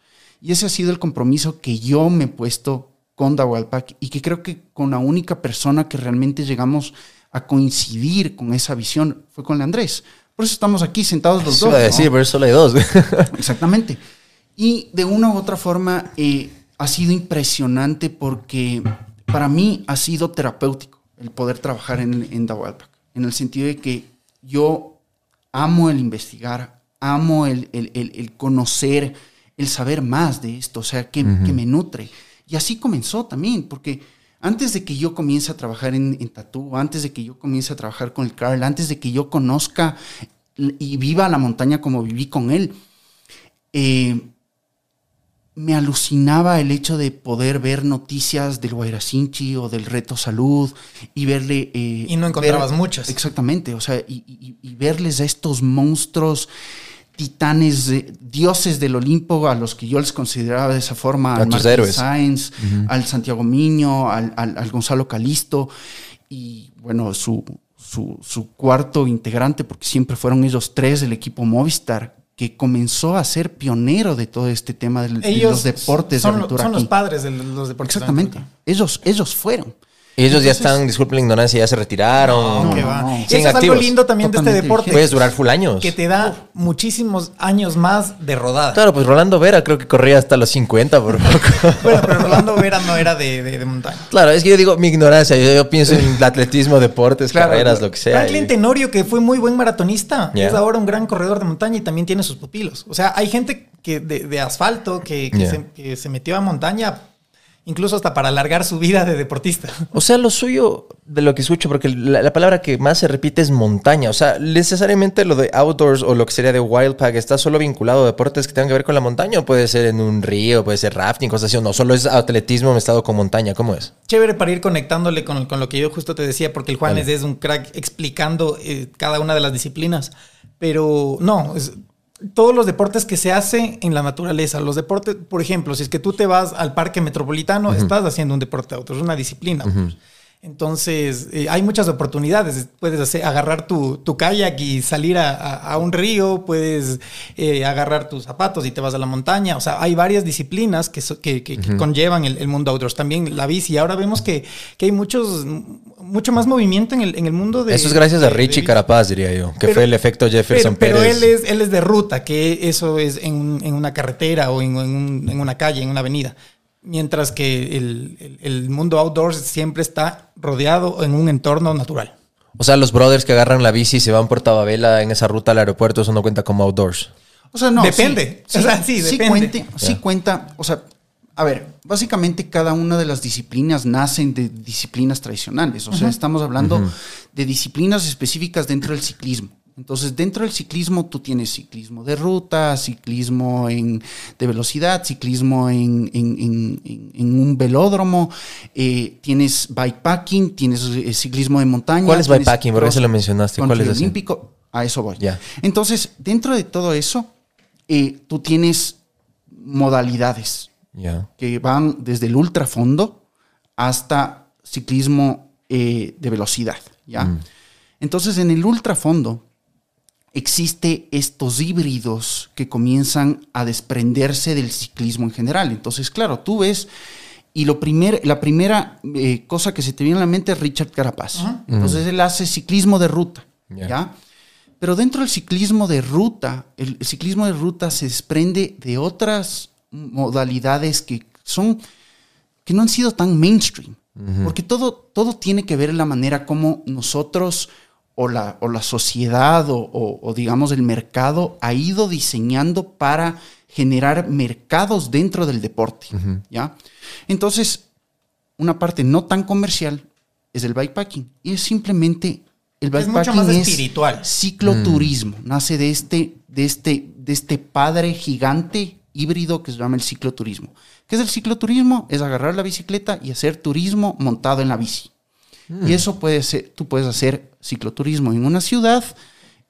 Y ese ha sido el compromiso que yo me he puesto con Wildpack y que creo que con la única persona que realmente llegamos a coincidir con esa visión fue con Andrés. Por eso estamos aquí sentados los Eso dos. a ¿no? decir, pero solo hay dos. Exactamente. Y de una u otra forma eh, ha sido impresionante porque para mí ha sido terapéutico el poder trabajar en, en Wildpack. En el sentido de que yo amo el investigar, amo el, el- el- el conocer, el saber más de esto, o sea, que, que me nutre. Y así comenzó también, porque antes de que yo comience a trabajar en, en Tatú, antes de que yo comience a trabajar con el Carl, antes de que yo conozca y viva la montaña como viví con él, eh, me alucinaba el hecho de poder ver noticias del Guairacinchi o del Reto Salud y verle... eh, Y no encontrabas muchas. Exactamente, o sea, y, y- y verles a estos monstruos titanes, eh, dioses del Olimpo, a los que yo les consideraba de esa forma, A al Martín héroes. Sáenz, al Santiago Miño, al, al- al Gonzalo Calisto, y bueno, su, su, su cuarto integrante, porque siempre fueron ellos tres del equipo Movistar, que comenzó a ser pionero de todo este tema de, los deportes son, de aventura son los padres de los deportes. de Exactamente, ellos, ellos fueron. Ellos ya están, disculpen la ignorancia, ya se retiraron. No, que va. no. Eso es algo lindo también de este deporte. Puedes durar full años. Que te da muchísimos años más de rodada. Claro, pues Rolando Vera creo que corría hasta los 50 por poco. Bueno, pero Rolando Vera no era de, de- de montaña. Claro, es que yo digo mi ignorancia. Yo, yo pienso en el atletismo, deportes, Claro, carreras, claro. lo que sea. Franklin y- Tenorio, que fue muy buen maratonista, Yeah. es ahora un gran corredor de montaña y también tiene sus pupilos. O sea, hay gente que de, de asfalto que, que Yeah. se, que se metió a montaña, incluso hasta para alargar su vida de deportista. O sea, lo suyo de lo que escucho, porque la, la palabra que más se repite es montaña. O sea, necesariamente lo de outdoors o lo que sería de wildpack está solo vinculado a deportes que tengan que ver con la montaña. O puede ser en un río, puede ser rafting, cosas así. O no, solo es atletismo mezclado con montaña. ¿Cómo es? Chévere para ir conectándole con, con lo que yo justo te decía, porque el Juanes Dale. es un crack explicando eh, cada una de las disciplinas. Pero no, es- todos los deportes que se hacen en la naturaleza, los deportes, por ejemplo, si es que tú te vas al parque metropolitano, estás haciendo un deporte outdoor, es una disciplina. Entonces, eh, hay muchas oportunidades. Puedes hacer, agarrar tu, tu kayak y salir a, a- a un río, puedes eh, agarrar tus zapatos y te vas a la montaña. O sea, hay varias disciplinas que, so- que, que- que conllevan el, el mundo outdoors. También la bici. Ahora vemos que, hay muchos, mucho más movimiento en el, en el mundo de... Eso es gracias de- a Richie. Carapaz, diría yo, que Pero- fue el efecto Jefferson Pero, pero Pérez. él es, él es de ruta, que eso es en, en una carretera o en, en un- en una calle, en una avenida. Mientras que el, el- el mundo outdoors siempre está rodeado en un entorno natural. O sea, los brothers que agarran la bici y se van por Tababela en esa ruta al aeropuerto, eso no cuenta como outdoors. O sea, no. Depende. Sí, O sea, sí, sí depende. cuente- sí cuenta. O sea, a ver, básicamente cada una de las disciplinas nacen de disciplinas tradicionales. O sea, estamos hablando de disciplinas específicas dentro del ciclismo. Entonces, dentro del ciclismo tú tienes ciclismo de ruta, ciclismo en, de velocidad, ciclismo en, en- un velódromo, eh, tienes bikepacking, tienes eh, ciclismo de montaña. ¿Cuál es bikepacking? Porque se lo mencionaste. ¿Cuál es ese? olímpico. A eso voy. Ya. Entonces, dentro de todo eso, eh, tú tienes modalidades Ya. que van desde el ultrafondo hasta ciclismo de velocidad, ¿ya? Mm. Entonces, en el ultrafondo existe estos híbridos que comienzan a desprenderse del ciclismo en general. Entonces, claro, tú ves y lo primer, la primera eh, cosa que se te viene a la mente es Richard Carapaz. Entonces, él hace ciclismo de ruta, Ya. ¿ya? Pero dentro del ciclismo de ruta, el, el ciclismo de ruta se desprende de otras modalidades que son que no han sido tan mainstream. Porque todo, todo tiene que ver en la manera como nosotros o la, o la sociedad o, o- o, digamos el mercado ha ido diseñando para generar mercados dentro del deporte. ¿ya? Entonces, una parte no tan comercial es el bikepacking. Y es simplemente el Es mucho bikepacking más es espiritual. cicloturismo. Nace de este, de, este, de este padre gigante híbrido que se llama el cicloturismo. ¿Qué es el cicloturismo? Es agarrar la bicicleta y hacer turismo montado en la bici. Y eso puede ser, tú puedes hacer cicloturismo en una ciudad,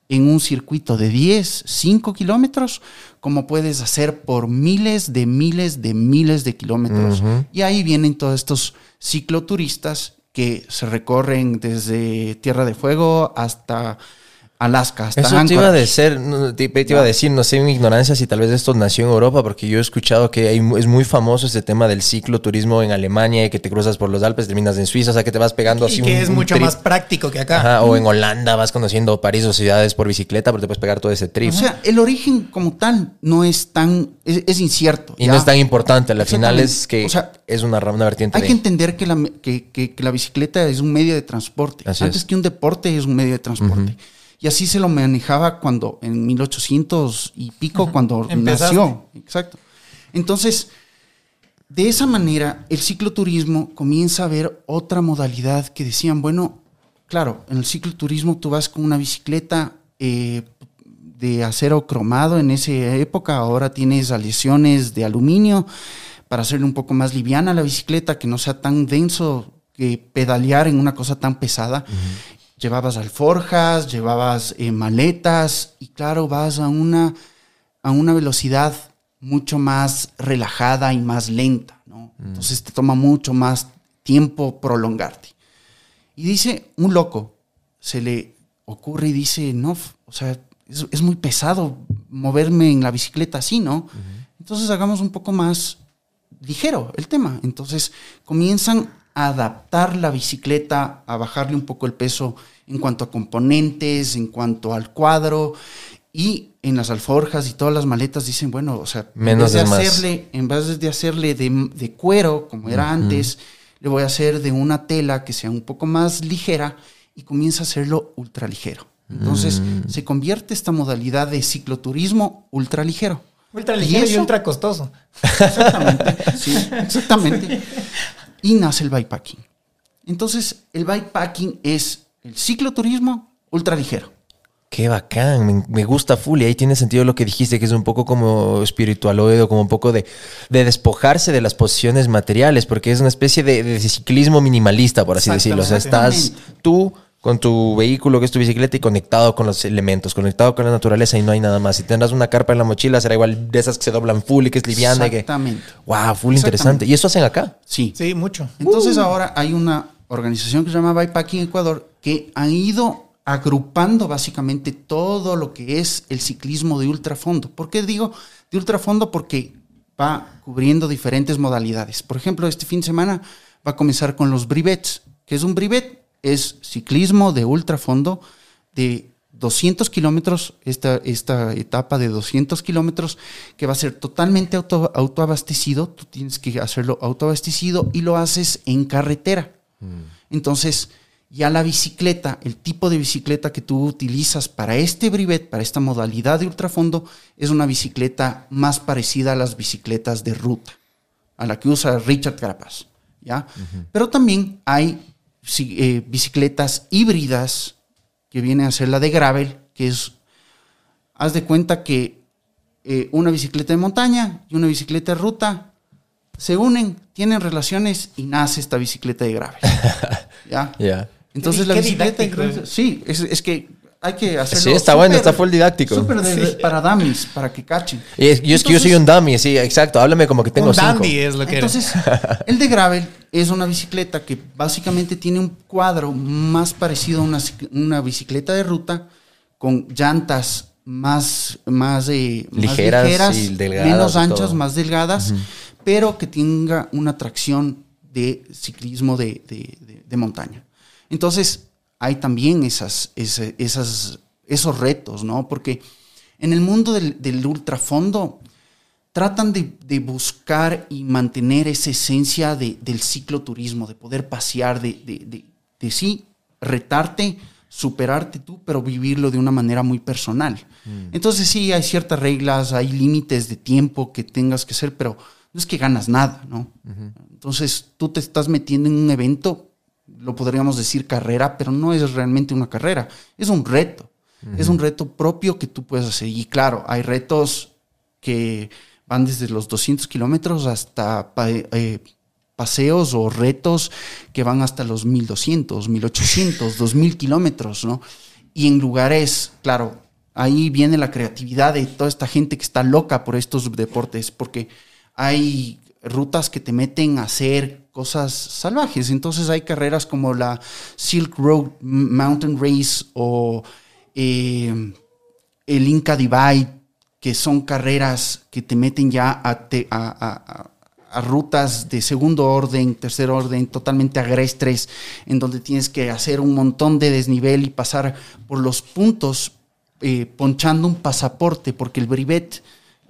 en un circuito de 10, 5 kilómetros, como puedes hacer por miles de miles de miles de kilómetros. Y ahí vienen todos estos cicloturistas que se recorren desde Tierra de Fuego hasta Alaska, hasta Eso te iba a decir, no, te, te iba a decir, no sé, mi ignorancia si tal vez esto nació en Europa, porque yo he escuchado que hay es muy famoso este tema del cicloturismo en Alemania y que te cruzas por los Alpes, terminas en Suiza, o sea que te vas pegando así Y que un- es mucho más práctico que acá. Ajá, o en Holanda vas conociendo París o ciudades por bicicleta, pero te puedes pegar todo ese trip. O sea, el origen como tal no es tan, es, es incierto. y ¿ya? no es tan importante, al final es que O sea, es una, una vertiente Hay de... que entender que la, que, que- que la bicicleta es un medio de transporte. Así Antes es. que un deporte es un medio de transporte. Y así se lo manejaba cuando, en 1800 y pico, cuando Empezaste. nació. Exacto. Entonces, de esa manera, el cicloturismo comienza a ver otra modalidad que decían, bueno, claro, en el cicloturismo tú vas con una bicicleta eh, de acero cromado en esa época, ahora tienes aleaciones de aluminio para hacerle un poco más liviana la bicicleta, que no sea tan denso que pedalear en una cosa tan pesada. Llevabas alforjas, llevabas eh, maletas y claro, vas a una, a una velocidad mucho más relajada y más lenta, ¿no? Entonces te toma mucho más tiempo prolongarte. Y dice, un loco se le ocurre y dice, no, o sea, es, es muy pesado moverme en la bicicleta así, ¿no? Entonces hagamos un poco más ligero el tema. Entonces comienzan adaptar la bicicleta, a bajarle un poco el peso en cuanto a componentes, en cuanto al cuadro. Y en las alforjas y todas las maletas dicen, bueno, o sea, Menos en vez de hacerle, en vez de hacerle de, de cuero, como era antes, le voy a hacer de una tela que sea un poco más ligera y comienza a hacerlo ultra ligero. Entonces se convierte esta modalidad de cicloturismo ultra ligero. Ultra ligero y, ultra costoso. Exactamente, sí, exactamente. Y nace el bikepacking. Entonces, el bikepacking es el cicloturismo ultra ligero. Qué bacán, me, me gusta full y ahí tiene sentido lo que dijiste, que es un poco como espiritualoide como un poco de, de despojarse de las posiciones materiales, porque es una especie de, de ciclismo minimalista, por así decirlo. O sea, estás tú con tu vehículo, que es tu bicicleta, y conectado con los elementos, conectado con la naturaleza y no hay nada más. Si tendrás una carpa en la mochila, será igual de esas que se doblan full y que es liviana. y Que... Exactamente. Wow, full Exactamente. interesante. ¿Y eso hacen acá? Sí. Sí, mucho. Entonces ahora hay una, organización que se llama Bikepacking Ecuador, que han ido agrupando básicamente todo lo que es el ciclismo de ultrafondo. ¿Por qué digo de ultrafondo? Porque va cubriendo diferentes modalidades. Por ejemplo, este fin de semana va a comenzar con los brivets. ¿Qué es un brivet? Es ciclismo de ultrafondo de 200 kilómetros, esta, esta etapa de 200 kilómetros, que va a ser totalmente auto, autoabastecido. Tú tienes que hacerlo autoabastecido y lo haces en carretera. Entonces, ya la bicicleta, el tipo de bicicleta que tú utilizas para este brivet, para esta modalidad de ultrafondo, es una bicicleta más parecida a las bicicletas de ruta, a la que usa Richard Carapaz. ¿ya? Pero también hay eh, bicicletas híbridas que viene a ser la de gravel, que es, haz de cuenta que eh, una bicicleta de montaña y una bicicleta de ruta se unen, tienen relaciones y nace esta bicicleta de gravel. ¿Ya? Ya. Entonces la bicicleta didáctico, gravel- sí, es, es que hay que hacerlo. Sí, está bueno, está full didáctico. Súper Sí. para dummies, para que cachen. Y es, yo, es que yo soy un dummy, sí, exacto. Háblame como que tengo Un cinco. dandy es lo que eres. Entonces, el de gravel es una bicicleta que básicamente tiene un cuadro más parecido a una, cic- una bicicleta de ruta con llantas más, más, eh, más Ligeras y delgadas menos anchas, todo. más delgadas, pero que tenga una tracción de ciclismo de, de- de- de montaña. Entonces, hay también esas, esos retos, ¿no? Porque en el mundo del, del ultrafondo, tratan de, de buscar y mantener esa esencia de- del cicloturismo, de poder pasear, de, de, de- de sí, retarte, superarte tú, pero vivirlo de una manera muy personal. Entonces sí, hay ciertas reglas, hay límites de tiempo que tengas que hacer, pero no es que ganas nada, ¿no? Entonces tú te estás metiendo en un evento, lo podríamos decir carrera, pero no es realmente una carrera, es un reto. Es un reto propio que tú puedes hacer. Y claro, hay retos que van desde los 200 kilómetros hasta eh, paseos o retos que van hasta los 1200, 1800, 2000 kilómetros, ¿no? Y en lugares, claro, ahí viene la creatividad de toda esta gente que está loca por estos deportes, porque hay rutas que te meten a hacer cosas salvajes. Entonces hay carreras como la Silk Road Mountain Race o eh, el Inca Divide, que son carreras que te meten ya a, a- a- rutas de segundo orden, tercer orden, totalmente agrestres, en donde tienes que hacer un montón de desnivel y pasar por los puntos eh, ponchando un pasaporte, porque el brevet,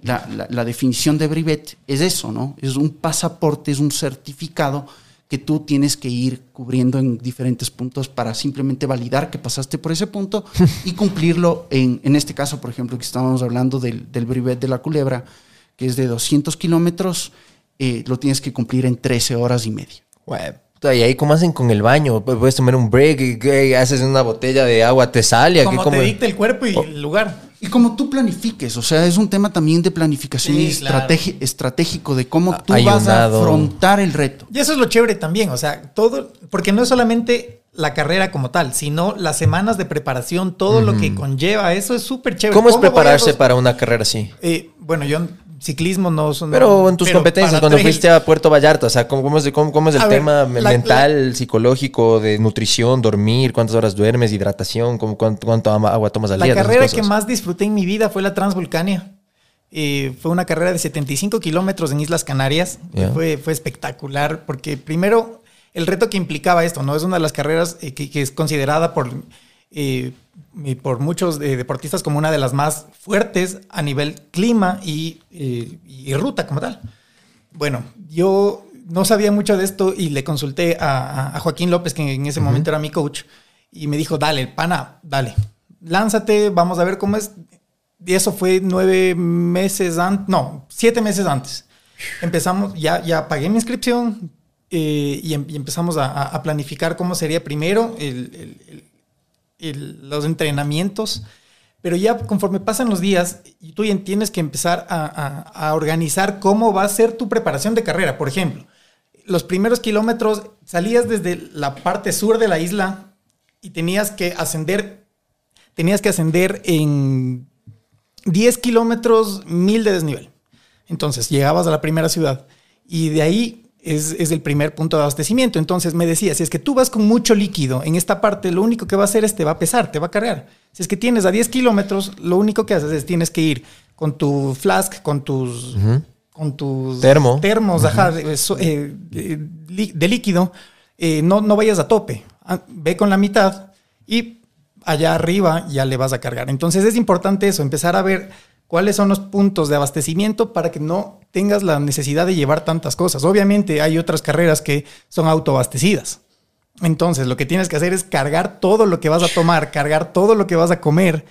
la, la- la definición de brevet es eso, ¿no? Es un pasaporte, es un certificado que tú tienes que ir cubriendo en diferentes puntos para simplemente validar que pasaste por ese punto y cumplirlo en, en este caso, por ejemplo, que estábamos hablando del, del brevet de la culebra, que es de 200 kilómetros, eh, lo tienes que cumplir en 13 horas y media. Y ahí, ¿cómo hacen con el baño? Pu- Puedes tomar un break, y, haces una botella de agua, te sale. aquí Como como- te dicta el cuerpo y Oh. el lugar. Y como tú planifiques, o sea, es un tema también de planificación Sí, y claro. estrategi- estratégico de cómo tú Ayunado. vas a afrontar el reto. Y eso es lo chévere también, o sea, todo, porque no es solamente la carrera como tal, sino las semanas de preparación, todo lo que conlleva, eso es súper chévere. ¿Cómo es prepararse para una carrera así? Eh, bueno, yo ciclismo no son... Pero en tus pero competencias, cuando trail- fuiste a Puerto Vallarta, o sea, ¿cómo, cómo es, cómo- cómo es el A ver, tema la- mental, psicológico, de nutrición, dormir, cuántas horas duermes, hidratación, cómo, cuánto, agua tomas al La día? esas carrera que más disfruté en mi vida fue la Transvulcania. Eh, fue una carrera de 75 kilómetros en Islas Canarias. Fue, fue espectacular porque primero el reto que implicaba esto, ¿no? Es una de las carreras eh, que, que es considerada por, eh, y por muchos eh, deportistas como una de las más fuertes a nivel clima y, eh, y ruta como tal. Bueno, yo no sabía mucho de esto y le consulté a, a- Joaquín López, que en ese momento era mi coach, y me dijo, dale, pana, dale, lánzate, vamos a ver cómo es. Y eso fue nueve meses antes, no, siete meses antes. Empezamos, ya, ya pagué mi inscripción eh, y, em- y empezamos a, a- a planificar cómo sería primero el- el- el- los entrenamientos. Pero ya conforme pasan los días, tú ya tienes que empezar a, a- a organizar cómo va a ser tu preparación de carrera. Por ejemplo, los primeros kilómetros salías desde la parte sur de la isla y tenías que ascender, tenías que ascender en 10 kilómetros, mil de desnivel. Entonces llegabas a la primera ciudad y de ahí es, es el primer punto de abastecimiento. Entonces me decía, si es que tú vas con mucho líquido en esta parte, lo único que va a hacer es te va a pesar, te va a cargar. Si es que tienes a 10 kilómetros, lo único que haces es tienes que ir con tu flask, con tus, con tus Termo. termos ajá, de, eh, de- lí- de líquido. Eh, no, no vayas a tope. Ah, Ve con la mitad y allá arriba ya le vas a cargar. Entonces es importante eso, empezar a ver cuáles son los puntos de abastecimiento para que no tengas la necesidad de llevar tantas cosas. Obviamente hay otras carreras que son autoabastecidas. Entonces lo que tienes que hacer es cargar todo lo que vas a tomar, cargar todo lo que vas a comer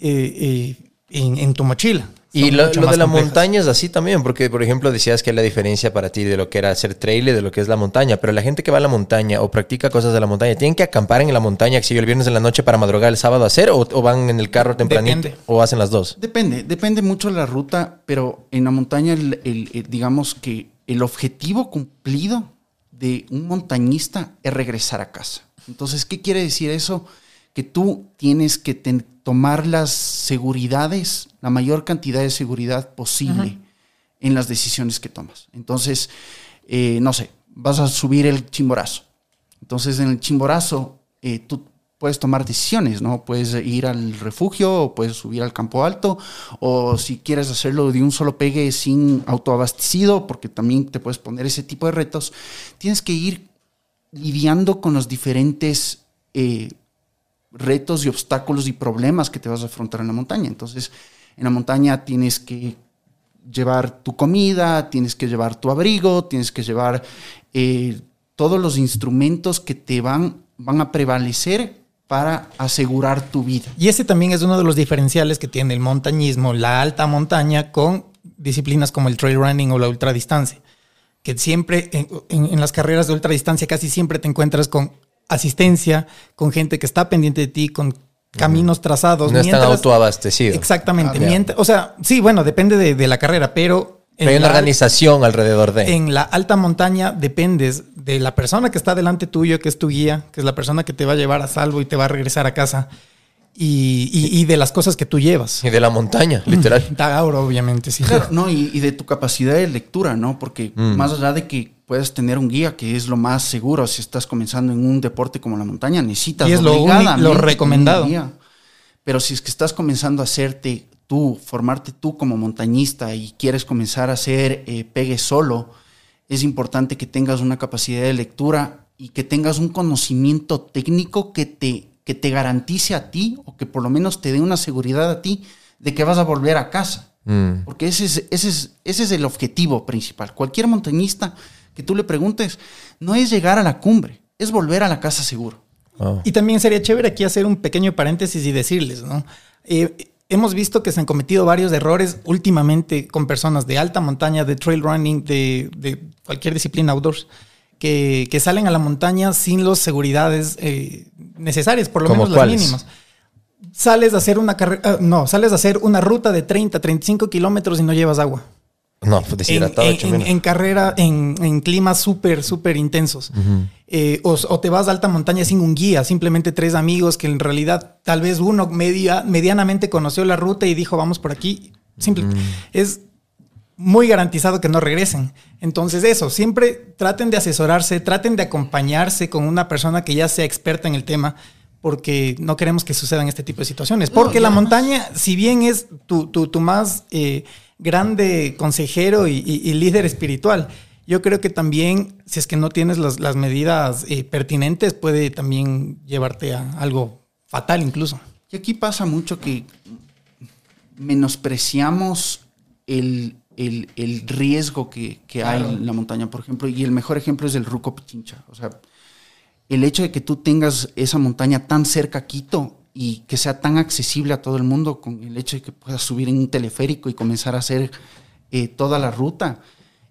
eh, eh, en, en tu mochila. Y lo, de la complejas. montaña es así también, porque por ejemplo decías que la diferencia para ti de lo que era hacer trail y de lo que es la montaña, pero la gente que va a la montaña o practica cosas de la montaña, ¿tienen que acampar en la montaña si yo el viernes en la noche para madrugar el sábado a hacer o, o van en el carro tempranito Depende. o hacen las dos? Depende, depende mucho de la ruta, pero en la montaña, el- el- el- digamos que el objetivo cumplido de un montañista es regresar a casa. Entonces, ¿qué quiere decir eso? Que tú tienes que ten- tomar las seguridades, la mayor cantidad de seguridad posible en las decisiones que tomas. Entonces, eh, no sé, vas a subir el chimborazo. Entonces, en el chimborazo, eh, tú puedes tomar decisiones, ¿no? Puedes ir al refugio, o puedes subir al campo alto, o si quieres hacerlo de un solo pegue sin autoabastecido, porque también te puedes poner ese tipo de retos, tienes que ir lidiando con los diferentes eh, retos y obstáculos y problemas que te vas a afrontar en la montaña. Entonces, en la montaña tienes que llevar tu comida, tienes que llevar tu abrigo, tienes que llevar eh, todos los instrumentos que te van, van a prevalecer para asegurar tu vida. Y ese también es uno de los diferenciales que tiene el montañismo, la alta montaña, con disciplinas como el trail running o la ultradistancia. Que siempre en, en- en las carreras de ultradistancia casi siempre te encuentras con asistencia, con gente que está pendiente de ti, con caminos trazados. No están mientras- autoabastecidos. Exactamente. Ah, mientras- o sea, sí, bueno, depende de, de la carrera, pero... en Pero hay una la- organización alrededor de. en la alta montaña dependes de la persona que está delante tuyo, que es tu guía, que es la persona que te va a llevar a salvo y te va a regresar a casa. Y, y- y de las cosas que tú llevas. Y de la montaña, literal. Tauro, obviamente, sí. Claro, no, y, y de tu capacidad de lectura, ¿no? Porque Mm. más allá de que puedas tener un guía, que es lo más seguro si estás comenzando en un deporte como la montaña, necesitas Y es lo recomendado. guía. Pero si es que estás comenzando a hacerte tú, formarte tú como montañista y quieres comenzar a hacer eh, pegue solo, es importante que tengas una capacidad de lectura y que tengas un conocimiento técnico que te, que te garantice a ti o que por lo menos te dé una seguridad a ti de que vas a volver a casa. Mm. Porque ese es, ese, es, ese es el objetivo principal. Cualquier montañista que tú le preguntes, no es llegar a la cumbre, es volver a la casa seguro. Y también sería chévere aquí hacer un pequeño paréntesis y decirles, ¿no? Eh, hemos visto que se han cometido varios errores últimamente con personas de alta montaña, de trail running, de, de cualquier disciplina outdoors, que, que salen a la montaña sin las seguridades eh, necesarias, por lo ¿Cómo menos las mínimas. Sales a hacer una carrera, no, sales a hacer una ruta de 30, 35 kilómetros y no llevas agua. No, pues En, deshidratado en- hecho en- menos. en carrera, en, en climas súper, súper intensos. Eh, o, o te vas a alta montaña sin un guía, simplemente tres amigos que en realidad tal vez uno media, medianamente conoció la ruta y dijo vamos por aquí. Simple. Es muy garantizado que no regresen. Entonces eso, siempre traten de asesorarse, traten de acompañarse con una persona que ya sea experta en el tema, porque no queremos que sucedan este tipo de situaciones. Porque la montaña, si bien es tu, tu- tu más eh, grande consejero y, y- y líder espiritual, yo creo que también, si es que no tienes las, las medidas eh, pertinentes, puede también llevarte a algo fatal incluso. Y aquí pasa mucho que menospreciamos el, el- el riesgo que, que hay en la montaña, por ejemplo, y el mejor ejemplo es el Ruco Pichincha. O sea, el hecho de que tú tengas esa montaña tan cerca a Quito y que sea tan accesible a todo el mundo, con el hecho de que puedas subir en un teleférico y comenzar a hacer eh, toda la ruta,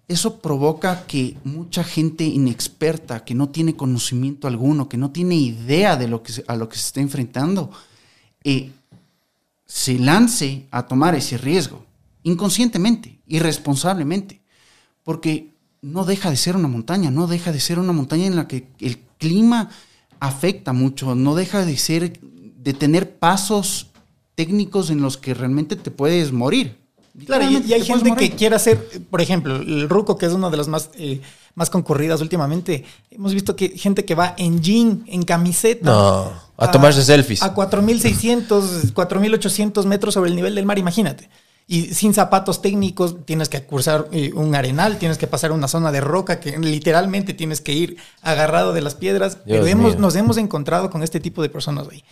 eso provoca que mucha gente inexperta, que no tiene conocimiento alguno, que no tiene idea de lo que a lo que se está enfrentando, eh, se lance a tomar ese riesgo, inconscientemente, irresponsablemente, porque no deja de ser una montaña, no deja de ser una montaña en la que el clima afecta mucho, no deja de ser, de tener pasos técnicos en los que realmente te puedes morir. Claro, y, hay gente que quiere hacer, por ejemplo, el Ruco, que es una de las más, eh, más concurridas últimamente. Hemos visto que gente que va en jean, en camiseta. No, a tomarse selfies. A 4.600, 4.800 metros sobre el nivel del mar, imagínate. Y sin zapatos técnicos, tienes que cruzar eh, un arenal, tienes que pasar una zona de roca que literalmente tienes que ir agarrado de las piedras. pero hemos, nos hemos encontrado con este tipo de personas ahí.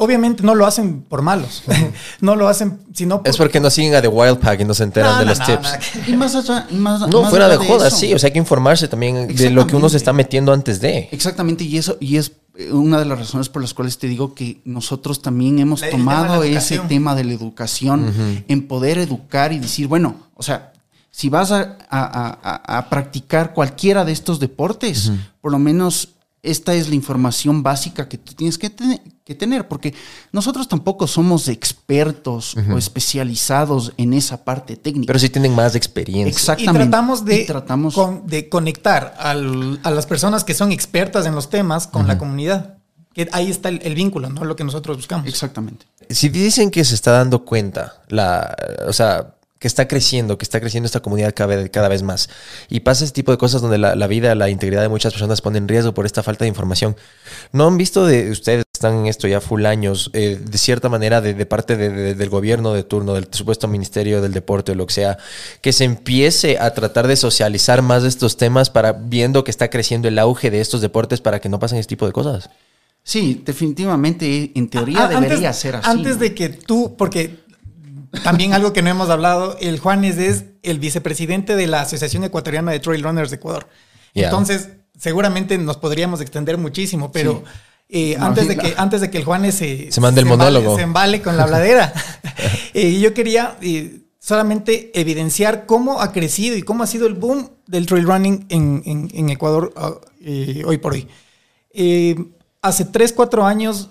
Obviamente no lo hacen por malos, no lo hacen sino por... Es porque no siguen a The Wild Pack y no se enteran No, de no, los no, tips. Y más allá, más, No, más fuera de allá jodas, eso. sí. O sea, hay que informarse también de lo que uno se está metiendo antes de. Exactamente, y eso, y es eh, una de las razones por las cuales te digo que nosotros también hemos El de tomado ese tema de la educación, en poder educar y decir, bueno, o sea, si vas a, a- a- practicar cualquiera de estos deportes, por lo menos esta es la información básica que tú tienes que, te- que tener, porque nosotros tampoco somos expertos o especializados en esa parte técnica. Pero sí tienen más experiencia. Y Exactamente. tratamos de, Y tratamos- con- de conectar al- a las personas que son expertas en los temas con la comunidad. Que ahí está el, el vínculo, ¿no? Lo que nosotros buscamos. Exactamente. Si dicen que se está dando cuenta, la, o sea, que está creciendo, que está creciendo esta comunidad cada vez, cada vez más, y pasa ese tipo de cosas donde la, la vida, la integridad de muchas personas pone en riesgo por esta falta de información. ¿No han visto de ustedes, están en esto ya full años, eh, de cierta manera, de, de parte de- de- del gobierno de turno, del supuesto ministerio del deporte o lo que sea, que se empiece a tratar de socializar más de estos temas para viendo que está creciendo el auge de estos deportes para que no pasen este tipo de cosas? Sí, definitivamente, en teoría debería antes, ser así. Antes ¿no? de que tú, porque también algo que no hemos hablado, el Juanes es el vicepresidente de la Asociación Ecuatoriana de Trail Runners de Ecuador. Entonces, seguramente nos podríamos extender muchísimo, pero eh, antes, de que, antes de que el Juanes se, Se mande el embale- monólogo. se embale con la habladera, eh, yo quería eh, solamente evidenciar cómo ha crecido y cómo ha sido el boom del trail running en, en- en Ecuador ah, eh, hoy por hoy. Eh, hace 3, 4 años,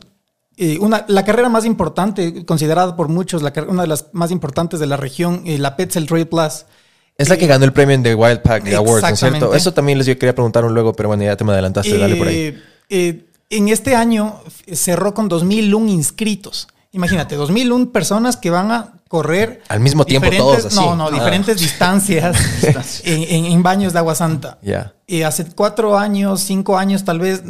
eh, una, la carrera más importante, considerada por muchos, la, una de las más importantes de la región, eh, la Petzl Trail Plus. Es la Eh, que ganó el premio en The Wild Pack Awards, ¿no es cierto? Exactamente. Eso también les yo quería preguntar un luego, pero bueno, ya te me adelantaste, dale por ahí. Eh, eh, en este año cerró con 2001 inscritos. Imagínate, 2001 personas que van a correr Al mismo tiempo todos, así. No, no, Ah. diferentes distancias en, en- en baños de agua santa. Ya. Y hace cuatro años, cinco años tal vez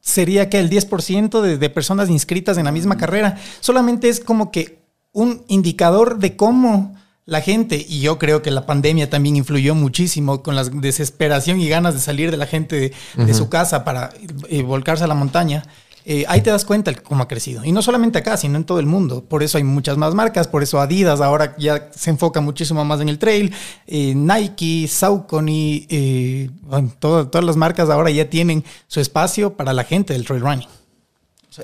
sería que el 10% de, de personas inscritas en la misma carrera. Solamente es como que un indicador de cómo la gente, y yo creo que la pandemia también influyó muchísimo con la desesperación y ganas de salir de la gente de, de su casa para eh, volcarse a la montaña. eh, ahí te das cuenta cómo ha crecido. Y no solamente acá, sino en todo el mundo. Por eso hay muchas más marcas. Por eso Adidas ahora ya se enfoca muchísimo más en el trail. Eh, Nike, Saucony, eh, bueno, todo- todas las marcas ahora ya tienen su espacio para la gente del trail running.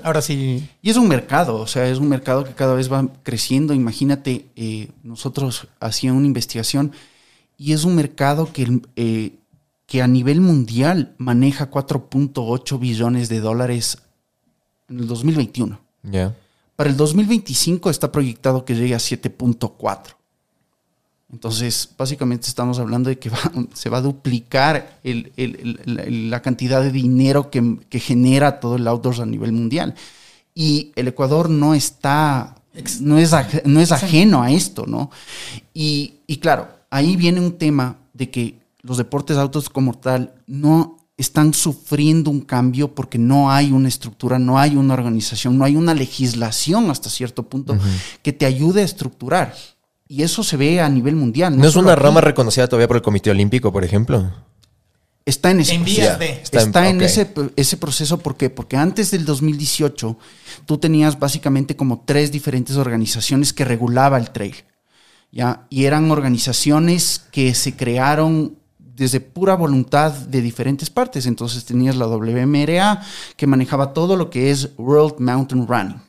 Ahora sí. Y es un mercado, o sea, es un mercado que cada vez va creciendo. Imagínate, eh, nosotros hacíamos una investigación y es un mercado que, eh, que a nivel mundial maneja 4.8 billones de dólares en el 2021. Ya. Para el 2025 está proyectado que llegue a 7.4. Entonces, básicamente estamos hablando de que va- se va a duplicar el- el- el- el- la cantidad de dinero que, que genera todo el outdoors a nivel mundial. Y el Ecuador no está, no es, no es ajeno a esto, ¿no? Y, y claro, ahí viene un tema de que los deportes autos como tal no están sufriendo un cambio porque no hay una estructura, no hay una organización, no hay una legislación hasta cierto punto que te ayude a estructurar. Y eso se ve a nivel mundial. ¿No es una aquí. rama reconocida todavía por el Comité Olímpico, por ejemplo? Está en ese En proceso. vías de. Está Está, en- en, ok. ese, ese proceso, ¿por qué? Porque antes del 2018 tú tenías básicamente como tres diferentes organizaciones que regulaba el trail, ¿ya? Y eran organizaciones que se crearon desde pura voluntad de diferentes partes. Entonces tenías la WMRA, que manejaba todo lo que es World Mountain Running,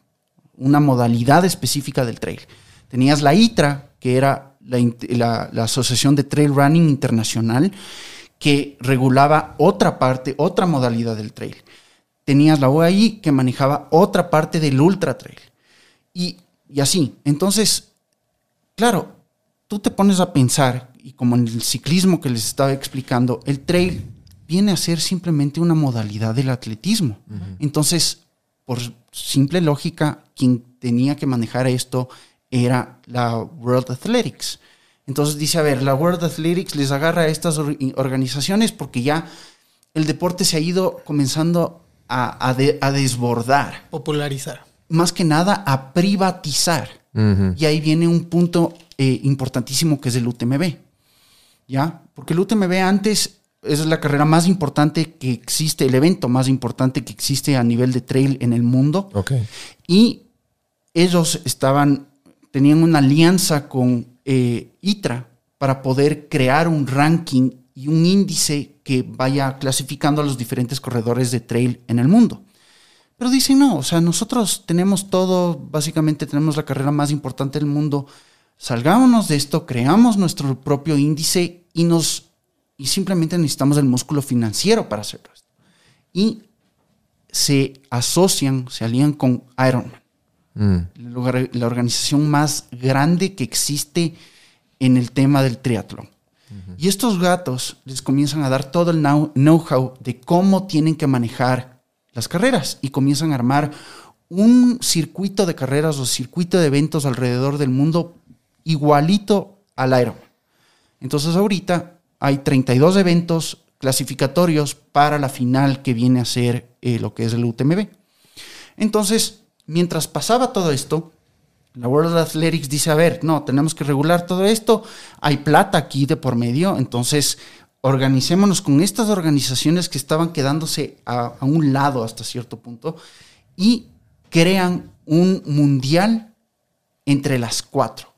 una modalidad específica del trail. Tenías la ITRA, que era la, la Asociación de Trail Running Internacional, que regulaba otra parte, otra modalidad del trail. Tenías la OAI, que manejaba otra parte del ultra trail. Y, y así. Entonces, claro, tú te pones a pensar, y como en el ciclismo que les estaba explicando, el trail viene a ser simplemente una modalidad del atletismo. Entonces, por simple lógica, quien tenía que manejar esto era la World Athletics. Entonces dice, a ver, la World Athletics les agarra a estas or- organizaciones porque ya el deporte se ha ido comenzando a, a de- a desbordar, Popularizar. más que nada a privatizar. Y ahí viene un punto eh, importantísimo que es el UTMB. ¿Ya? Porque el UTMB antes es la carrera más importante que existe, el evento más importante que existe a nivel de trail en el mundo. Ok. Y ellos estaban, tenían una alianza con eh, ITRA para poder crear un ranking y un índice que vaya clasificando a los diferentes corredores de trail en el mundo. Pero dicen, no, o sea, nosotros tenemos todo, básicamente tenemos la carrera más importante del mundo. Salgámonos de esto, creamos nuestro propio índice y nos y simplemente necesitamos el músculo financiero para hacerlo. Y se asocian, se alían con Ironman, Mm. la organización más grande que existe en el tema del triatlón. Y estos gatos les comienzan a dar todo el know- know-how de cómo tienen que manejar las carreras y comienzan a armar un circuito de carreras o circuito de eventos alrededor del mundo igualito al Ironman. Entonces ahorita hay 32 eventos clasificatorios para la final que viene a ser eh, lo que es el UTMB. Entonces, mientras pasaba todo esto, la World Athletics dice, a ver, no, tenemos que regular todo esto, hay plata aquí de por medio, entonces organicémonos con estas organizaciones que estaban quedándose a, un lado hasta cierto punto y crean un mundial entre las cuatro.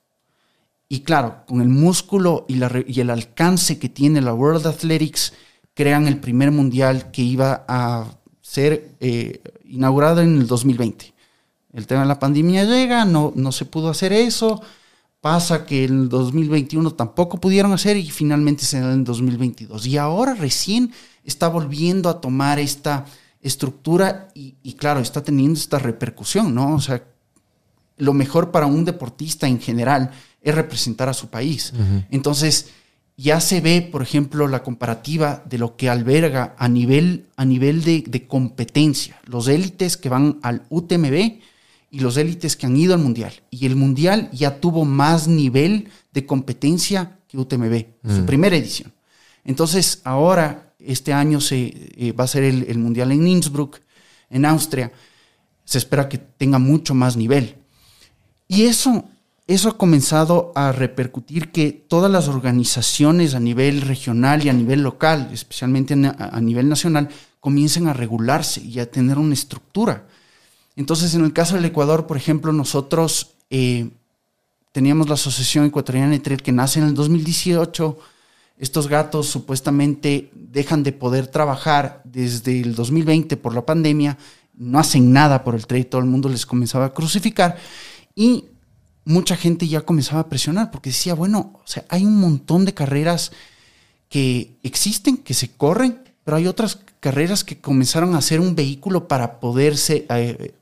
Y claro, con el músculo y, la y el alcance que tiene la World Athletics, crean el primer mundial que iba a ser eh, inaugurado en el 2020. El tema de la pandemia llega, no, no se pudo hacer eso, pasa que en el 2021 tampoco pudieron hacer y finalmente se da en 2022. Y ahora recién está volviendo a tomar esta estructura y, y claro, está teniendo esta repercusión, ¿no? O sea, lo mejor para un deportista en general es representar a su país. Entonces, ya se ve, por ejemplo, la comparativa de lo que alberga a nivel, a nivel de, de competencia, los élites que van al UTMB y los élites que han ido al Mundial. Y el Mundial ya tuvo más nivel de competencia que UTMB, su primera edición. Entonces, ahora, este año se, eh, va a ser el, el Mundial en Innsbruck, en Austria. Se espera que tenga mucho más nivel. Y eso, eso ha comenzado a repercutir que todas las organizaciones a nivel regional y a nivel local, especialmente a, a nivel nacional, comiencen a regularse y a tener una estructura. Entonces, en el caso del Ecuador, por ejemplo, nosotros eh, teníamos la Asociación Ecuatoriana de Trail que nace en el 2018. Estos gatos supuestamente dejan de poder trabajar desde el 2020 por la pandemia, no hacen nada por el trail, todo el mundo les comenzaba a crucificar y mucha gente ya comenzaba a presionar porque decía, bueno, o sea, hay un montón de carreras que existen, que se corren, pero hay otras carreras que comenzaron a ser un vehículo para poderse eh,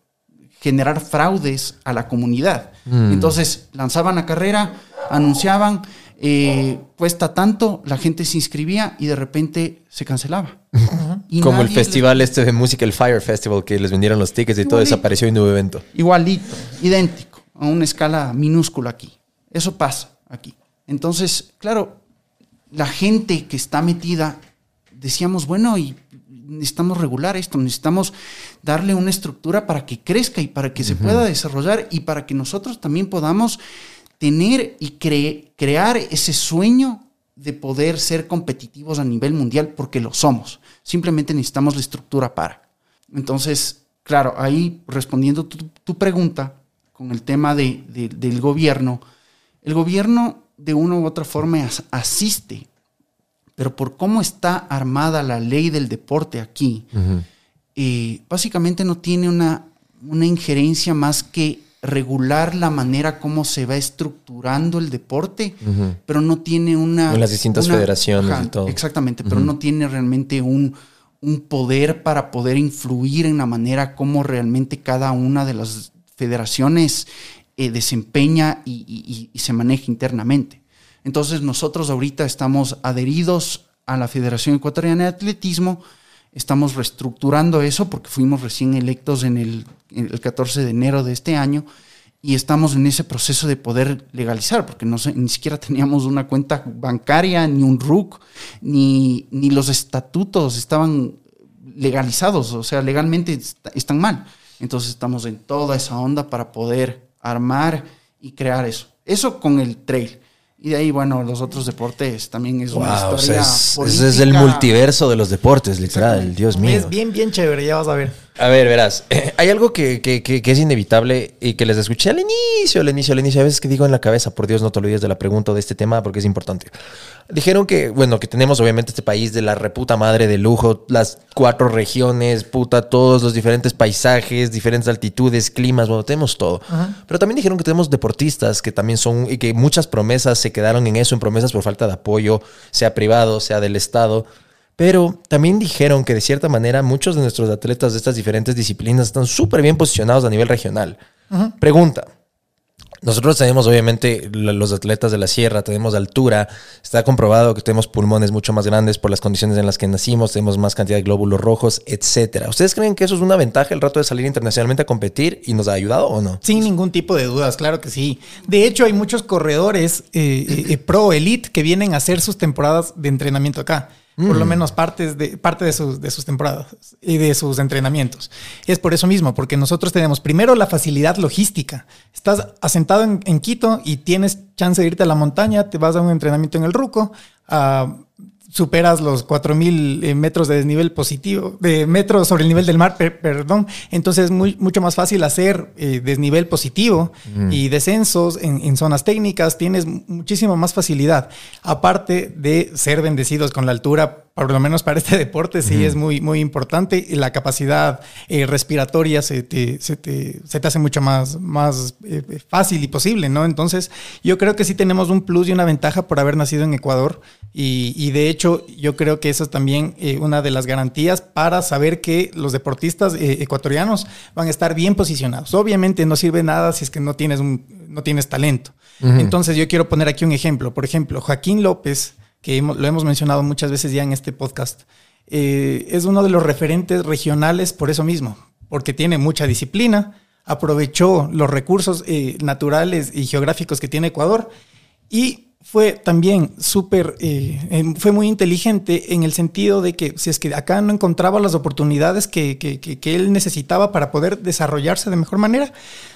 generar fraudes a la comunidad. Mm. Entonces lanzaban la carrera, anunciaban, eh, cuesta tanto, la gente se inscribía y de repente se cancelaba. Y Como el festival este de música, el Fire Festival, que les vendieron los tickets y todo Igualito. desapareció y no hubo evento. Igualito, idéntico, a una escala minúscula aquí. Eso pasa aquí. Entonces, claro, la gente que está metida, decíamos, bueno, y necesitamos regular esto, necesitamos darle una estructura para que crezca y para que se pueda desarrollar y para que nosotros también podamos tener y cre- crear ese sueño de poder ser competitivos a nivel mundial, porque lo somos. Simplemente necesitamos la estructura para. Entonces, claro, ahí respondiendo tu, tu pregunta con el tema de- de- del gobierno, el gobierno de una u otra forma as- asiste, pero por cómo está armada la ley del deporte aquí, eh, básicamente no tiene una, una injerencia más que regular la manera como se va estructurando el deporte, pero no tiene una... En las distintas una- federaciones y todo. Exactamente, pero no tiene realmente un, un poder para poder influir en la manera como realmente cada una de las federaciones eh, desempeña y, y- y- y se maneja internamente. Entonces nosotros ahorita estamos adheridos a la Federación Ecuatoriana de Atletismo, estamos reestructurando eso porque fuimos recién electos en el, en el 14 de enero de este año y estamos en ese proceso de poder legalizar, porque no ni siquiera teníamos una cuenta bancaria, ni un RUC, ni, ni los estatutos estaban legalizados, o sea, legalmente est- están mal. Entonces estamos en toda esa onda para poder armar y crear eso. Eso con el trail. Y de ahí, bueno, los otros deportes también es una Wow, o sea, historia es, es el multiverso de los deportes, literal, Dios mío. Es bien, bien chévere, ya vas a ver. A ver, verás, hay algo que, que- que- que es inevitable y que les escuché al inicio, al inicio, al inicio. A veces que digo en la cabeza, por Dios, no te olvides de la pregunta o de este tema porque es importante. Dijeron que, bueno, que tenemos obviamente este país de la reputa madre de lujo, las cuatro regiones, puta, todos los diferentes paisajes, diferentes altitudes, climas, bueno, tenemos todo. Pero también dijeron que tenemos deportistas que también son, y que muchas promesas se quedaron en eso, en promesas por falta de apoyo, sea privado, sea del Estado. Pero también dijeron que de cierta manera muchos de nuestros atletas de estas diferentes disciplinas están súper bien posicionados a nivel regional. Pregunta. Nosotros tenemos obviamente los atletas de la sierra, tenemos altura, está comprobado que tenemos pulmones mucho más grandes por las condiciones en las que nacimos, tenemos más cantidad de glóbulos rojos, etcétera. ¿Ustedes creen que eso es una ventaja el rato de salir internacionalmente a competir y nos ha ayudado o no? Sin ningún tipo de dudas, claro que sí. De hecho, hay muchos corredores eh, eh, eh, pro elite que vienen a hacer sus temporadas de entrenamiento acá. Por lo menos partes de, parte de sus, de sus temporadas y de sus entrenamientos. Es por eso mismo, porque nosotros tenemos primero la facilidad logística. Estás asentado en, en Quito y tienes chance de irte a la montaña, te vas a un entrenamiento en el Ruco, superas los 4000 eh, metros de desnivel positivo, de metros sobre el nivel del mar, per- perdón. Entonces es muy, mucho más fácil hacer eh, desnivel positivo y descensos en, en zonas técnicas. Tienes muchísima más facilidad. Aparte de ser bendecidos con la altura, por lo menos para este deporte, sí es muy, muy importante. Y la capacidad eh, respiratoria se te, se, te, se te hace mucho más, más eh, fácil y posible, ¿no? Entonces, yo creo que sí tenemos un plus y una ventaja por haber nacido en Ecuador. Y, y de hecho, yo creo que eso es también eh, una de las garantías para saber que los deportistas eh, ecuatorianos van a estar bien posicionados. Obviamente no sirve nada si es que no tienes, un, no tienes talento. Entonces, yo quiero poner aquí un ejemplo. Por ejemplo, Joaquín López, que lo hemos mencionado muchas veces ya en este podcast, eh, es uno de los referentes regionales por eso mismo, porque tiene mucha disciplina, aprovechó los recursos eh, naturales y geográficos que tiene Ecuador y fue también súper, eh, em, fue muy inteligente en el sentido de que si es que acá no encontraba las oportunidades que, que- que- él necesitaba para poder desarrollarse de mejor manera,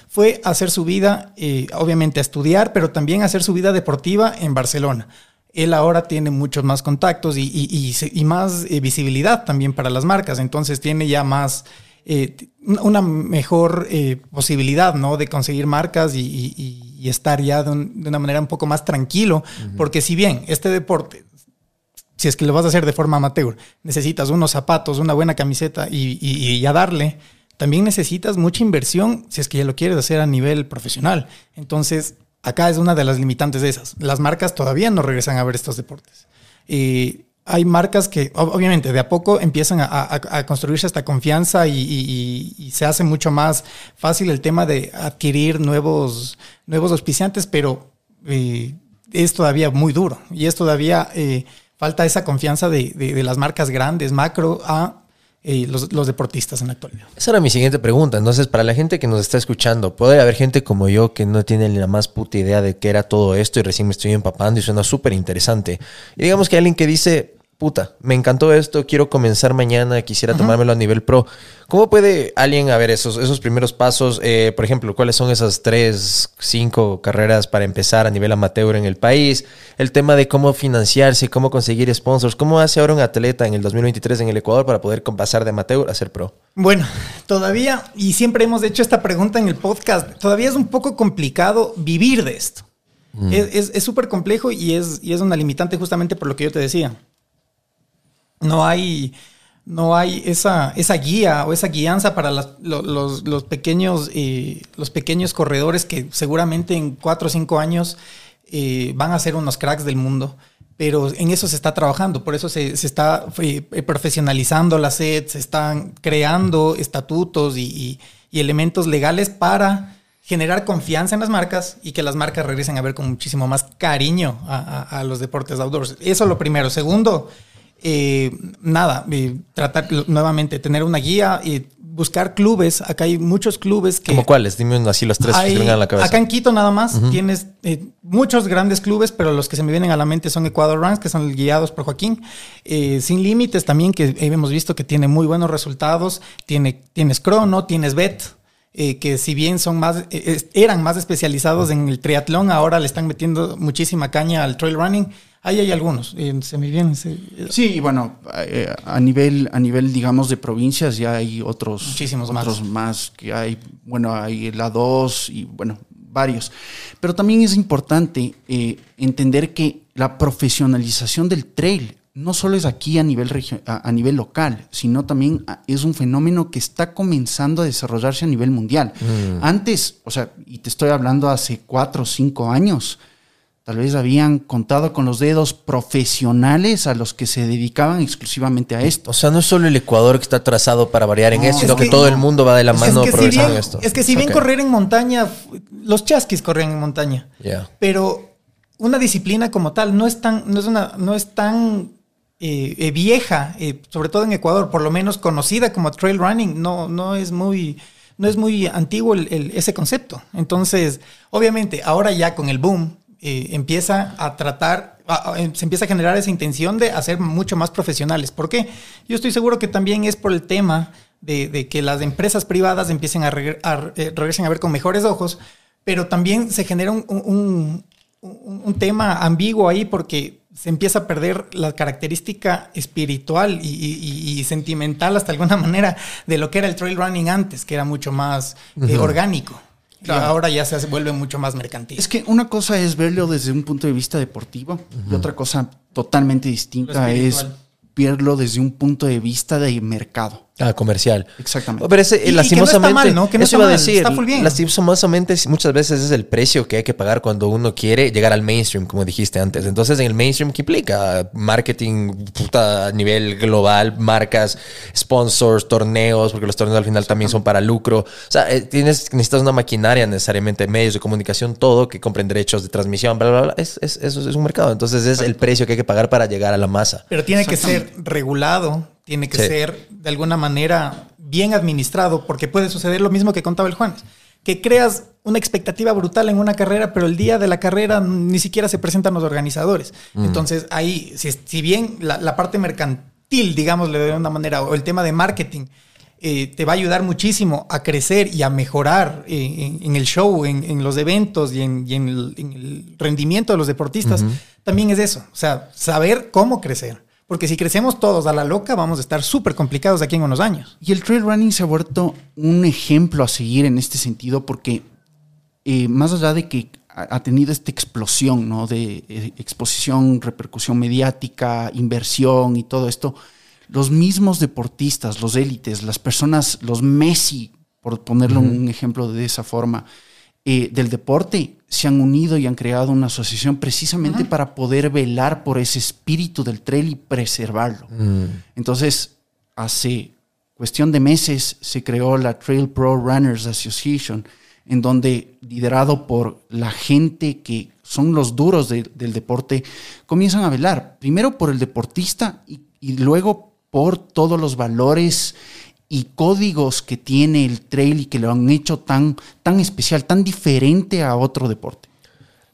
fue hacer su vida, obviamente a estudiar, pero también hacer su vida deportiva en Barcelona. Él ahora tiene muchos más contactos y, y- y se- y más eh, visibilidad también para las marcas, entonces tiene ya más, eh, una mejor eh, posibilidad ¿no? de conseguir marcas y, estar ya de, un- de una manera un poco más tranquilo, porque si bien este deporte, si es que lo vas a hacer de forma amateur, necesitas unos zapatos, una buena camiseta y ya darle, también necesitas mucha inversión si es que ya lo quieres hacer a nivel profesional. Entonces, acá es una de las limitantes de esas. Las marcas todavía no regresan a ver estos deportes. Y hay marcas que ob- obviamente de a poco empiezan a, a- construirse esta confianza y- y se hace mucho más fácil el tema de adquirir nuevos, nuevos auspiciantes, pero eh, es todavía muy duro y es todavía eh, falta esa confianza de, de- de las marcas grandes, macro, a eh, los, deportistas en la actualidad. Esa era mi siguiente pregunta. Entonces, para la gente que nos está escuchando, puede haber gente como yo que no tiene ni la más puta idea de qué era todo esto y recién me estoy empapando y suena súper interesante. Y digamos que alguien que dice, puta, me encantó esto, quiero comenzar mañana, quisiera tomármelo a nivel pro. ¿Cómo puede alguien, a ver, esos, esos primeros pasos? Eh, por ejemplo, ¿cuáles son esas tres, cinco carreras para empezar a nivel amateur en el país? El tema de cómo financiarse, cómo conseguir sponsors. ¿Cómo hace ahora un atleta en el 2023 en el Ecuador para poder pasar de amateur a ser pro? Bueno, todavía, y siempre hemos hecho esta pregunta en el podcast, todavía es un poco complicado vivir de esto. Es- Es es súper complejo y es, y es una limitante justamente por lo que yo te decía. No hay, no hay esa, esa guía o esa guianza para los, los pequeños, eh, los pequeños corredores que seguramente en cuatro o cinco años eh, van a ser unos cracks del mundo. Pero en eso se está trabajando, por eso se, se está eh, profesionalizando la SED, se están creando estatutos y, y- y elementos legales para generar confianza en las marcas y que las marcas regresen a ver con muchísimo más cariño a, a- a los deportes outdoors. Eso lo primero. Segundo, eh, nada, eh, tratar nuevamente, tener una guía y buscar clubes. Acá hay muchos clubes que... ¿Como cuáles? Dime así los tres que Hay- vengan a la cabeza. Acá en Quito nada más tienes eh, muchos grandes clubes, pero los que se me vienen a la mente son Ecuador Runs, que son guiados por Joaquín. Eh, Sin Límites también, que hemos visto que tiene muy buenos resultados. Tiene, tienes Crono, tienes Bet. eh, que si bien son más, eh, eran más especializados en el triatlón, ahora le están metiendo muchísima caña al trail running. Ahí hay algunos. eh, se me vienen. se- Sí, y bueno, eh, a nivel, a nivel, digamos, de provincias ya hay otros, Muchísimos más. otros más. que hay, bueno, hay la 2 y bueno, varios. Pero también es importante eh, entender que la profesionalización del trail no solo es aquí a nivel, a, a nivel local, sino también a- es un fenómeno que está comenzando a desarrollarse a nivel mundial. Antes, o sea, y te estoy hablando hace cuatro o cinco años, Tal vez habían contado con los dedos profesionales a los que se dedicaban exclusivamente a esto. O sea, no es solo el Ecuador que está trazado para variar en No, esto, sino es que, que- todo el mundo va de la Es mano que, si progresando bien, en esto. es que si bien correr en montaña, los chasquis corrían en montaña. Pero una disciplina como tal no es tan, no es una, no es tan eh, eh, vieja, eh, sobre todo en Ecuador, por lo menos conocida como trail running, no, no es muy, no es muy antiguo el- el- ese concepto. Entonces, obviamente, ahora ya con el boom, eh, empieza a tratar, a- a- se empieza a generar esa intención de hacer mucho más profesionales. ¿Por qué? Yo estoy seguro que también es por el tema de, de que las empresas privadas empiecen a, regre- a- eh, regresen a ver con mejores ojos, pero también se genera un, un- un- un tema ambiguo ahí porque se empieza a perder la característica espiritual y, y- y sentimental hasta alguna manera de lo que era el trail running antes, que era mucho más eh, orgánico. Claro. Y ahora ya se hace- vuelve mucho más mercantil. Es que una cosa es verlo desde un punto de vista deportivo y otra cosa totalmente distinta es verlo desde un punto de vista de mercado. Ah, comercial. Exactamente. Pero ese, Y- y que no está mal, ¿no? Que no eso está iba a mal, decir, está full bien. lastimosamente muchas veces es el precio que hay que pagar cuando uno quiere llegar al mainstream, como dijiste antes. Entonces, en el mainstream, ¿qué implica? Marketing puta, a nivel global, marcas, sponsors, torneos, porque los torneos al final también son para lucro. O sea, eh, tienes, necesitas una maquinaria necesariamente, medios de comunicación, todo, que compren derechos de transmisión, bla, bla, bla. Es, es- eso es un mercado. Entonces, es el precio que hay que pagar para llegar a la masa. Pero tiene que ser regulado, tiene que Sí. ser de alguna manera bien administrado, porque puede suceder lo mismo que contaba el Juanes, que creas una expectativa brutal en una carrera, pero el día de la carrera ni siquiera se presentan los organizadores. Entonces ahí, si, si bien la, la parte mercantil, digámosle de una manera, o el tema de marketing, eh, te va a ayudar muchísimo a crecer y a mejorar eh, en, en el show, en, en los eventos y, el, en el rendimiento de los deportistas, también es eso. O sea, saber cómo crecer. Porque si crecemos todos a la loca, vamos a estar súper complicados de aquí en unos años. Y el trail running se ha vuelto un ejemplo a seguir en este sentido porque eh, más allá de que ha tenido esta explosión ¿no? de eh, exposición, repercusión mediática, inversión y todo esto, los mismos deportistas, los élites, las personas, los Messi, por ponerlo un ejemplo de esa forma, eh, del deporte, se han unido y han creado una asociación precisamente para poder velar por ese espíritu del trail y preservarlo. Entonces, hace cuestión de meses se creó la Trail Pro Runners Association, en donde, liderado por la gente que son los duros de- del deporte, comienzan a velar, primero por el deportista y, y luego por todos los valores y códigos que tiene el trail y que lo han hecho tan, tan especial, tan diferente a otro deporte.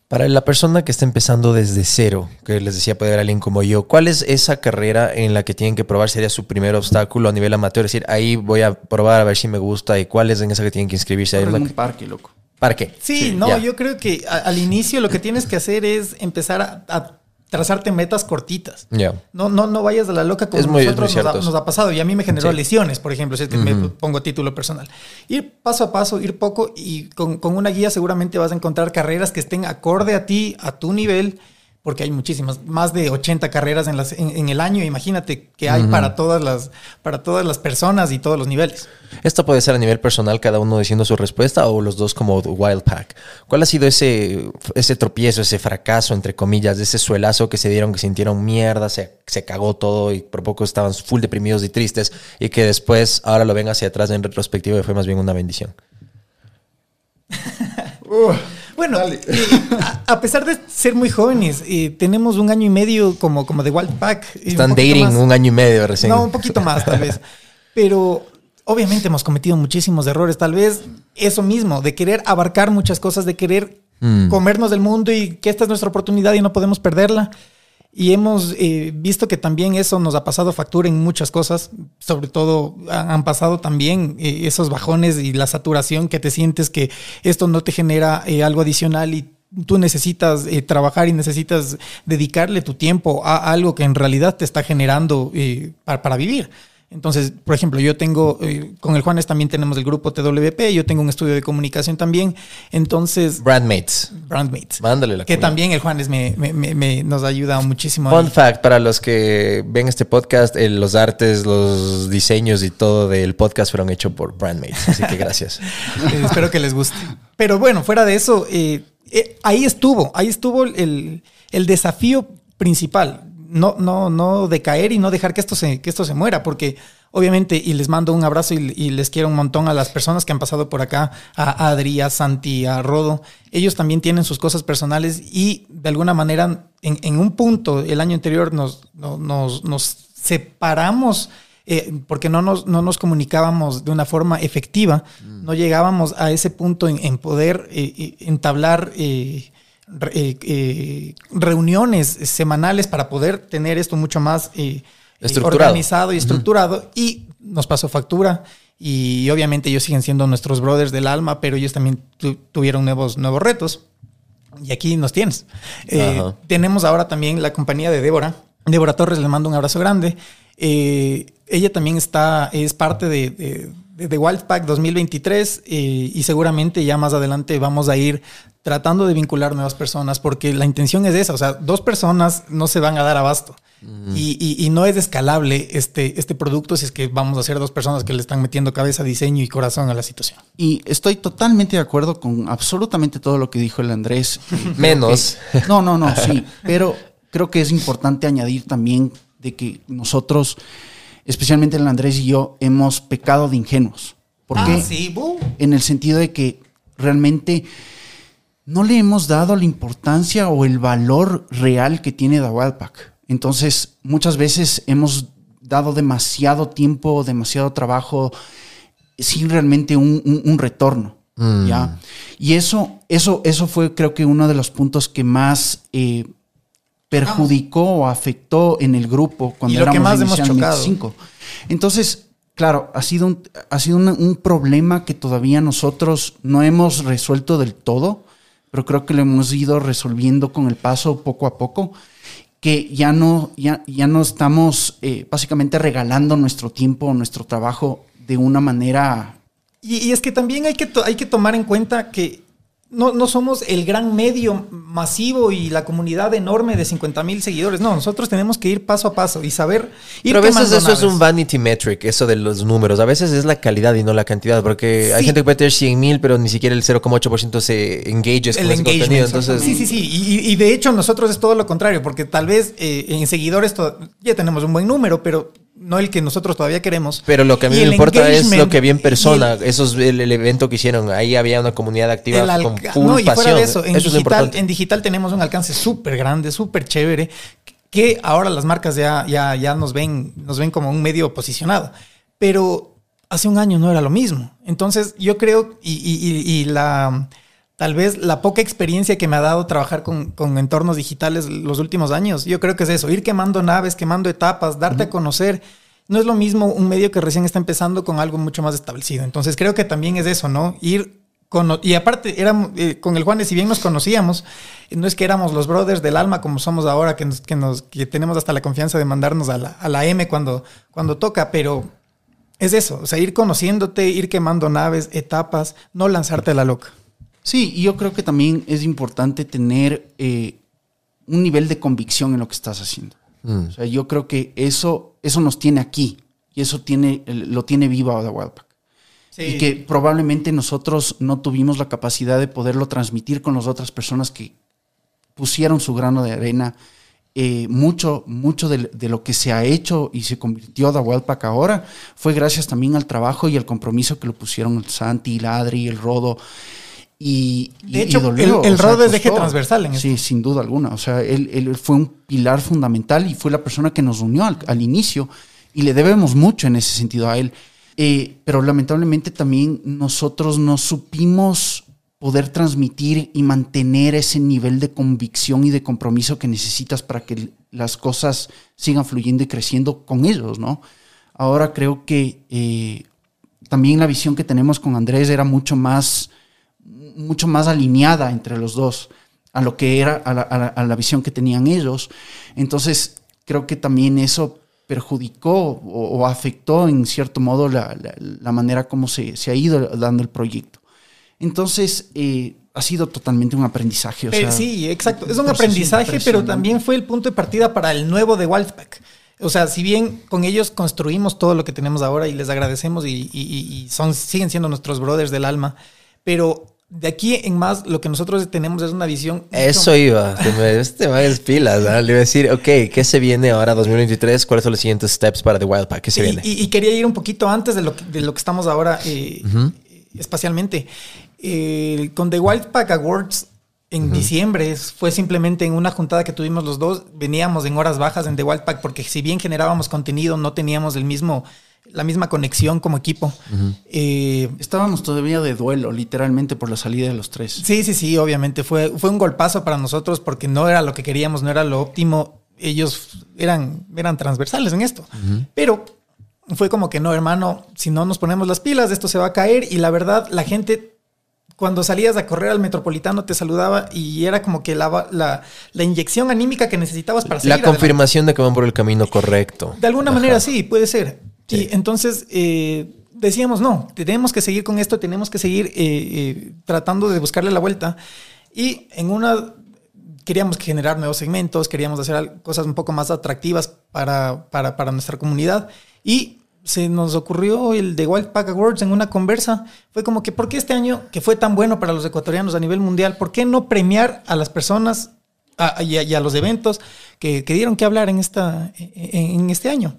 Para la persona que está empezando desde cero, que les decía puede haber alguien como yo, ¿cuál es esa carrera en la que tienen que probar? ¿Sería su primer obstáculo a nivel amateur? Es decir, ahí voy a probar a ver si me gusta y cuál es en esa que tienen que inscribirse. En un parque, loco. Parque. Sí, no, ya. yo creo que a- al inicio lo que tienes que hacer es empezar a, a trazarte metas cortitas. No, no, no vayas a la loca como Es muy- nosotros muy nos, ha, eso. nos ha pasado. Y a mí me generó Sí. lesiones, por ejemplo, si es que me pongo título personal. Ir paso a paso, ir poco y con, con una guía seguramente vas a encontrar carreras que estén acorde a ti, a tu nivel, porque hay muchísimas, más de 80 carreras en, las, en, en el año. Imagínate que hay para, todas las, para todas las personas y todos los niveles. Esto puede ser a nivel personal, cada uno diciendo su respuesta, o los dos como Wild Pack. ¿Cuál ha sido ese, ese tropiezo, ese fracaso, entre comillas, de ese suelazo que se dieron, que sintieron mierda, se, se cagó todo y por poco estaban full deprimidos y tristes, y que después ahora lo ven hacia atrás en retrospectiva y fue más bien una bendición? Bueno, eh, a, a pesar de ser muy jóvenes, eh, tenemos un año y medio como, como de Wild Pack. un Están dating más. un año y medio recién. No, un poquito más tal vez. Pero obviamente hemos cometido muchísimos errores, tal vez eso mismo, de querer abarcar muchas cosas, de querer Mm. comernos del mundo y que esta es nuestra oportunidad y no podemos perderla. Y hemos eh, visto que también eso nos ha pasado factura en muchas cosas, sobre todo han, pasado también eh, esos bajones y la saturación que te sientes que esto no te genera eh, algo adicional y tú necesitas eh, trabajar y necesitas dedicarle tu tiempo a algo que en realidad te está generando para, para vivir. Entonces, por ejemplo, yo tengo, eh, con el Juanes también tenemos el grupo TWP, yo tengo un estudio de comunicación también, entonces, Brandmates. Brandmates. Mándale la Que cuña. también el Juanes me, me- me- me- nos ayuda muchísimo. Fun fact para los que ven este podcast, eh, los artes, los diseños y todo del podcast fueron hechos por Brandmates. Así que gracias. Eh, espero que les guste. Pero bueno, fuera de eso, ahí estuvo, ahí estuvo el, el desafío principal. No, no, no decaer y no dejar que esto se, que esto se muera, porque obviamente, y les mando un abrazo y, y les quiero un montón a las personas que han pasado por acá, a Adri, a Santi, a Rodo. Ellos también tienen sus cosas personales y de alguna manera, en, en un punto, el año anterior nos, no- nos, nos separamos eh, porque no nos, no nos comunicábamos de una forma efectiva, no llegábamos a ese punto en, en poder eh, eh, entablar eh, eh, eh, reuniones semanales para poder tener esto mucho más eh, eh, organizado y estructurado y nos pasó factura. Y obviamente ellos siguen siendo nuestros brothers del alma, pero ellos también tu- tuvieron nuevos, nuevos retos. Y aquí nos tienes. Tenemos ahora también la compañía de Débora. Débora Torres, le mando un abrazo grande. Ella también está, es parte de, de, de- de Wildpack 2023 eh, y seguramente ya más adelante vamos a ir tratando de vincular nuevas personas porque la intención es esa, o sea, dos personas no se van a dar abasto y, y- y no es escalable este, este producto si es que vamos a ser dos personas que le están metiendo cabeza, diseño y corazón a la situación. Y estoy totalmente de acuerdo con absolutamente todo lo que dijo el Andrés. Menos. Que- no, no, no, sí. Pero creo que es importante añadir también de que nosotros, especialmente el Andrés y yo, hemos pecado de ingenuos. ¿Por qué? Ah, sí. En el sentido de que realmente no le hemos dado la importancia o el valor real que tiene Pack. Entonces, muchas veces hemos dado demasiado tiempo, demasiado trabajo sin realmente un, un- un retorno. Mm. ¿ya? Y eso, eso, eso fue creo que uno de los puntos que más eh, perjudicó o afectó en el grupo cuando Y lo que éramos más hemos chocado. cinco. Entonces, claro, ha sido, un, ha sido un, un problema que todavía nosotros no hemos resuelto del todo, pero creo que lo hemos ido resolviendo con el paso poco a poco, que ya no, ya, ya no estamos eh, básicamente regalando nuestro tiempo, nuestro trabajo de una manera Y, y es que también hay que, hay que tomar en cuenta que no, no somos el gran medio masivo y la comunidad enorme de 50 mil seguidores. No, nosotros tenemos que ir paso a paso y saber ir Pero a veces eso es un vanity metric, eso de los números. A veces es la calidad y no la cantidad, porque hay gente que puede tener 100 mil, pero ni siquiera el 0,8% se engages con el ese contenido. Entonces, sí, sí, sí. Y, y de hecho nosotros es todo lo contrario, porque tal vez eh, en seguidores ya tenemos un buen número, pero no el que nosotros todavía queremos. Pero lo que a mí me importa es lo que vi en persona. el- Eso es el, el evento que hicieron. Ahí había una comunidad activa con full no, y fuera pasión. de eso, en, digital, en digital tenemos un alcance súper grande, súper chévere, que ahora las marcas ya, ya, ya nos, ven, nos ven como un medio posicionado. Pero hace un año no era lo mismo. Entonces yo creo, y, y- y- y la tal vez la poca experiencia que me ha dado trabajar con, con entornos digitales los últimos años, yo creo que es eso, ir quemando naves, quemando etapas, darte a conocer. No es lo mismo un medio que recién está empezando con algo mucho más establecido. Entonces creo que también es eso, ¿no? Ir cono- y aparte, éramos, eh, con el Juanes, si bien nos conocíamos, no es que éramos los brothers del alma como somos ahora, que, nos, que, nos, que tenemos hasta la confianza de mandarnos a la, a la M cuando, cuando toca, pero es eso, o sea, ir conociéndote, ir quemando naves, etapas, no lanzarte a la loca. Sí, y yo creo que también es importante tener eh, un nivel de convicción en lo que estás haciendo. Mm. O sea, yo creo que eso, eso nos tiene aquí y eso tiene, lo tiene viva The Wildpack. Y que probablemente nosotros no tuvimos la capacidad de poderlo transmitir con las otras personas que pusieron su grano de arena. Eh, mucho, mucho de, de lo que se ha hecho y se convirtió The Wildpack ahora fue gracias también al trabajo y al compromiso que lo pusieron el Santi, el Adri, el Rodo. Y, De y- hecho, y dolió, el- Rodo es eje transversal en Sí, sin duda alguna. O sea, él, él fue un pilar fundamental y fue la persona que nos unió al, al inicio y le debemos mucho en ese sentido a él. Eh, pero lamentablemente también nosotros no supimos poder transmitir y mantener ese nivel de convicción y de compromiso que necesitas para que las cosas sigan fluyendo y creciendo con ellos, ¿no? Ahora creo que eh, también la visión que tenemos con Andrés era mucho más, mucho más alineada entre los dos a lo que era, a la, a la- a la visión que tenían ellos. Entonces, creo que también eso perjudicó o, o afectó en cierto modo la, manera como se, se ha ido dando el proyecto. Entonces, eh, ha sido totalmente un aprendizaje. o sea, sí, exacto. Es un aprendizaje, pero también fue el punto de partida para el nuevo de Wildpack. O sea, si bien con ellos construimos todo lo que tenemos ahora y les agradecemos y- y son, siguen siendo nuestros brothers del alma, pero de aquí en más lo que nosotros tenemos es una visión... Eso iba. Este va es pilas. ¿verdad? Le iba a decir, ok, ¿qué se viene ahora 2023? ¿Cuáles son los siguientes steps para The Wild Pack? ¿Qué se Y- viene? Y, y quería ir un poquito antes de lo que, de lo que estamos ahora eh, espacialmente. Eh, con The Wild Pack Awards en diciembre fue simplemente en una juntada que tuvimos los dos. Veníamos en horas bajas en The Wild Pack porque si bien generábamos contenido, no teníamos el mismo, la misma conexión como equipo. Eh, Estábamos todavía de duelo, literalmente, por la salida de los tres. Sí, sí, sí, obviamente. Fue, fue un golpazo para nosotros porque no era lo que queríamos, no era lo óptimo. Ellos eran, eran transversales en esto. Pero fue como que no, hermano, si no nos ponemos las pilas, esto se va a caer. Y la verdad, la gente, cuando salías a correr al metropolitano, te saludaba y era como que la, la, la inyección anímica que necesitabas para seguir La adelante. confirmación de que van por el camino correcto. De alguna Ajá. manera sí, puede ser. Y entonces eh, decíamos, no, tenemos que seguir con esto, tenemos que seguir eh, eh, tratando de buscarle la vuelta. Y en una, queríamos generar nuevos segmentos, queríamos hacer cosas un poco más atractivas para, para, para nuestra comunidad. Y se nos ocurrió el de Wild Pack Awards en una conversa. Fue como que, ¿por qué este año, que fue tan bueno para los ecuatorianos a nivel mundial, por qué no premiar a las personas a- y, a, los eventos que, que dieron que hablar en, esta, en este año?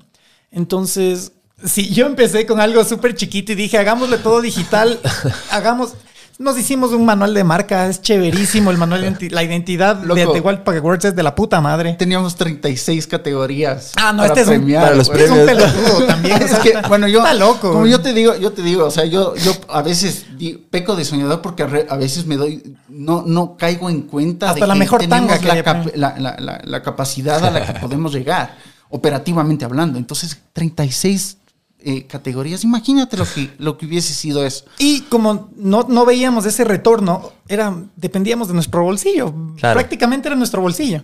Entonces, si yo empecé con algo súper chiquito y dije, hagámosle todo digital, hagamos... Nos hicimos un manual de marca, es chéverísimo el manual de la identidad de, Loco. de Pack Awards es de la puta madre. Teníamos 36 categorías. Ah, no, este es un, para los güey. es un premios. pelotudo también. o Es sea, que, está- bueno, yo, Está loco. como yo te digo, yo te digo, o sea, yo, yo a veces peco de soñador porque a, veces me doy, no, no caigo en cuenta Hasta de la que mejor tenemos tanga que la, cap- la- la- la capacidad a la que podemos llegar, operativamente hablando. Entonces, 36 eh, categorías, imagínate lo que, lo que hubiese sido eso. Y como no, no veíamos ese retorno, era, dependíamos de nuestro bolsillo. Claro. Prácticamente era nuestro bolsillo.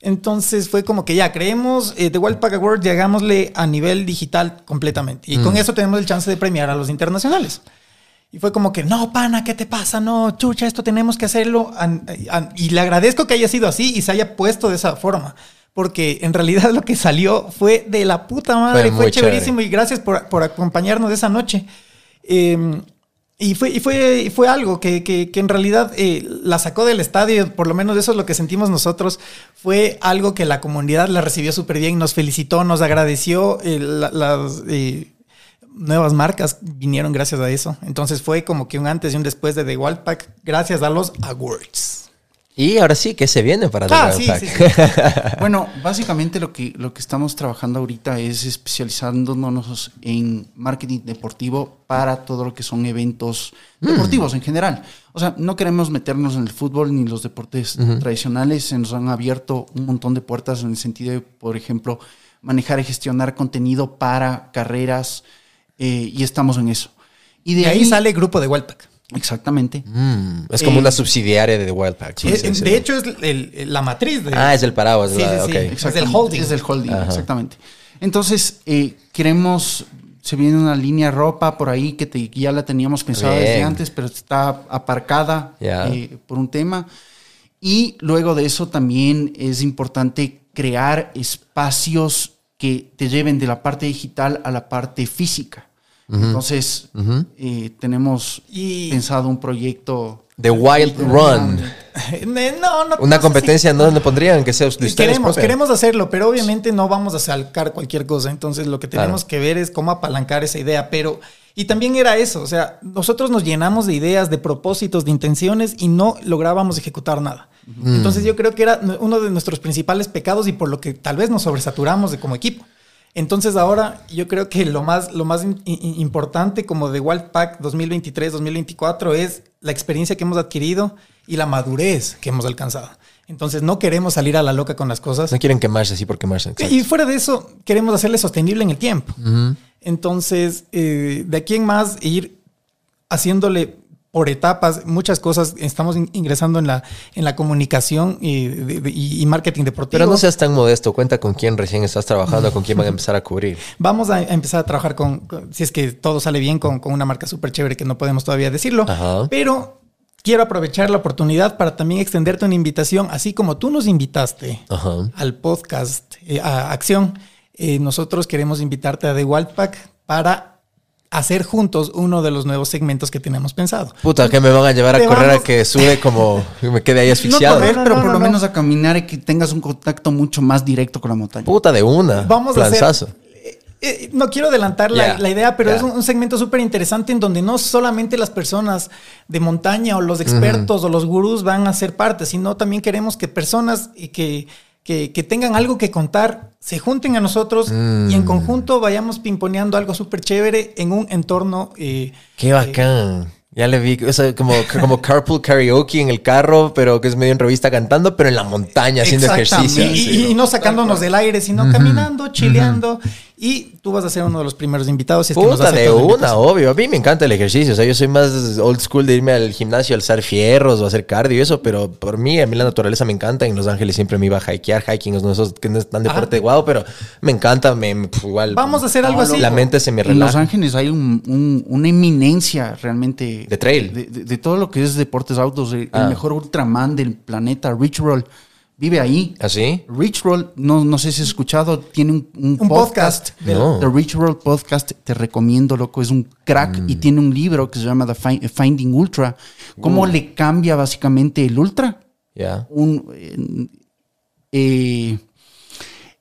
Entonces fue como que ya creemos eh, The Wild Pack Awards y hagámosle a nivel digital completamente. Y con eso tenemos el chance de premiar a los internacionales. Y fue como que, no, pana, ¿qué te pasa? No, chucha, esto tenemos que hacerlo. An- Y le agradezco que haya sido así y se haya puesto de esa forma. Porque en realidad lo que salió fue de la puta madre. Fue chéverísimo y gracias por, por acompañarnos esa noche. Eh, y fue, y fue, y fue algo que, que- que en realidad eh, la sacó del estadio, por lo menos eso es lo que sentimos nosotros. Fue algo que la comunidad la recibió súper bien, nos felicitó, nos agradeció. eh, la- las eh, nuevas marcas vinieron gracias a eso. Entonces fue como que un antes y un después de The Wild Pack, gracias a los awards. Y ahora sí, ¿qué se viene para Ah, sí, Pack? sí, sí. Bueno, básicamente lo que, lo que estamos trabajando ahorita es especializándonos en marketing deportivo para todo lo que son eventos deportivos en general. O sea, no queremos meternos en el fútbol ni los deportes tradicionales. Se nos han abierto un montón de puertas en el sentido de, por ejemplo, manejar y gestionar contenido para carreras eh, y estamos en eso. Y de Y ahí sale el grupo de Wild Pack. Exactamente. Mm, es como Eh, una subsidiaria de The Wild Pack. Eh, de hecho, es el- el- la matriz de. Ah, es el paraguas. La- sí, sí. ok. Es del holding. Es del holding, Ajá. exactamente. Entonces, eh, queremos, se viene una línea de ropa por ahí que te- ya la teníamos pensada desde antes, pero está aparcada eh, por un tema. Y luego de eso también es importante crear espacios que te lleven de la parte digital a la parte física. Entonces, eh, tenemos Y- pensado un proyecto. The Wild Run. No, no. Una no competencia, ¿no le pondrían que sea ustedes? Queremos, propia? queremos hacerlo, pero obviamente no vamos a salcar cualquier cosa. Entonces, lo que tenemos Claro. que ver es cómo apalancar esa idea. Pero, y también era eso. O sea, nosotros nos llenamos de ideas, de propósitos, de intenciones y no lográbamos ejecutar nada. Entonces, yo creo que era uno de nuestros principales pecados y por lo que tal vez nos sobresaturamos de como equipo. Entonces ahora yo creo que lo más, lo más in- in- importante como de Wildpack 2023-2024 es la experiencia que hemos adquirido y la madurez que hemos alcanzado. Entonces no queremos salir a la loca con las cosas. No quieren quemarse así por quemarse. exacto. Y fuera de eso, queremos hacerle sostenible en el tiempo. Entonces, eh, de aquí en más, ir haciéndole por etapas muchas cosas. Estamos in- ingresando en la, en la comunicación y, de- y- y marketing deportivo. Pero no seas tan modesto. Cuenta con quién recién estás trabajando, con quién van a empezar a cubrir. Vamos a, empezar a trabajar con, con- si es que todo sale bien, con, con una marca súper chévere que no podemos todavía decirlo. Ajá. Pero quiero aprovechar la oportunidad para también extenderte una invitación, así como tú nos invitaste Ajá. al podcast eh, a Acción. eh, nosotros queremos invitarte a The Wildpack para hacer juntos uno de los nuevos segmentos que tenemos pensado. Puta, que me van a llevar a correr a que sube como me quede ahí asfixiado. No correr, No, no, pero no, por no, lo no. menos a caminar y que tengas un contacto mucho más directo con la montaña. Puta de una. Vamos a hacer. eh, eh, no quiero adelantar la, idea, pero es un, un segmento súper interesante en donde no solamente las personas de montaña o los expertos o los gurús van a ser parte, sino también queremos que personas y que, que, que tengan algo que contar se junten a nosotros y Mm. en conjunto vayamos pimponeando algo súper chévere en un entorno. eh, Qué bacán. Ya le vi, o sea, como, como carpool karaoke en el carro, pero que es medio en revista cantando, pero en la montaña haciendo ejercicio. Y, y- y no sacándonos del aire, sino caminando, chileando. Y tú vas a ser uno de los primeros invitados. Si es que nos Puta, de una, obvio. A mí me encanta el ejercicio. O sea, yo soy más old school de irme al gimnasio, a alzar fierros o hacer cardio y eso, pero por mí, a mí la naturaleza me encanta. En Los Ángeles siempre me iba a hikear. Hiking no es, que no es tan deporte guau, pero me encanta. Me, pf, igual. Vamos a hacer algo así. La mente se me En Los. Ángeles hay un- un- una eminencia realmente De trail. De, de- de todo lo que es deportes autos. El, el Ah. mejor Ultraman del planeta, Rich Roll, vive ahí. ¿Así? Rich Roll, no, no sé si has escuchado, tiene un, un Un podcast. No. The Rich Roll Podcast, te recomiendo, loco, es un crack Mm. y tiene un libro que se llama The Fi- Finding Ultra. ¿Cómo le cambia básicamente el ultra? Ya. Un, eh, eh,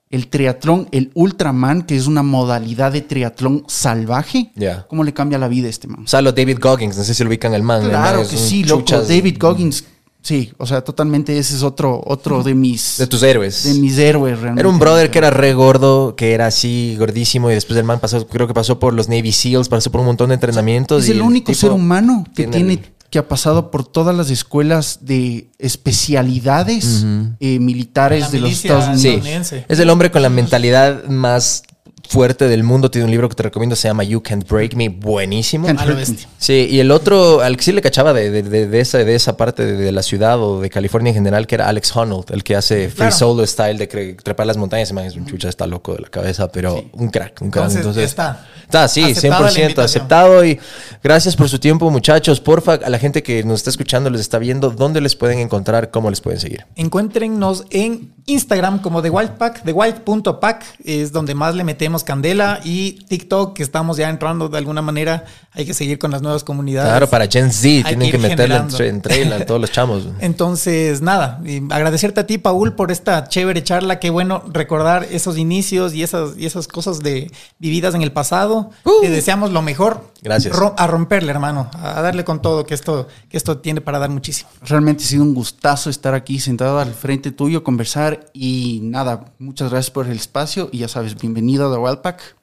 el triatlón, el Ultraman, que es una modalidad de triatlón salvaje. Ya. ¿Cómo le cambia la vida a este man? O sea, lo David Goggins, no sé si lo ubican el man. el man Claro que sí, loco. chuchas David Goggins, sí, o sea, totalmente ese es otro, otro de mis, De tus héroes. de mis héroes realmente. Era un brother que era re gordo, que era así gordísimo y después el man pasó, creo que pasó por los Navy SEALs, pasó por un montón de entrenamientos. Es y el único ser humano que tiene que ha pasado por todas las escuelas de especialidades eh, militares La de los Estados Unidos. Sí, es el hombre con la mentalidad más fuerte del mundo. Tiene un libro que te recomiendo, se llama You Can't Break Me, buenísimo. Can't me. bestia. Sí, y el otro, al que sí le cachaba de, de- de- de esa, de esa parte de, de la ciudad o de California en general, que era Alex Honnold, el que hace Free Claro. Solo Style de trepar las montañas. Es un chucha, está loco de la cabeza, pero un crack, un crack. Entonces, Entonces, está. Está, sí, Aceptada la 100% invitación. aceptado. Y gracias por su tiempo, muchachos. Porfa, a la gente que nos está escuchando, les está viendo, ¿dónde les pueden encontrar? ¿Cómo les pueden seguir? Encuéntrennos en Instagram como The Wild Pack, TheWild.pack es donde más le metemos candela y TikTok que estamos ya entrando de alguna manera. Hay que seguir con las nuevas comunidades. Claro, para Gen Z, Hay tienen que meterle en, trail a todos los chamos. Entonces, nada, y agradecerte a ti, Paul, por esta chévere charla. Qué bueno recordar esos inicios y esas, y esas cosas de vividas en el pasado. Te deseamos lo mejor. Gracias. Ro- a romperle, hermano, a darle con todo, que esto, que esto tiene para dar muchísimo. Realmente ha sido un gustazo estar aquí sentado al frente tuyo, conversar y nada, muchas gracias por el espacio y ya sabes, bienvenido a The Wild Pack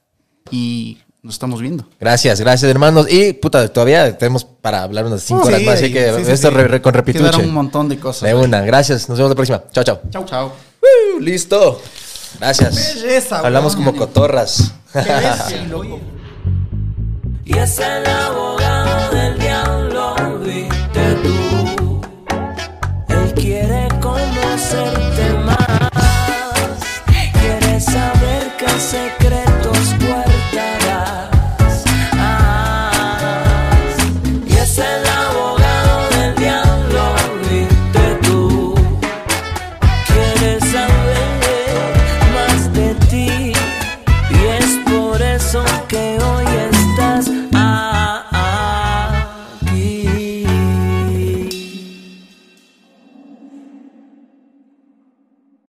y nos estamos viendo. Gracias, gracias, hermanos. Y puta, todavía tenemos para hablar unas cinco Oh, horas sí, más, así ahí, que sí, sí, esto sí. re- re- con repituche. Quedaron un montón de cosas. De una, gracias. Nos vemos la próxima. Chao, chao. Chao, chao. Uh, listo. Gracias. Belleza, Hablamos como cotorras. Qué bestia, loco. Y es el abogado del diablo, viste tú. Él quiere conocerte más. Quiere saber qué hace.